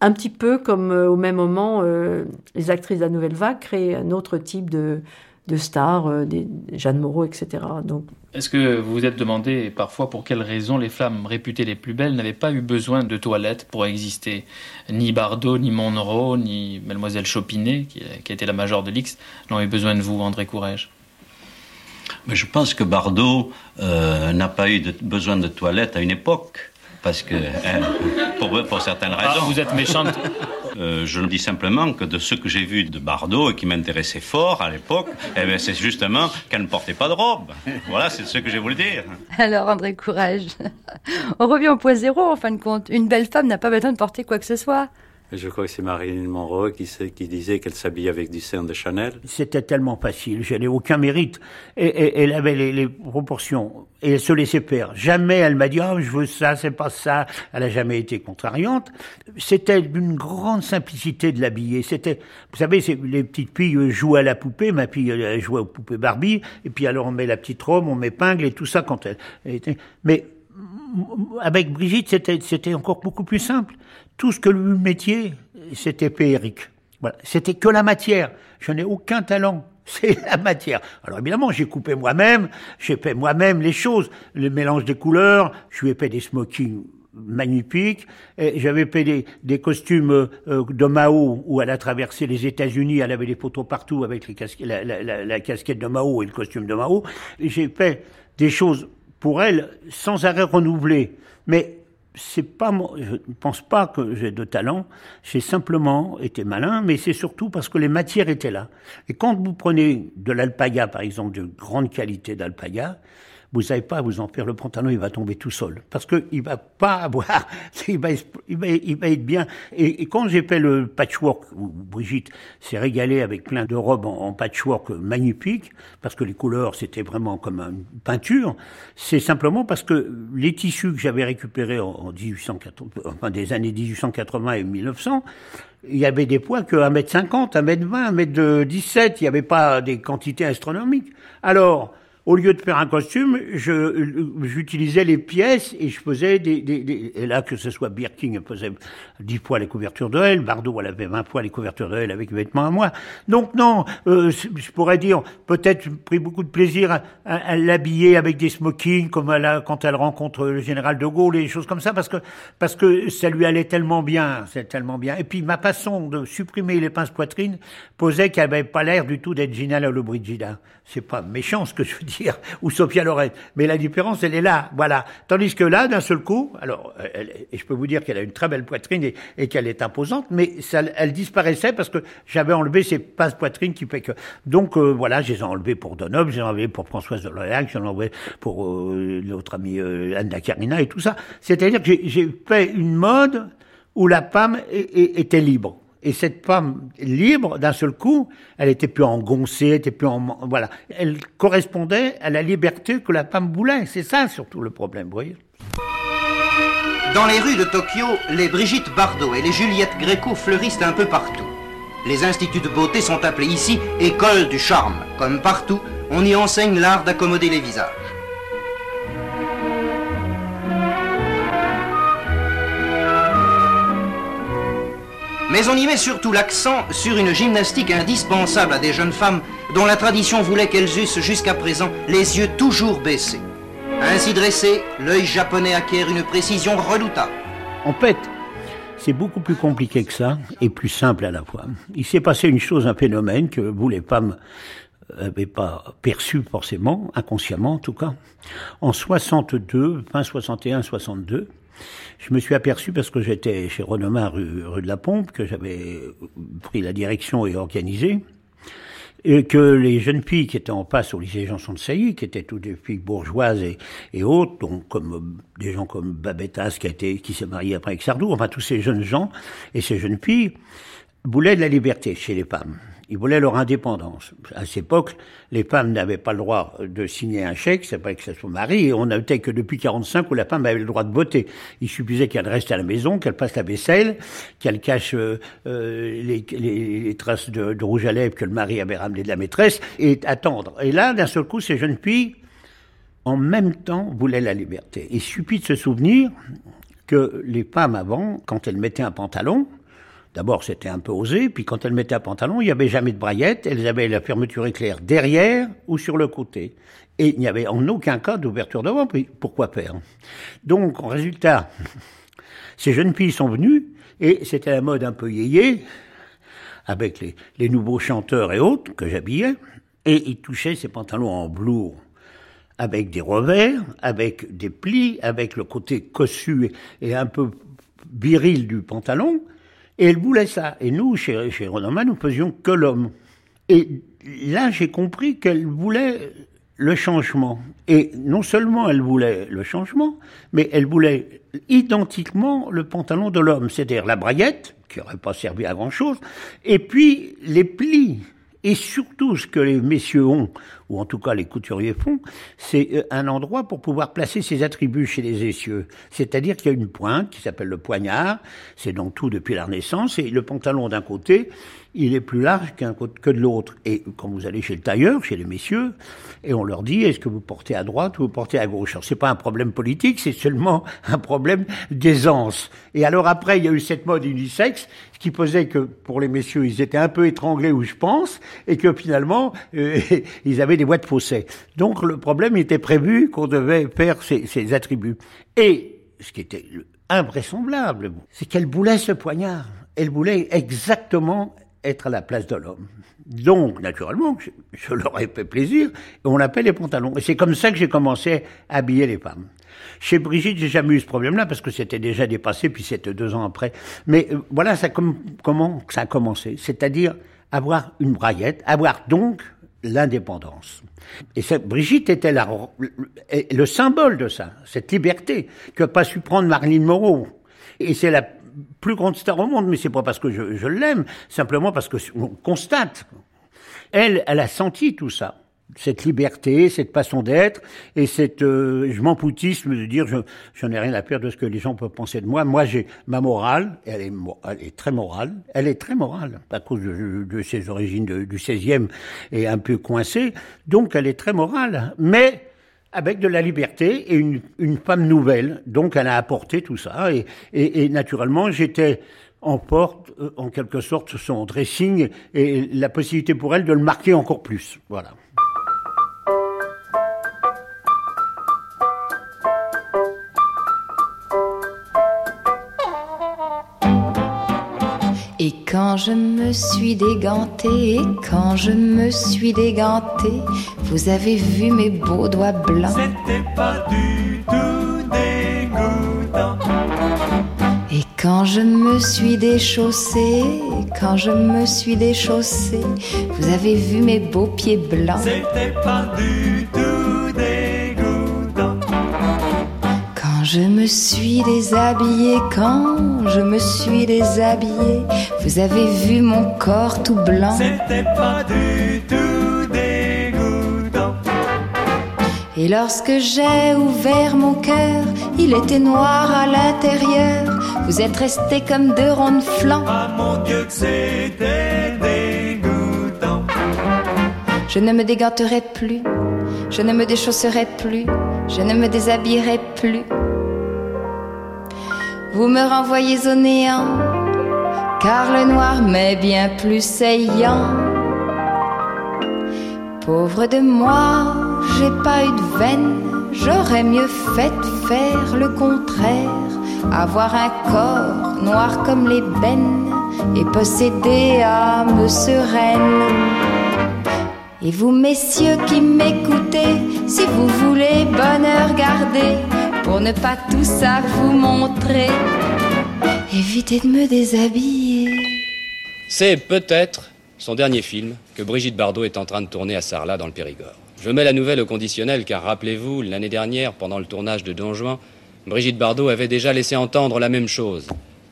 Un petit peu comme euh, au même moment, les actrices de la nouvelle vague créent un autre type de, de stars, des Jeanne Moreau, etc. Donc, Est-ce que vous vous êtes demandé parfois pour quelles raisons les femmes réputées les plus belles n'avaient pas eu besoin de toilettes pour exister? Ni Bardot, ni Monroe, ni Mademoiselle Chopinet, qui, qui a été la major de l'X, n'ont eu besoin de vous, André Courrèges? Mais je pense que Bardot euh, n'a pas eu de, besoin de toilettes à une époque. Parce que, hein, pour, pour certaines Ah, raisons. vous êtes méchante. Euh, je dis simplement que de ce que j'ai vu de Bardot et qui m'intéressait fort à l'époque, eh ben, c'est justement qu'elle ne portait pas de robe. Voilà, c'est ce que j'ai voulu dire. Alors, André Courage, [laughs] on revient au point zéro en fin de compte. Une belle femme n'a pas besoin de porter quoi que ce soit. Je crois que c'est Marilyn Monroe qui, sait- qui disait qu'elle s'habillait avec du sein de Chanel. C'était tellement facile, je n'ai aucun mérite. Et, elle avait les, proportions et elle se laissait faire. Jamais elle m'a dit ah je veux ça, c'est pas ça. Elle a jamais été contrariante. C'était d'une grande simplicité de l'habiller. C'était, vous savez, les petites filles jouent à la poupée. Ma fille jouait aux poupées Barbie. Et puis alors on met la petite robe, on m'épingle et tout ça quand elle, elle était. Mais avec Brigitte, c'était encore beaucoup plus simple. Tout ce que le métier, c'était féerique. Voilà. C'était que la matière. Je n'ai aucun talent. [laughs] C'est la matière. Alors évidemment, j'ai coupé moi-même, j'ai fait moi-même les choses, le mélange des couleurs, je lui ai fait des smokings magnifiques, j'avais fait des, costumes euh, de Mao où elle a traversé les États-Unis, elle avait des photos partout avec la, la- casquette de Mao et le costume de Mao. J'ai fait des choses pour elle sans arrêt renouvelées. Mais c'est pas je ne pense pas que j'ai de talent. J'ai simplement été malin, mais c'est surtout parce que les matières étaient là. Et quand vous prenez de l'alpaga, par exemple, de grande qualité d'alpaga, vous savez pas vous en faire le pantalon, il va tomber tout seul. Parce que il va pas avoir, [laughs] il va, il va, il va être bien. Et, quand j'ai fait le patchwork, où Brigitte s'est régalée avec plein de robes en, patchwork magnifiques, parce que les couleurs c'était vraiment comme une peinture, c'est simplement parce que les tissus que j'avais récupérés en, en 1880, enfin des années 1880 et 1900, il y avait des poids que 1m50, 1m20, 1m17, il n'y avait pas des quantités astronomiques. Alors, au lieu de faire un costume, j'utilisais les pièces et je faisais des, et là, que ce soit Birkin, faisait 10 fois les couvertures de elle, Bardot, elle avait 20 fois les couvertures de elle avec vêtements à moi. Donc non, euh, je pourrais dire, peut-être pris beaucoup de plaisir à, l'habiller avec des smokings, comme quand elle rencontre le général de Gaulle et des choses comme ça, parce que, parce que ça lui allait tellement bien, tellement bien. Et puis ma façon de supprimer les pinces poitrines posait qu'elle n'avait pas l'air du tout d'être Gina Lollobrigida. C'est pas méchant ce que je veux ou Sophia Loren, mais la différence elle est là, voilà. Tandis que là, d'un seul coup, alors, elle- et je peux vous dire qu'elle a une très belle poitrine et, qu'elle est imposante, mais ça, elle disparaissait parce que j'avais enlevé ces pinces poitrines qui fait que. Donc euh, voilà, je les ai enlevées pour Donhomme, j'ai enlevé pour Françoise de Lorraine, j'ai enlevé pour euh, notre amie euh, Anna Karina et tout ça. C'est-à-dire que j'ai- fait une mode où la femme était libre. Et cette femme libre, d'un seul coup, elle était plus engoncée, elle plus voilà. Elle correspondait à la liberté que la femme voulait. C'est ça surtout le problème, vous voyez. Dans les rues de Tokyo, les Brigitte Bardot et les Juliette Gréco fleurissent un peu partout. Les instituts de beauté sont appelés ici école du charme. Comme partout, on y enseigne l'art d'accommoder les visages. Mais on y met surtout l'accent sur une gymnastique indispensable à des jeunes femmes dont la tradition voulait qu'elles eussent jusqu'à présent les yeux toujours baissés. Ainsi dressé, l'œil japonais acquiert une précision redoutable. En fait, c'est beaucoup plus compliqué que ça et plus simple à la fois. Il s'est passé une chose, un phénomène que vous, les femmes, n'avez pas perçu forcément, inconsciemment en tout cas. En 62, fin 61, 62, je me suis aperçu parce que j'étais chez Renomar rue, de la Pompe, que j'avais pris la direction et organisé, et que les jeunes filles qui étaient en passe au lycée Janson de Sailly, qui étaient toutes des filles bourgeoises et, autres, donc comme euh, des gens comme Babettas qui qui s'est marié après avec Sardou, enfin tous ces jeunes gens et ces jeunes filles voulaient de la liberté chez les femmes. Ils voulaient leur indépendance. À cette époque, les femmes n'avaient pas le droit de signer un chèque, c'est pas que ce soit mari, et on n'était que depuis 45 où la femme avait le droit de voter. Il suffisait qu'elle reste à la maison, qu'elle passe la vaisselle, qu'elle cache euh, euh, les, les, les, traces de, de, rouge à lèvres que le mari avait ramené de la maîtresse, et attendre. Et là, d'un seul coup, ces jeunes filles, en même temps, voulaient la liberté. Il suffit de se souvenir que les femmes avant, quand elles mettaient un pantalon, D'abord, c'était un peu osé, puis quand elles mettaient un pantalon, il n'y avait jamais de braillette, elles avaient la fermeture éclair derrière ou sur le côté. Et il n'y avait en aucun cas d'ouverture devant, puis pourquoi faire? Donc, en résultat, [laughs] ces jeunes filles sont venues, et c'était la mode un peu yéyé, avec les, les nouveaux chanteurs et autres que j'habillais, et ils touchaient ces pantalons en velours avec des revers, avec des plis, avec le côté cossu et un peu viril du pantalon, et elle voulait ça. Et nous, chez, chez Renoma, nous faisions que l'homme. Et là, j'ai compris qu'elle voulait le changement. Et non seulement elle voulait le changement, mais elle voulait identiquement le pantalon de l'homme, c'est-à-dire la braillette, qui n'aurait pas servi à grand-chose, et puis les plis. Et surtout, ce que les messieurs ont, ou en tout cas les couturiers font, c'est un endroit pour pouvoir placer ses attributs chez les essieux. C'est-à-dire qu'il y a une pointe qui s'appelle le poignard, c'est donc tout depuis la Renaissance, et le pantalon d'un côté, il est plus large qu'un que de l'autre. Et quand vous allez chez le tailleur, chez les messieurs, et on leur dit, est-ce que vous portez à droite ou vous portez à gauche? Alors c'est pas un problème politique, c'est seulement [laughs] un problème d'aisance. Et alors après, il y a eu cette mode unisexe, ce qui faisait que pour les messieurs, ils étaient un peu étranglés, où je pense, et que finalement, euh, [laughs] ils avaient des boîtes fossées. Donc le problème était prévu qu'on devait faire ces, attributs. Et ce qui était invraisemblable, c'est qu'elle voulait ce poignard? Elle voulait exactement être à la place de l'homme. Donc, naturellement, je, leur ai fait plaisir, et on l'appelle les pantalons. Et c'est comme ça que j'ai commencé à habiller les femmes. Chez Brigitte, j'ai jamais eu ce problème-là, parce que c'était déjà dépassé, puis c'était deux ans après. Mais euh, voilà ça com comment ça a commencé. C'est-à-dire avoir une braillette, avoir donc l'indépendance. Et Brigitte était le, le symbole de ça, cette liberté que pas su prendre Marilyn Monroe. Et c'est la plus grande star au monde, mais c'est pas parce que je, je l'aime, simplement parce que on constate. Elle, elle a senti tout ça, cette liberté, cette façon d'être et cette euh, je m'en poutisme de dire je j'en ai rien à faire de ce que les gens peuvent penser de moi. Moi, j'ai ma morale, elle est, très morale, elle est très morale à cause de, de ses origines du 16e et un peu coincée, donc elle est très morale, mais avec de la liberté et une, femme nouvelle. Donc elle a apporté tout ça. Et, et, et naturellement, j'étais en porte, euh, en quelque sorte, son dressing et la possibilité pour elle de le marquer encore plus. Voilà. Quand je me suis dégantée, et quand je me suis dégantée, vous avez vu mes beaux doigts blancs. C'était pas du tout dégoûtant. Et quand je me suis déchaussée, quand je me suis déchaussée, vous avez vu mes beaux pieds blancs. C'était pas du tout je me suis déshabillée, quand je me suis déshabillée, vous avez vu mon corps tout blanc. C'était pas du tout dégoûtant. Et lorsque j'ai ouvert mon cœur, il était noir à l'intérieur. Vous êtes restés comme deux ronds de flanc. Ah mon Dieu que c'était dégoûtant. Je ne me déganterai plus, je ne me déchausserai plus, je ne me déshabillerai plus. Vous me renvoyez au néant, car le noir m'est bien plus saillant. Pauvre de moi, j'ai pas eu de veine, j'aurais mieux fait faire le contraire. Avoir un corps noir comme l'ébène et posséder âme sereine. Et vous, messieurs qui m'écoutez, si vous voulez bonheur garder, pour ne pas tout ça vous montrer, évitez de me déshabiller. C'est peut-être son dernier film que Brigitte Bardot est en train de tourner à Sarlat dans le Périgord. Je mets la nouvelle au conditionnel car rappelez-vous, l'année dernière, pendant le tournage de Don Juan, Brigitte Bardot avait déjà laissé entendre la même chose.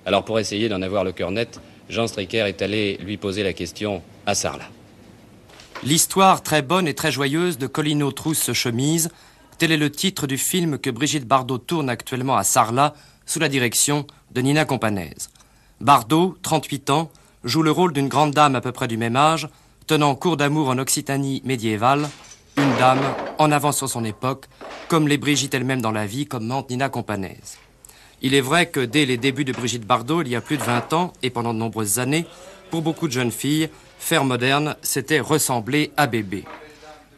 Alors pour essayer d'en avoir le cœur net, Jean Stricker est allé lui poser la question à Sarlat. L'histoire très bonne et très joyeuse de Colino Trousse Chemise, tel est le titre du film que Brigitte Bardot tourne actuellement à Sarlat sous la direction de Nina Companaise. Bardot, 38 ans, joue le rôle d'une grande dame à peu près du même âge, tenant cours d'amour en Occitanie médiévale, une dame en avance sur son époque, comme les Brigitte elles-mêmes dans la vie, commente Nina Companaise. Il est vrai que dès les débuts de Brigitte Bardot, il y a plus de 20 ans, et pendant de nombreuses années, pour beaucoup de jeunes filles, faire moderne, c'était ressembler à bébé.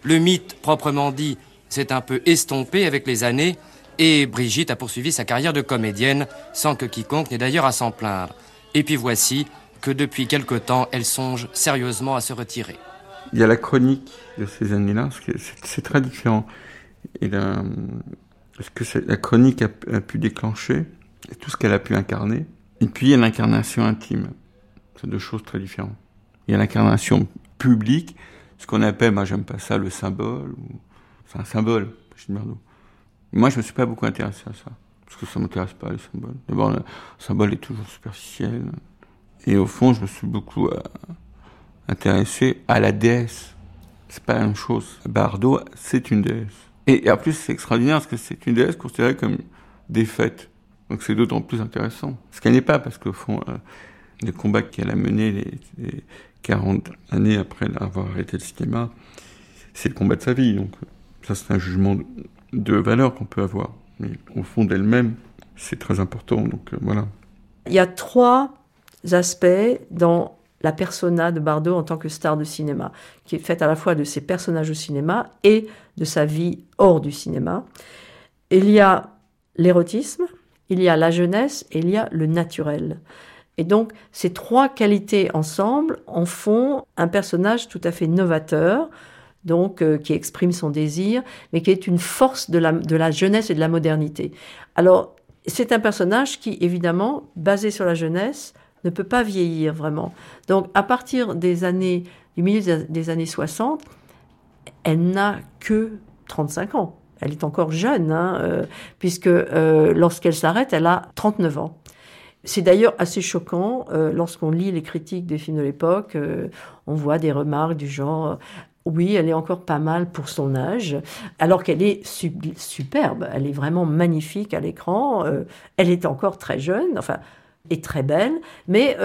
Le mythe, proprement dit, s'est un peu estompé avec les années, et Brigitte a poursuivi sa carrière de comédienne, sans que quiconque n'ait d'ailleurs à s'en plaindre. Et puis voici que depuis quelque temps, elle songe sérieusement à se retirer. Il y a la chronique de ces années-là, c'est très différent. Et la, ce que la chronique a, pu déclencher, tout ce qu'elle a pu incarner. Et puis il y a l'incarnation intime. C'est deux choses très différentes. Il y a l'incarnation publique, ce qu'on appelle, moi j'aime pas ça, le symbole. C'est un symbole, Bardot. Moi je me suis pas beaucoup intéressé à ça. Parce que ça m'intéresse pas, les symboles. D'abord, le symbole est toujours superficiel. Et au fond, je me suis beaucoup euh, intéressé à la déesse. C'est pas la même chose. Bardot, c'est une déesse. Et, en plus, c'est extraordinaire parce que c'est une déesse considérée comme défaite. Donc c'est d'autant plus intéressant. Ce qu'elle n'est pas, parce qu'au fond, euh, le combat qu'elle a mené les, les, 40 années après avoir arrêté le cinéma, c'est le combat de sa vie. Donc ça, c'est un jugement de, valeur qu'on peut avoir. Mais au fond d'elle-même, c'est très important. Donc euh, voilà. Il y a trois aspects dans la persona de Bardot en tant que star de cinéma, qui est faite à la fois de ses personnages au cinéma et de sa vie hors du cinéma. Il y a l'érotisme, il y a la jeunesse et il y a le naturel. Et donc, ces trois qualités ensemble en font un personnage tout à fait novateur, donc euh, qui exprime son désir, mais qui est une force de la, de la jeunesse et de la modernité. Alors, c'est un personnage qui, évidemment, basé sur la jeunesse, ne peut pas vieillir vraiment. Donc, à partir des années, du milieu des années 60, elle n'a que 35 ans. Elle est encore jeune, hein, euh, puisque euh, lorsqu'elle s'arrête, elle a 39 ans. C'est d'ailleurs assez choquant lorsqu'on lit les critiques des films de l'époque. On voit des remarques du genre oui, elle est encore pas mal pour son âge, alors qu'elle est superbe. Elle est vraiment magnifique à l'écran. Euh, elle est encore très jeune, enfin, et très belle, mais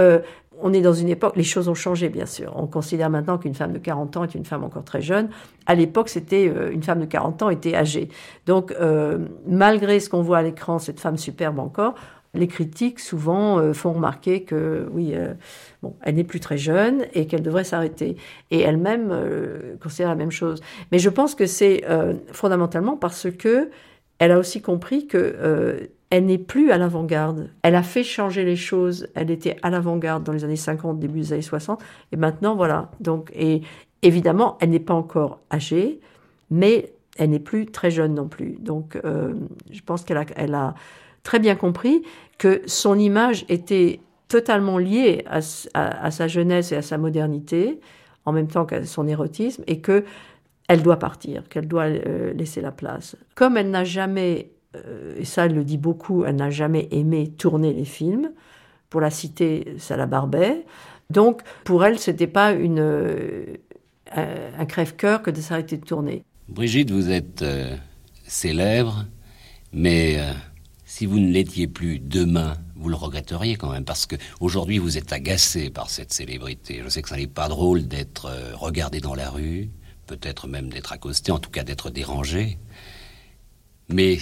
on est dans une époque, les choses ont changé bien sûr. On considère maintenant qu'une femme de 40 ans est une femme encore très jeune. À l'époque, c'était une femme de 40 ans était âgée. Donc, malgré ce qu'on voit à l'écran, cette femme superbe encore, les critiques souvent euh, font remarquer que oui, euh, bon, elle n'est plus très jeune et qu'elle devrait s'arrêter. Et elle-même euh, considère la même chose. Mais je pense que c'est fondamentalement parce que elle a aussi compris que elle n'est plus à l'avant-garde. Elle a fait changer les choses. Elle était à l'avant-garde dans les années 50, début des années 60, et maintenant voilà. Donc et évidemment, elle n'est pas encore âgée, mais elle n'est plus très jeune non plus. Donc je pense qu'elle a, elle a très bien compris que son image était totalement liée à, sa jeunesse et à sa modernité, en même temps qu'à son érotisme, et que elle doit partir, qu'elle doit euh, laisser la place. Comme elle n'a jamais, euh, et ça elle le dit beaucoup, elle n'a jamais aimé tourner les films, pour la citer, ça la barbait. Donc pour elle, c'était pas euh, un crève-cœur que de s'arrêter de tourner. Brigitte, vous êtes célèbre, mais si vous ne l'étiez plus demain, vous le regretteriez quand même, parce que aujourd'hui vous êtes agacé par cette célébrité. Je sais que ça n'est pas drôle d'être euh, regardé dans la rue, peut-être même d'être accosté, en tout cas d'être dérangé. Mais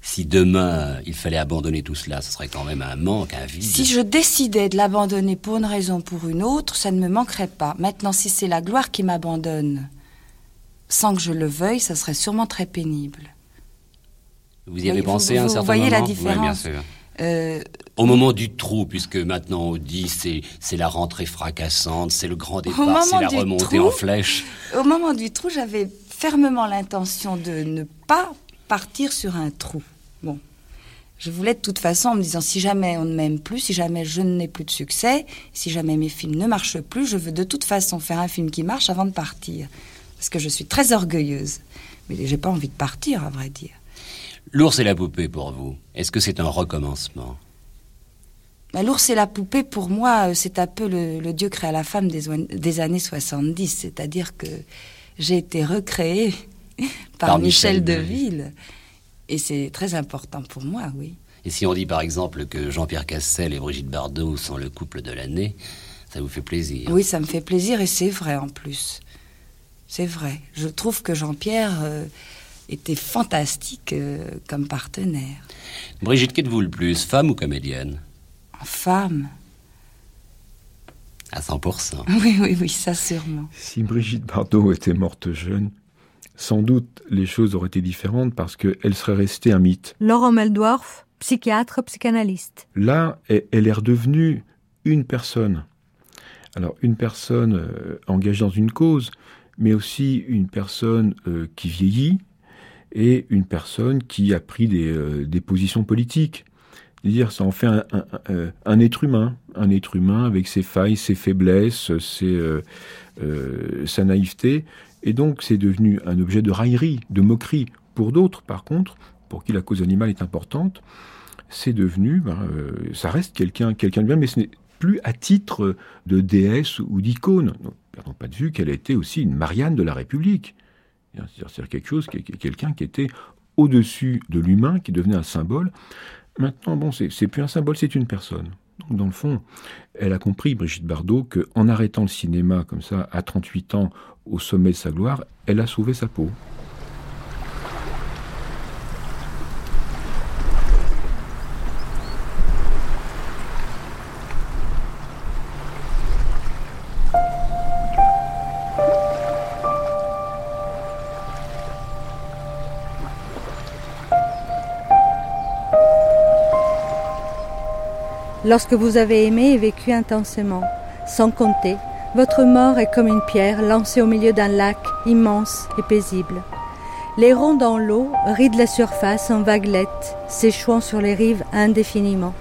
si demain il fallait abandonner tout cela, ce serait quand même un manque, un vide. Si je décidais de l'abandonner pour une raison ou pour une autre, ça ne me manquerait pas. Maintenant, si c'est la gloire qui m'abandonne, sans que je le veuille, ça serait sûrement très pénible. Vous y avez pensé vous, un certain moment Vous voyez la différence oui, bien sûr. Euh, Au moment du trou, puisque maintenant on dit c'est c'est la rentrée fracassante, c'est le grand départ, c'est la remontée trou, en flèche. Au moment du trou, j'avais fermement l'intention de ne pas partir sur un trou. Bon, je voulais de toute façon en me disant si jamais on ne m'aime plus, si jamais je n'ai plus de succès, si jamais mes films ne marchent plus, je veux de toute façon faire un film qui marche avant de partir, parce que je suis très orgueilleuse. Mais j'ai pas envie de partir, à vrai dire. L'ours et la poupée pour vous, est-ce que c'est un recommencement? Bah, L'ours et la poupée, pour moi, c'est un peu le, Dieu créa la femme des, des années 70. C'est-à-dire que j'ai été recréée [laughs] par, Michel, Deville. Et c'est très important pour moi, oui. Et si on dit par exemple que Jean-Pierre Cassel et Brigitte Bardot sont le couple de l'année, ça vous fait plaisir? Oui, ça me fait plaisir et c'est vrai en plus. C'est vrai. Je trouve que Jean-Pierre euh, était fantastique euh, comme partenaire. Brigitte, qu'êtes-vous le plus, femme ou comédienne? Femme. À 100%. [laughs] Oui, oui, oui, ça sûrement. Si Brigitte Bardot était morte jeune, sans doute les choses auraient été différentes parce qu'elle serait restée un mythe. Laurent Meldorf, psychiatre, psychanalyste. Là, elle est redevenue une personne. Alors, une personne euh, engagée dans une cause, mais aussi une personne euh, qui vieillit et une personne qui a pris des, euh, positions politiques. C'est-à-dire, ça en fait un, être humain, un être humain avec ses failles, ses faiblesses, sa naïveté, et donc c'est devenu un objet de raillerie, de moquerie. Pour d'autres, par contre, pour qui la cause animale est importante, c'est devenu, ben, ça reste quelqu'un, quelqu'un de bien, mais ce n'est plus à titre de déesse ou d'icône. Perdons pas de vue qu'elle était aussi une Marianne de la République. C'est-à-dire quelque chose, quelqu'un qui était au-dessus de l'humain, qui devenait un symbole. Maintenant, bon, c'est plus un symbole, c'est une personne. Donc, dans le fond, elle a compris, Brigitte Bardot, qu'en arrêtant le cinéma comme ça, à 38 ans, au sommet de sa gloire, elle a sauvé sa peau. Lorsque vous avez aimé et vécu intensément, sans compter, votre mort est comme une pierre lancée au milieu d'un lac immense et paisible. Les ronds dans l'eau rident la surface en vaguelettes, s'échouant sur les rives indéfiniment.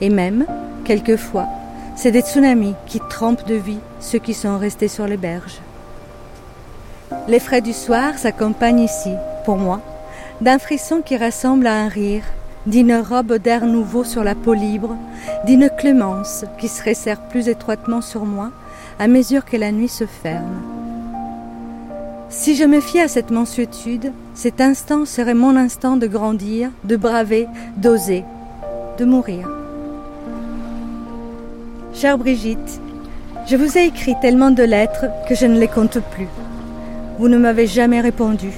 Et même, quelquefois, c'est des tsunamis qui trempent de vie ceux qui sont restés sur les berges. Les frais du soir s'accompagnent ici, pour moi, d'un frisson qui ressemble à un rire d'une robe d'air nouveau sur la peau libre, d'une clémence qui se resserre plus étroitement sur moi à mesure que la nuit se ferme. Si je me fie à cette mansuétude, cet instant serait mon instant de grandir, de braver, d'oser, de mourir. Chère Brigitte, je vous ai écrit tellement de lettres que je ne les compte plus. Vous ne m'avez jamais répondu.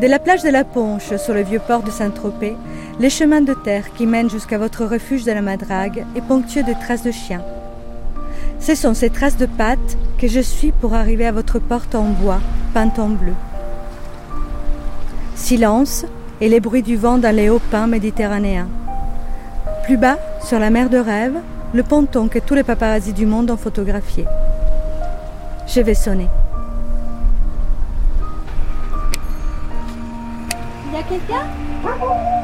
De la plage de la Ponche sur le vieux port de Saint-Tropez, les chemins de terre qui mènent jusqu'à votre refuge de la Madrague est ponctué de traces de chiens. Ce sont ces traces de pattes que je suis pour arriver à votre porte en bois, peinte en bleu. Silence et les bruits du vent dans les hauts pins méditerranéens. Plus bas, sur la mer de rêve, le ponton que tous les paparazzis du monde ont photographié. Je vais sonner. Y a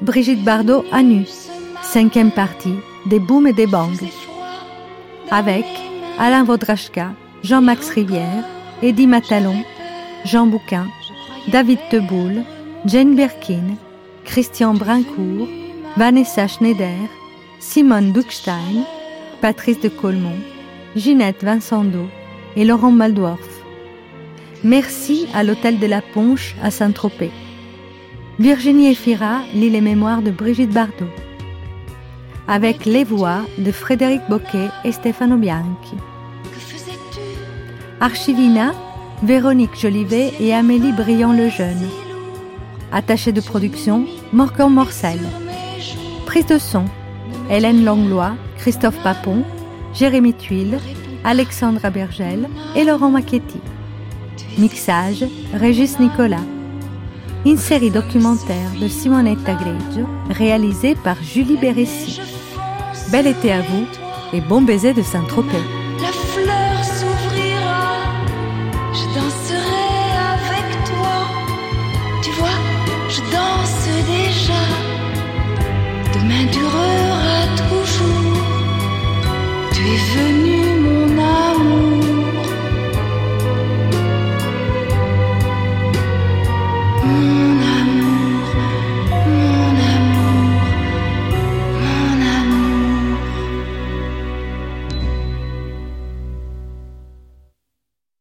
Brigitte Bardot à nu, cinquième partie des Booms et des Bangs, avec Alain Vodrachka, Jean-Max Rivière, Eddie Matalon, Jean Bouquin, David Teboul, Jane Birkin, Christian Brincourt, Vanessa Schneider, Simone Duckstein, Patrice de Colmont, Ginette Vincendo et Laurent Maldorf. Merci à l'Hôtel de la Ponche à Saint-Tropez. Virginie Efira lit les mémoires de Brigitte Bardot. Avec les voix de Frédéric Boquet et Stefano Bianchi. Archivina, Véronique Jolivet et Amélie Briand-Lejeune. Attaché de production, Morgan Morcel. Prise de son, Hélène Langlois, Christophe Papon, Jérémy Tuile, Alexandra Bergel et Laurent Macchetti. Mixage, Régis Nicolas. Une série documentaire de Simonetta Greggio, réalisée par Julie Bérécy. Bel été à vous et bon baiser de Saint-Tropez.